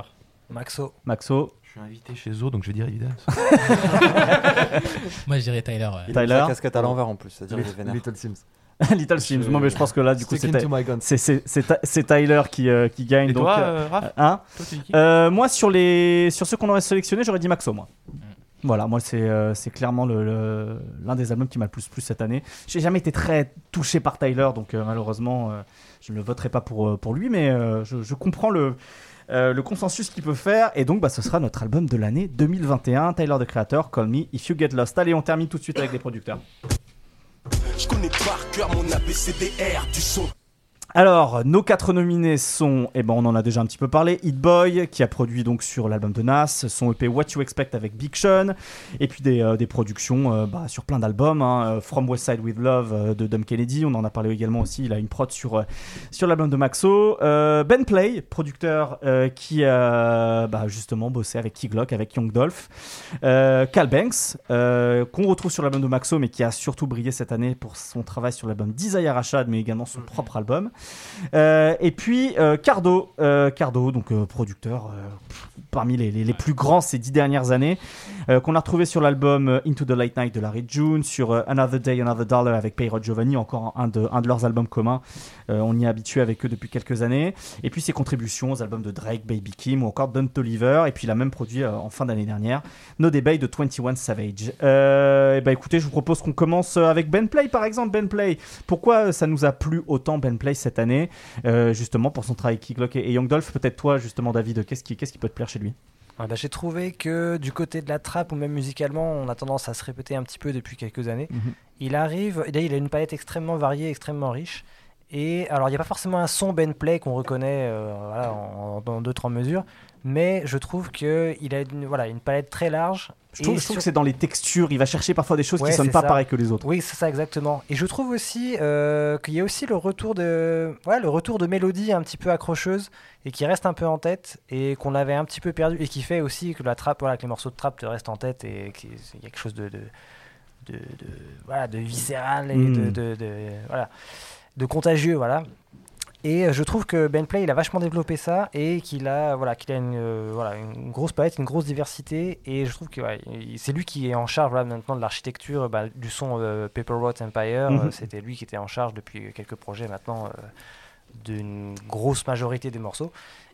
S5: Maxo.
S2: Maxo,
S8: Je suis invité chez Zo, donc je vais dire évidence.
S6: Moi, je dirais Tyler. ouais.
S9: Il a mis
S2: Tyler.
S9: sa casquette à l'envers en plus, c'est-à-dire il est vénère.
S7: Little Sims.
S2: Little Sims. Bon, mais je pense que là, du coup, c'est
S7: into my guns.
S2: c'est- c'est- c'est Ty- c'est Tyler qui, euh, qui gagne.
S8: Et
S2: donc,
S8: toi,
S2: euh,
S8: euh, Raph
S2: hein
S8: Toi, tu dis qui
S2: Euh, moi, sur, les... sur ceux qu'on aurait sélectionnés, j'aurais dit Maxo, moi. Voilà, moi, c'est euh, clairement l'un le, des albums qui m'a le plus plu cette année. J'ai jamais été très touché par Tyler, donc euh, malheureusement, euh, je ne voterai pas pour, lui, mais je, comprends le, le consensus qu'il peut faire. Et donc, bah, ce sera notre album de l'année 2021, Tyler, the Creator, Call Me If You Get Lost. Allez, on termine tout de suite avec les producteurs.
S1: Je connais par cœur mon ABCDR du.
S2: Alors, nos quatre nominés sont, eh ben, on en a déjà un petit peu parlé, Hit Boy, qui a produit donc sur l'album de Nas, son EP What You Expect avec Big Sean, et puis des, euh, des productions euh, bah, sur plein d'albums, hein, euh, From West Side With Love euh, de Dom Kennedy, on en a parlé également aussi, il a une prod sur, sur l'album de Maxo, Ben Play, producteur qui a bah, justement bossé avec Key Glock, avec Young Dolph, Cal Banks, qu'on retrouve sur l'album de Maxo, mais qui a surtout brillé cette année pour son travail sur l'album Desire Rashad, mais également son propre album. Euh, et puis euh, Cardo, euh, Cardo, donc producteur parmi les, plus grands ces dix dernières années, qu'on a retrouvé sur l'album Into the Late Night de Larry June, sur Another Day, Another Dollar avec Payroll Giovanni, encore un de, leurs albums communs. On y est habitué avec eux depuis quelques années. Et puis ses contributions aux albums de Drake, Baby Kim ou encore Don Toliver. Et puis il a même produit en fin d'année dernière No Debate de 21 Savage. Et bah écoutez, je vous propose qu'on commence avec Ben Play par exemple. Ben Play, pourquoi ça nous a plu autant Ben Play cette année Euh, Justement pour son travail Glock et, et Young Dolph. Peut-être toi justement David, qu'est-ce qui, qu'est-ce qui peut te plaire chez lui?
S5: Ah bah, J'ai trouvé que du côté de la trappe ou même musicalement, on a tendance à se répéter un petit peu depuis quelques années.
S2: Mhm.
S5: Il arrive, et là, il a une palette extrêmement variée, extrêmement riche. Et alors, il n'y a pas forcément un son Ben Play qu'on reconnaît euh, voilà, en, en, deux, trois mesures, mais je trouve qu'il a une, voilà, une palette très large.
S2: Je trouve, je trouve
S5: sur-
S2: que c'est dans les textures, il va chercher parfois des choses
S5: Ouais,
S2: qui sonnent
S5: c'est
S2: pas
S5: ça.
S2: pareil que les autres.
S5: Oui, c'est ça exactement. Et je trouve aussi euh, qu'il y a aussi le retour de, ouais, le retour de mélodie un petit peu accrocheuse et qui reste un peu en tête et qu'on avait un petit peu perdu et qui fait aussi que la trappe, voilà, que les morceaux de trappe te restent en tête et qu'il y a quelque chose de, de, de, de- voilà, de viscéral et
S2: Mm.
S5: de, de, de- voilà, de contagieux, voilà. Et euh, je trouve que Ben Play, il a vachement développé ça et qu'il a, voilà, qu'il a une, euh, voilà, une grosse palette, une grosse diversité. Et je trouve que ouais, c'est lui qui est en charge voilà, maintenant de l'architecture bah, du son euh, Paper Road Empire.
S2: Mhm.
S5: C'était lui qui était en charge depuis quelques projets maintenant euh, d'une grosse majorité des morceaux.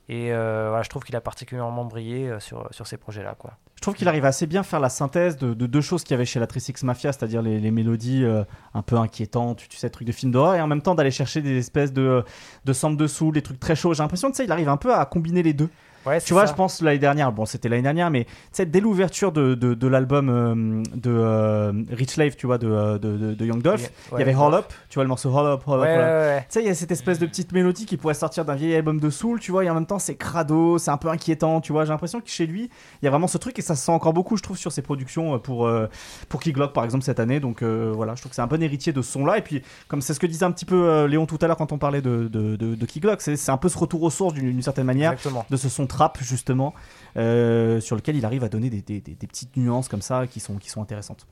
S5: Et euh, je trouve qu'il a particulièrement brillé euh, sur, sur ces projets-là. quoi.
S2: Je trouve qu'il arrive assez bien faire la synthèse de, de deux choses qu'il y avait chez la 36 Mafia, c'est-à-dire les, mélodies euh, un peu inquiétantes, tu, tu sais, trucs de film d'horreur, et en même temps d'aller chercher des espèces de, de samples dessous, des trucs très chauds. J'ai l'impression que ça, il arrive un peu à combiner les deux.
S5: Ouais,
S2: Tu vois,
S5: ça.
S2: je pense l'année dernière, bon, c'était l'année dernière, mais dès l'ouverture de, de, de l'album euh, de euh, Rich Lave, tu vois, de, euh, de, Young Dolph, il y avait. Hall Up, tu vois, le morceau Hall Up, Hall Up,
S5: Ouais.
S2: Tu sais, il y a cette espèce de petite mélodie qui pourrait sortir d'un vieil album de Soul, tu vois, et en même temps, c'est crado, c'est un peu inquiétant, tu vois. J'ai l'impression que chez lui, il y a vraiment ce truc, et ça se sent encore beaucoup, je trouve, sur ses productions pour, euh, pour Key Glock, par exemple, cette année. Donc voilà, je trouve que c'est un bon héritier de ce son-là. Et puis, comme c'est ce que disait un petit peu Léon tout à l'heure quand on parlait de, de, de, de Key Glock, c'est un peu ce retour aux sources d'une d'une certaine manière
S5: Exactement.
S2: de ce son trap justement euh, sur lequel il arrive à donner des, des- des- des petites nuances comme ça qui sont, qui sont intéressantes.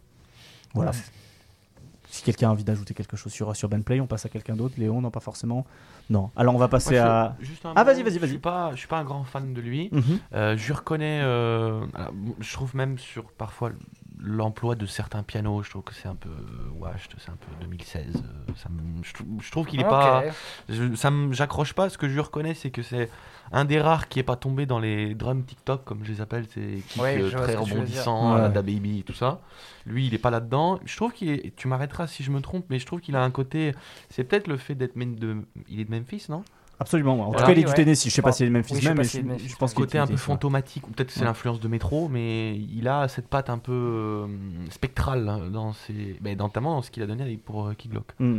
S2: Voilà. Si quelqu'un a envie d'ajouter quelque chose sur, sur Ben Play, on passe à quelqu'un d'autre. Léon, non, pas forcément. Non. Alors on va passer à.
S8: juste un
S2: Ah,
S8: mot,
S2: vas-y, vas-y,
S8: Je
S2: vas-y.
S8: suis pas, je suis pas un grand fan de lui.
S2: Mhm.
S8: Euh, je reconnais, euh, alors, je trouve même sur parfois l'emploi de certains pianos, je trouve que c'est un peu washed, c'est un peu 2016. euh, ça me- je, je trouve qu'il est
S5: Ok.
S8: pas, je, ça me- j'accroche pas. Ce que je lui reconnais, c'est que c'est un des rares qui est pas tombé dans les drums TikTok comme je les appelle, ces kicks
S5: Ouais,
S8: euh, très la
S2: Ouais.
S8: Da Baby et tout ça. Lui, il est pas là-dedans. Je trouve qu'il est, tu m'arrêteras si je me trompe, mais je trouve qu'il a un côté, c'est peut-être le fait d'être de, il est de Memphis, non?
S2: Absolument. ouais. En tout
S8: Voilà.
S2: cas, il est du. Tennessee. Je sais pas si c'est le Memphis même, mais je, pense
S8: ce
S2: qu'il
S8: côté un peu fantomatique, ou peut-être c'est l'influence de métro, mais il a cette patte un peu euh, spectrale dans ses, notamment dans ce qu'il a donné pour euh, Key Glock,
S2: Mm.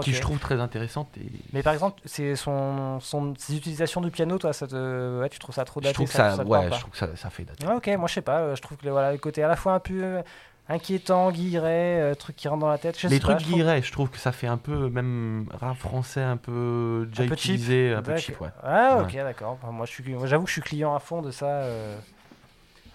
S8: qui je trouve très intéressante.
S5: Mais par exemple, c'est son, son, ses utilisations du piano, toi, ça te, ouais, tu trouves ça trop daté
S8: je trouve que
S5: ça,
S8: ouais, je trouve que ça, ça fait dater.
S5: Ah, ok, moi je sais pas, euh, je trouve que le, voilà, le côté à la fois un peu inquiétant, guilleret, euh, truc qui rentre dans la tête. Je
S8: Les
S5: sais pas,
S8: trucs
S5: je trouve-
S8: je trouve que ça fait un peu même rap français un peu déjà
S5: Un peu cheap.
S8: utilisé, un peu cheap, ouais.
S5: Ah,
S8: Ouais.
S5: ok, d'accord. Enfin, moi, j'avoue que je suis client à fond de ça. euh,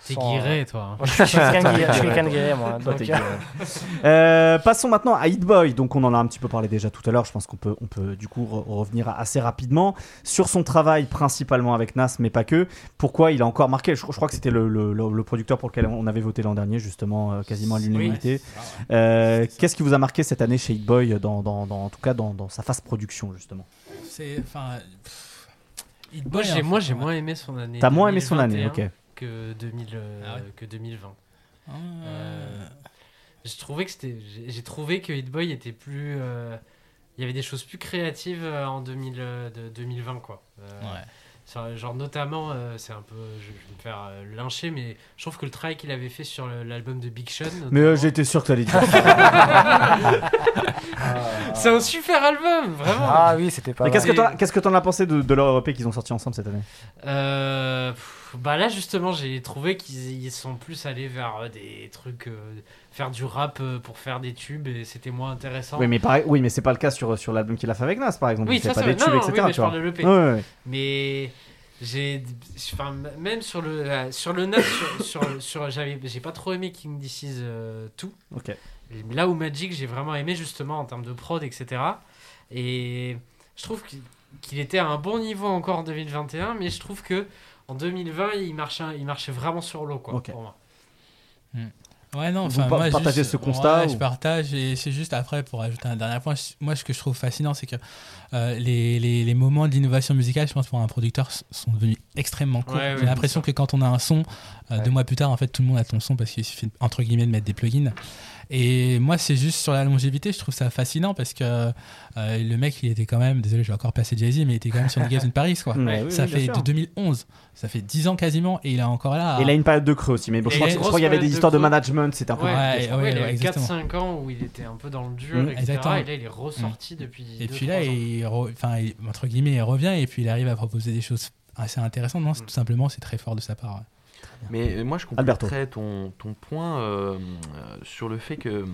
S4: T'es guiré, toi. hein.
S5: Moi, je suis quelqu'un de guilleret, moi.
S2: Toi,
S5: donc, euh,
S2: Euh, passons maintenant à Hit Boy. Donc, on en a un petit peu parlé déjà tout à l'heure. Je pense qu'on peut, on peut du coup re- revenir assez rapidement sur son travail, principalement avec Nas, mais pas que. Pourquoi il a encore marqué? Je, je crois que c'était le, le- le- le producteur pour lequel on avait voté l'an dernier, justement, euh, quasiment à l'unanimité. Euh, Qu'est-ce qui vous a marqué cette année chez Hit Boy, dans, dans- dans- en tout cas dans, dans sa phase production, justement?
S6: C'est. Enfin.
S4: Moi, j'ai
S6: enfin,
S4: moi, j'ai
S6: ouais.
S4: moins aimé son année.
S2: T'as moins aimé son année,
S4: 2021
S2: ok.
S4: Que, 2000, euh,
S6: Ah ouais.
S4: que 2020.
S6: Ah,
S4: Euh, J'ai trouvé que c'était. J'ai j'ai trouvé que Hit Boy était plus. euh, Il y avait des choses plus créatives en 2000, euh, de 2020, quoi.
S6: Ouais.
S4: Genre, notamment, euh, c'est un peu. Je, je vais me faire euh, lyncher, mais je trouve que le travail qu'il avait fait sur l'album de Big Sean.
S2: Mais euh, j'étais sûr que t'allais dire.
S4: C'est un super album, vraiment!
S5: Ah oui, c'était pas
S2: qu'est-ce que t'en as- qu'est-ce que t'en as pensé de, de leur EP qu'ils ont sorti ensemble cette année?
S4: Euh, pff, bah là justement j'ai trouvé qu'ils ils sont plus allés vers euh, des trucs euh, faire du rap euh, pour faire des tubes et c'était moins intéressant
S2: Oui, mais pareil, oui, mais c'est pas le cas sur, sur l'album qu'il a fait avec Nas, par exemple.
S4: Oui,
S2: il
S4: ça,
S2: pas des tubes,
S4: Non,
S2: etc.
S4: oui, mais
S2: tu
S4: je
S2: vois.
S4: parle de l'EP.
S2: Ouais, ouais, ouais.
S4: mais j'ai enfin même sur le euh, sur le 9 sur, sur, sur- j'avais j'ai pas trop aimé King This Is euh, tout
S2: Ok.
S4: Là où Magic j'ai vraiment aimé justement en termes de prod etc et je trouve qu'il était à un bon niveau encore en 2021 mais je trouve que en 2020 il marchait il marchait vraiment sur l'eau quoi pour moi
S6: Ouais, non,
S2: Vous
S6: moi,
S2: partagez
S6: juste-
S2: ce constat
S6: ouais,
S2: ou-
S6: Je partage, et c'est juste après, pour ajouter un dernier point, moi, ce que je trouve fascinant, c'est que euh, les, les, les moments de l'innovation musicale, je pense, pour un producteur, sont devenus extrêmement court.
S4: Ouais, ouais,
S6: J'ai l'impression que quand on a un son, euh,
S3: Ouais.
S6: deux mois plus tard, en fait, tout le monde a ton son parce qu'il suffit entre guillemets de mettre des plugins. Et moi, c'est juste sur la longévité, je trouve ça fascinant parce que euh, le mec, il était quand même, désolé, je vais encore passer Jay-Z, mais il était quand même sur Niggas in Paris, quoi.
S2: Ouais,
S6: ça
S2: oui,
S6: fait de 2011, ça fait 10 ans quasiment, et il est encore là.
S2: Et il a une période de creux aussi, mais bon, je crois je qu'il y avait des histoires de management, c'était un peu
S4: Ouais,
S6: Ouais,
S4: ouais,
S6: ouais,
S4: il y
S6: ouais,
S4: a
S6: exactement.
S4: 4-5 ans où il était un peu dans le dur,
S2: Mm,
S4: etc.
S6: exactement.
S4: Et là, il est ressorti depuis.
S6: Et
S4: deux,
S6: puis là, il, re- enfin, il- entre guillemets, il revient et puis il arrive à proposer des choses assez intéressantes. Non, c'est
S4: Mm.
S6: tout simplement, c'est très fort de sa part.
S8: Mais euh, moi, je compléterais ton, ton point euh, euh, sur le fait que euh,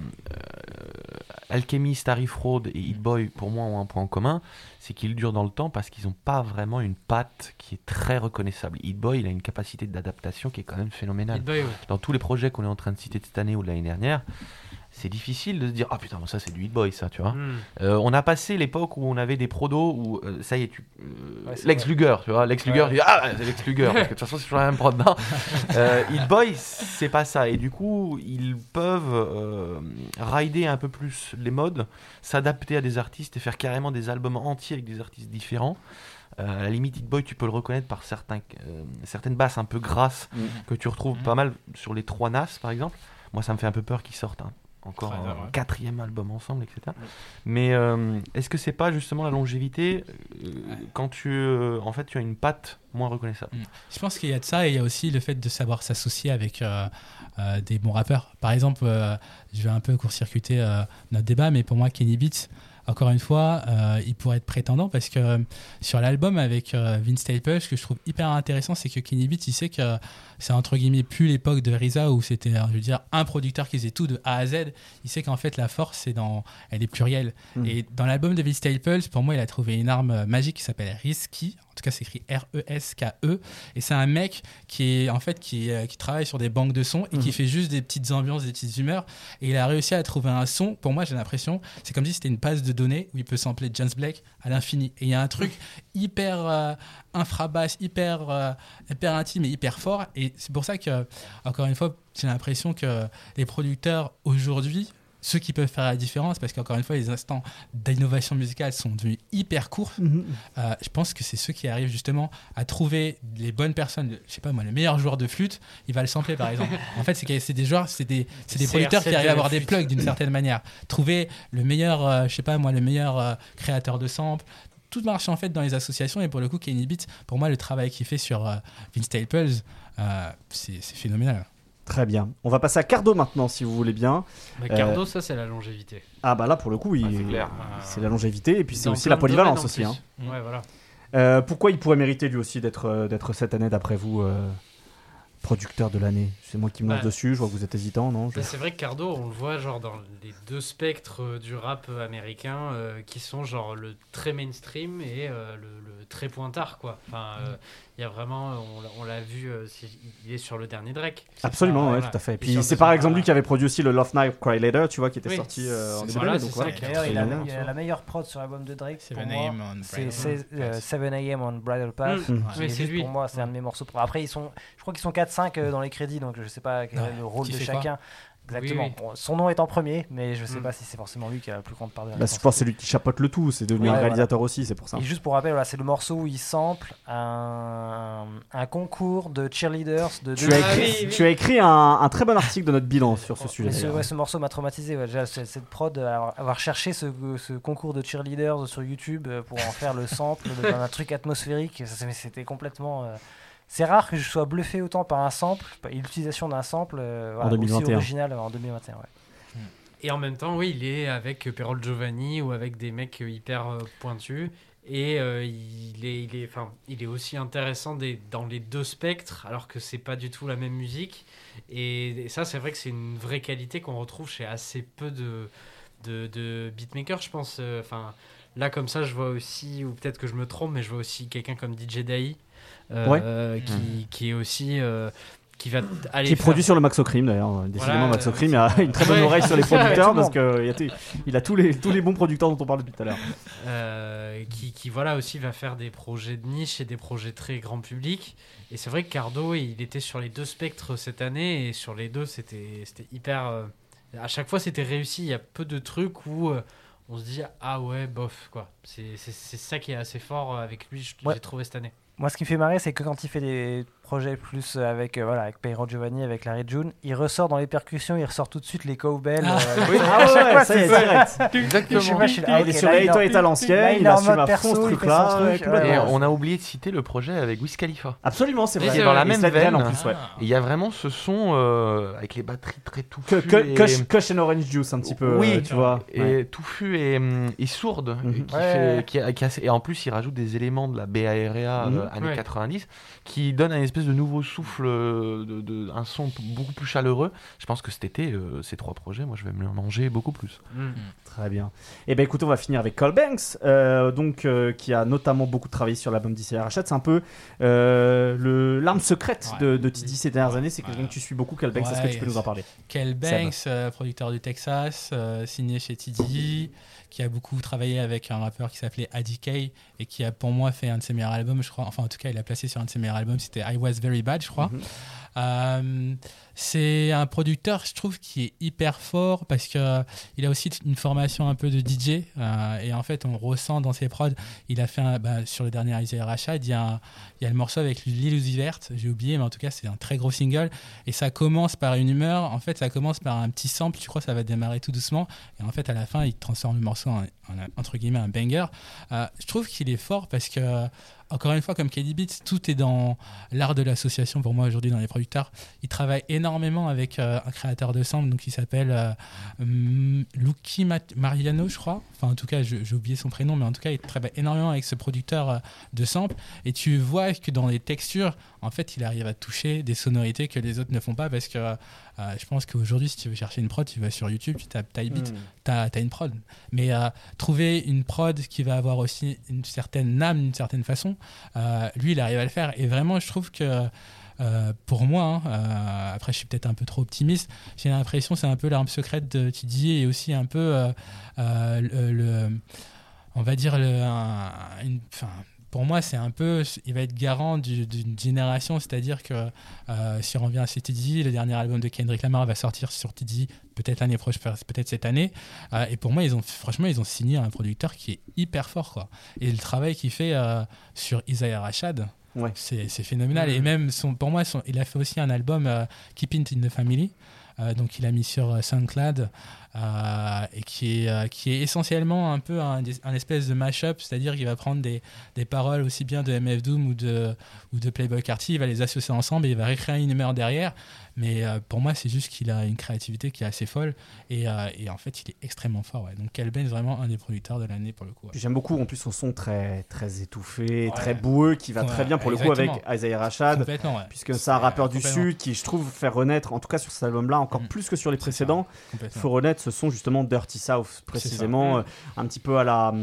S8: Alchemist, Harry Fraud et Hit Boy, pour moi, ont un point en commun, c'est qu'ils durent dans le temps parce qu'ils n'ont pas vraiment une patte qui est très reconnaissable. Hit Boy, il a une capacité d'adaptation qui est quand même phénoménale.
S4: Boy, ouais.
S8: Dans tous les projets qu'on est en train de citer de cette année ou de l'année dernière, c'est difficile de se dire ah putain ça c'est du Hit Boy ça tu vois.
S4: Mm.
S8: Euh, on a passé l'époque où on avait des prodos où euh, ça y est, tu, euh,
S5: Ouais,
S8: Lex
S5: vrai.
S8: Luger, tu vois, Lex Luger,
S5: Ouais.
S8: dis, ah c'est Lex Luger, parce que de toute façon c'est toujours la même prod. Non. Hit Boy, c'est pas ça, et du coup ils peuvent rider un peu plus les modes, s'adapter à des artistes et faire carrément des albums entiers avec des artistes différents. À la limite, Hit Boy, tu peux le reconnaître par certains, certaines basses un peu grasses
S2: Mm.
S8: que tu retrouves
S6: Mhm.
S8: pas mal sur les trois NAS par exemple. Moi, ça me fait un peu peur qu'ils sortent un- encore un
S6: ouais.
S8: quatrième album ensemble, etc. Mais euh, est-ce que c'est pas justement la longévité euh, quand tu, euh, en fait, tu as une patte moins reconnaissable?
S6: Je pense qu'il y a de ça et il y a aussi le fait de savoir s'associer avec des bons rappeurs. Par exemple, je vais un peu court-circuiter notre débat, mais pour moi, Kenny Beats, encore une fois, euh, il pourrait être prétendant parce que euh, sur l'album avec euh, Vince Staples, ce que je trouve hyper intéressant, c'est que Kenny Beats, il sait que c'est entre guillemets plus l'époque de RZA où c'était, je veux dire, un producteur qui faisait tout de A à Z. Il sait qu'en fait, la force, c'est dans, elle est plurielle.
S2: Mm.
S6: Et dans l'album de Vince Staples, pour moi, il a trouvé une arme magique qui s'appelle Risky. Tout cas, c'est écrit R-E-S-K-E. Et c'est un mec qui est en fait qui, euh, qui travaille sur des banques de sons et qui
S2: Mhm.
S6: fait juste des petites ambiances, des petites humeurs. Et il a réussi à trouver un son. Pour moi, j'ai l'impression, c'est comme si c'était une base de données où il peut sampler James Blake à l'infini. Et il y a un truc hyper euh, infrabasse, hyper, euh, hyper intime et hyper fort. Et c'est pour ça que, encore une fois, j'ai l'impression que les producteurs aujourd'hui ceux qui peuvent faire la différence, parce qu'encore une fois, les instants d'innovation musicale sont devenus hyper courts.
S2: Mhm.
S6: Euh, je pense que c'est ceux qui arrivent justement à trouver les bonnes personnes. Je sais pas moi, le meilleur joueur de flûte, il va le sampler par exemple. en fait, c'est des joueurs, c'est des, des
S4: CR7
S6: producteurs qui arrivent à avoir des plugs d'une certaine manière. Trouver le meilleur, euh, je sais pas moi, le meilleur euh, créateur de samples. Tout marche en fait dans les associations et pour le coup, Kenny Beats, pour moi, le travail qu'il fait sur euh, Vince Staples, euh, c'est phénoménal.
S2: Très bien. On va passer à Cardo maintenant, si vous voulez bien.
S4: Bah,
S2: Euh,
S4: Cardo, ça, c'est la longévité.
S2: Ah bah là, pour le coup, il-
S8: c'est
S2: la longévité et puis c'est aussi la polyvalence aussi. hein.
S4: plus. Ouais, voilà.
S2: Euh, pourquoi il pourrait mériter lui aussi d'être euh, d'être cette année, d'après vous, euh, producteur de l'année? C'est moi qui me lance
S4: Bah,
S2: dessus, je vois que vous êtes hésitant, non? Je-
S4: Bah, c'est vrai que Cardo, on le voit genre dans les deux spectres euh, du rap euh, américain euh, qui sont genre le très mainstream et euh, le, le très pointard quoi. Enfin, euh, il y a vraiment, on, l'a- vu, euh, c'est- il est sur le dernier Drake. C'est
S2: Absolument,
S4: ça,
S2: ouais,
S4: voilà.
S2: tout à fait. Et puis c'est
S4: ce
S2: par exemple lui qui avait produit aussi le Love Night Cry Later, tu vois, qui était
S4: Oui,
S2: sorti euh, en
S4: c'est-
S2: début
S4: voilà,
S2: d'année.
S4: c'est
S5: D'ailleurs, il a, il la meilleure prod sur l'album de Drake. Pour
S6: 7
S5: moi,
S6: AM on
S5: c'est
S6: Bridal
S5: c'est, euh,
S6: Path.
S5: 7 AM on Bridal Path.
S4: Mm.
S2: Mm.
S4: c'est lui.
S5: Pour moi, c'est un de mes morceaux. Après, ils sont, je crois qu'ils sont 4-5 euh, dans les crédits, donc je sais pas quel
S6: Ouais.
S5: est le rôle
S6: Qui
S5: de chacun. Exactement.
S4: Oui,
S5: son nom est en premier, mais je sais
S4: Mm.
S5: pas si c'est forcément lui qui a la plus grande part de la
S2: Bah, je pense que c'est lui qui chapeaute le tout, c'est devenu
S5: Ouais,
S2: un réalisateur aussi, c'est pour ça.
S5: Et juste pour rappel, voilà, c'est le morceau où il sample un, un concours de cheerleaders de
S2: Tu
S5: deux-
S2: as écrit,
S4: oui, oui.
S2: tu as écrit un, un très bon article de notre bilan sur ce sujet.
S5: ce, ouais, ce morceau m'a traumatisé. ouais. Déjà, cette prod, euh, avoir, avoir cherché ce, ce concours de cheerleaders sur YouTube euh, pour en faire le sample d'un truc atmosphérique, c'était complètement. euh, C'est rare que je sois bluffé autant par un sample, l'utilisation d'un sample euh, voilà, aussi
S2: 2021.
S5: original en 2021. ouais.
S4: Et en même temps, oui, il est avec Perol Giovanni ou avec des mecs hyper euh, pointus. Et euh, il, est, il, est, enfin, il est aussi intéressant des, dans les deux spectres, alors que c'est pas du tout la même musique. Et, et ça, c'est vrai que c'est une vraie qualité qu'on retrouve chez assez peu de, de, de beatmakers, je pense. Euh, Enfin, là, comme ça, je vois aussi, ou peut-être que je me trompe, mais je vois aussi quelqu'un comme DJ Dai, euh,
S2: Ouais.
S4: euh, qui, qui est aussi. euh, qui va aller
S2: Qui
S4: faire-
S2: produit sur le Maxocrim d'ailleurs. Décidément,
S4: Voilà,
S2: Maxocrim
S4: euh,
S2: a une très bonne
S4: ouais.
S2: oreille sur les producteurs parce qu'il a tous les, tous les bons producteurs dont on parlait tout à l'heure.
S4: euh, qui, qui, voilà aussi va faire des projets de niche et des projets très grand public. Et c'est vrai que Cardo, il était sur les deux spectres cette année et sur les deux, c'était c'était hyper. euh, à chaque fois, c'était réussi. Il y a peu de trucs où euh, on se dit ah ouais bof quoi. C'est c'est- c'est ça qui est assez fort euh, avec lui. je-
S5: Ouais.
S4: J'ai trouvé cette année.
S5: Moi, ce qui me fait marrer, c'est que quand il fait des projets plus euh, avec, euh, voilà, avec Peiro Giovanni, avec Larry June, il ressort dans les percussions, il ressort tout de suite les cowbells.
S6: Ah.
S5: euh,
S2: Oui, ah ouais,
S5: chaque
S2: ouais,
S5: fois,
S2: ça y est,
S5: c'est
S2: direct.
S8: Exactement.
S5: Je sais pas, je suis là,
S2: Il est sur
S5: là, il est
S2: à
S5: là,
S2: l'ancienne,
S5: il
S2: assume à fond ce
S5: truc,
S2: ouais,
S5: ouais.
S2: complètement.
S8: Et on a oublié de citer le projet avec Wiz Khalifa.
S2: Absolument, c'est vrai.
S4: c'est
S8: dans la même veine.
S2: en plus, ouais.
S8: Et il y a vraiment ce son euh, avec les batteries très touffues.
S2: que, Kush and Orange Juice, un petit peu,
S8: Oui,
S2: euh, tu vois.
S8: et touffu et, hum, sourde.
S2: Mhm.
S8: et, qui en plus, il rajoute des éléments de la BAREA
S2: Mhm.
S8: années
S4: Ouais.
S8: 90 qui donne un espèce de nouveau souffle, euh, de, de- un son beaucoup plus chaleureux. Je pense que cet été, euh, ces trois projets, moi, je vais me les manger beaucoup plus.
S2: Très bien. Et ben écoutez, on va finir avec Cole Banks, euh, donc euh, qui a notamment beaucoup travaillé sur l'album d'ICR Rachat. C'est un peu euh, le l'arme secrète
S6: Ouais.
S2: de, de TD ces dernières années. C'est quelqu'un
S6: Ouais.
S2: que tu suis beaucoup, Cole Banks. Est-ce que
S6: Ouais,
S2: tu peux nous en parler?
S6: Kel Banks, euh, producteur du Texas, euh, signé chez TD, qui a beaucoup travaillé avec un rappeur qui s'appelait ADK et qui a pour moi fait un de ses meilleurs albums, je crois. Enfin, en tout cas, il a placé sur un de ses meilleurs albums, c'était I Was Very Bad, je crois.
S2: Mhm.
S6: Euh, c'est un producteur, je trouve, qui est hyper fort parce que euh, a aussi une formation un peu de DJ euh, et en fait, on ressent dans ses prods. Il a fait bah, sur le dernier Isaiah Rashad, il y a, il y a le morceau avec Lil Uzi Vert, j'ai oublié, mais en tout cas, c'est un très gros single et ça commence par une humeur. En fait, ça commence par un petit sample. Tu crois ça va démarrer tout doucement et en fait, à la fin, il transforme le morceau en, en entre guillemets un banger. Je trouve qu'il est fort parce que encore une fois, comme KD Beats, tout est dans l'art de l'association pour moi aujourd'hui dans les producteurs. Il travaille énormément avec euh, un créateur de samples qui s'appelle euh, Lucky Mariano, je crois. Enfin, en tout cas, j'ai oublié son prénom, mais en tout cas, il travaille énormément avec ce producteur euh, de samples. Et tu vois que dans les textures, en fait, il arrive à toucher des sonorités que les autres ne font pas parce que euh, je pense qu'aujourd'hui, si tu veux chercher une prod, tu vas sur YouTube, tu tapes Type Beat, t'as as une prod. Mais euh, trouver une prod qui va avoir aussi une certaine âme, d'une certaine façon, euh, lui, il arrive à le faire. Et vraiment, je trouve que euh, pour moi, hein, euh, après, je suis peut-être un peu trop optimiste, j'ai l'impression que c'est un peu l'arme secrète de Tidier et aussi un peu euh, le, le- on va dire, le, un- une, pour moi, c'est un peu, il va être garant du- d'une génération, c'est-à-dire que euh, si on revient à CTD, le dernier album de Kendrick Lamar va sortir sur TD peut-être l'année prochaine, peut-être cette année. Euh, et pour moi, ils ont, franchement, ils ont signé un producteur qui est hyper fort, quoi. Et le travail qu'il fait euh, sur Isaiah Rashad,
S2: Ouais.
S6: c'est phénoménal. Et même, son, pour moi, son- il a fait aussi un album euh, Keep It in the Family. euh, donc il a mis sur SoundCloud euh, et qui est, euh, qui est essentiellement un peu un, un espèce de mashup, c'est-à-dire qu'il va prendre des, des paroles aussi bien de MF Doom ou de, ou de Playboy Carty, il va les associer ensemble et il va récréer une humeur derrière. Mais euh, pour moi, c'est juste qu'il a une créativité qui est assez folle et, et en fait, il est extrêmement fort. ouais. Donc Kelben est vraiment un des producteurs de l'année pour le coup. ouais.
S2: J'aime beaucoup en plus son son très, très étouffé,
S6: Ouais.
S2: très boueux, qui va très bien pour le coup avec. Isaiah Rashad. Puisque c'est un rappeur du. Sud qui, je trouve, fait renaître, en tout cas sur cet album-là, encore
S6: Mm.
S2: plus que sur les précédents,
S6: Complètement.
S2: faut renaître ce son justement Dirty South, précisément, euh, un petit peu à la.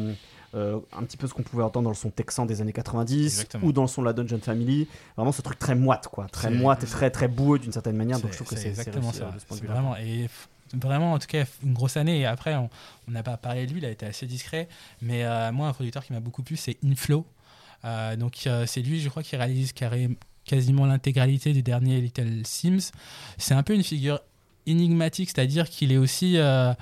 S2: euh, un petit peu ce qu'on pouvait entendre dans le son texan des années 90
S6: Exactement.
S2: ou dans le son de la Dungeon Family vraiment ce truc très moite quoi très moite et très très boueux d'une certaine manière donc je trouve que
S6: c'est exactement ça.
S2: euh, de ce point de
S6: C'est
S2: vue-là.
S6: vraiment et vraiment en tout cas une grosse année. Et après, on n'a pas parlé de lui, il a été assez discret. Mais euh, moi, un producteur qui m'a beaucoup plu, c'est Inflow. Euh, donc euh, c'est lui, je crois, qui réalise carré- quasiment l'intégralité du dernier Little Sims. C'est un peu une figure énigmatique, c'est-à-dire qu'il est aussi euh,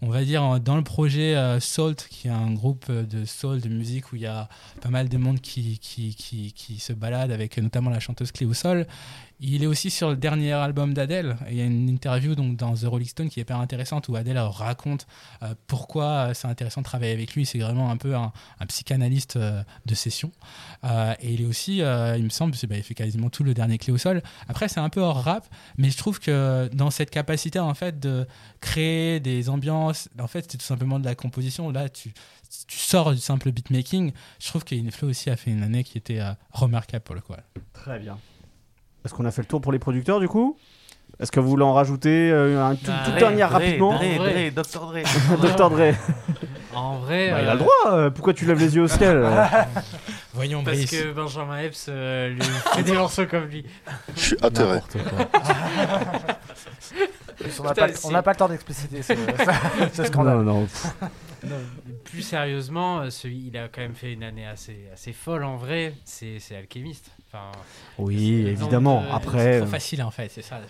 S6: on va dire dans le projet euh, Salt, qui est un groupe euh, de soul, de musique où il y a pas mal de monde qui, qui, qui, qui se balade avec euh, notamment la chanteuse Cléo Sol. Il est aussi sur le dernier album d'Adèle. Il y a une interview donc, dans The Rolling Stone qui est hyper intéressante où Adèle raconte euh, pourquoi c'est intéressant de travailler avec lui. C'est vraiment un peu un, psychanalyste euh, de session. Euh, et il est aussi, il me semble, bah, il fait quasiment tout le dernier Clé au sol. Après, c'est un peu hors rap, mais je trouve que dans cette capacité en fait de créer des ambiances, en fait, c'est tout simplement de la composition. Là, tu, tu sors du simple beatmaking. Je trouve qu'Inflow aussi a fait une année qui était remarquable pour le coup.
S2: très bien est-ce qu'on a fait le tour pour les producteurs du coup? Est-ce que vous voulez en rajouter euh, un tout,
S4: Bah,
S2: tout
S4: Dre,
S2: dernier
S8: Dre,
S2: rapidement
S8: Dre, Dr. Dre.
S2: Dr Dre
S4: En vrai,
S2: Bah, il a
S4: euh,
S2: le droit euh, pourquoi tu lèves les yeux au ciel?
S6: Voyons
S4: parce
S6: Brice.
S4: que Benjamin Epps euh, lui fait des morceaux comme lui.
S10: Je suis atterré.
S5: On n'a pas, pas le temps d'expliciter ce, ce scandale.
S2: non non
S4: Non, plus sérieusement, euh, celui, il a quand même fait une année assez, assez folle en vrai. C'est c'est
S2: Oui, évidemment. Après.
S6: C'est trop facile en fait, c'est ça.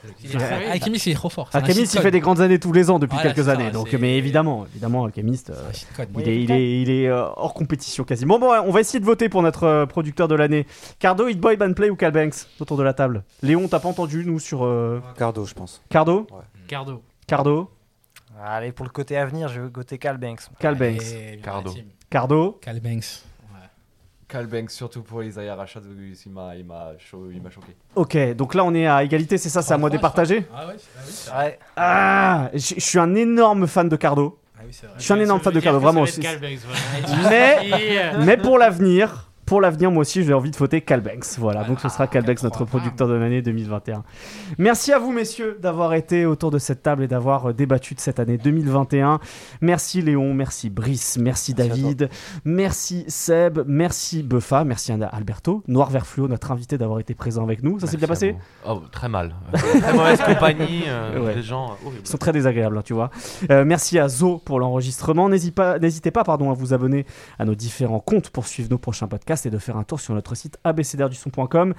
S6: Alchemist, il est trop fort.
S2: Alchemist, il fait des grandes années tous les ans depuis quelques années. Donc, mais évidemment, évidemment, Alchemist, il, est, il, est, il est hors compétition quasiment. Bon, on va essayer de voter pour notre producteur de l'année. Cardo, Hit Boy, Banplay ou Calbanks autour de la table? Léon, t'as pas entendu nous sur.
S9: Cardo, je pense.
S2: Cardo?
S4: Cardo.
S2: Cardo?
S5: Allez, pour le côté avenir, je vais côté Calbanks.
S2: Calbanks.
S8: Cardo.
S2: Cardo?
S6: Calbanks.
S7: Calbanks, surtout pour Isaiah Rashad, il m'a, il m'a, choqué.
S2: Ok, donc là on est à égalité, c'est ça, c'est à moi de partager?
S6: Ah ouais,
S5: c'est vrai.
S2: Ah, je suis un énorme fan de Cardo.
S6: Ah oui, c'est vrai.
S2: Je suis un énorme fan de Cardo, vraiment.
S4: Mais,
S2: mais pour l'avenir, pour l'avenir, moi aussi, j'ai envie de voter Calbanks. Voilà, donc ce sera Calbanks, notre producteur de l'année 2021. Merci à vous, messieurs, d'avoir été autour de cette table et d'avoir euh, débattu de cette année 2021. Merci Léon, merci Brice, merci, David, merci Seb, merci Buffa, merci Alberto, Noir Vert Fluo, notre invité, d'avoir été présent avec nous. Ça s'est bien passé
S8: Oh, très mal. très mauvaise compagnie, euh, des gens
S2: Ils sont très désagréables, hein, tu vois. Euh, merci à Zo pour l'enregistrement. N'hésitez pas, n'hésitez pas pardon, à vous abonner à nos différents comptes pour suivre nos prochains podcasts et de faire un tour sur notre site abcdrduson.com.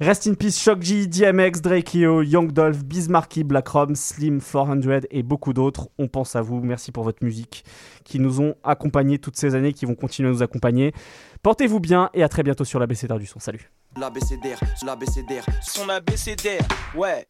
S2: Rest in peace Shockji, DMX, Drake Leo, Young Dolph, Bismarcky, Black Rom, Slim 400 et beaucoup d'autres. On pense à vous. Merci pour votre musique qui nous ont accompagnés toutes ces années, qui vont continuer à nous accompagner. Portez-vous bien et à très bientôt sur l'ABCDR du son. Salut. L'ABCDR, l'ABCDR, son ABCDR, ouais.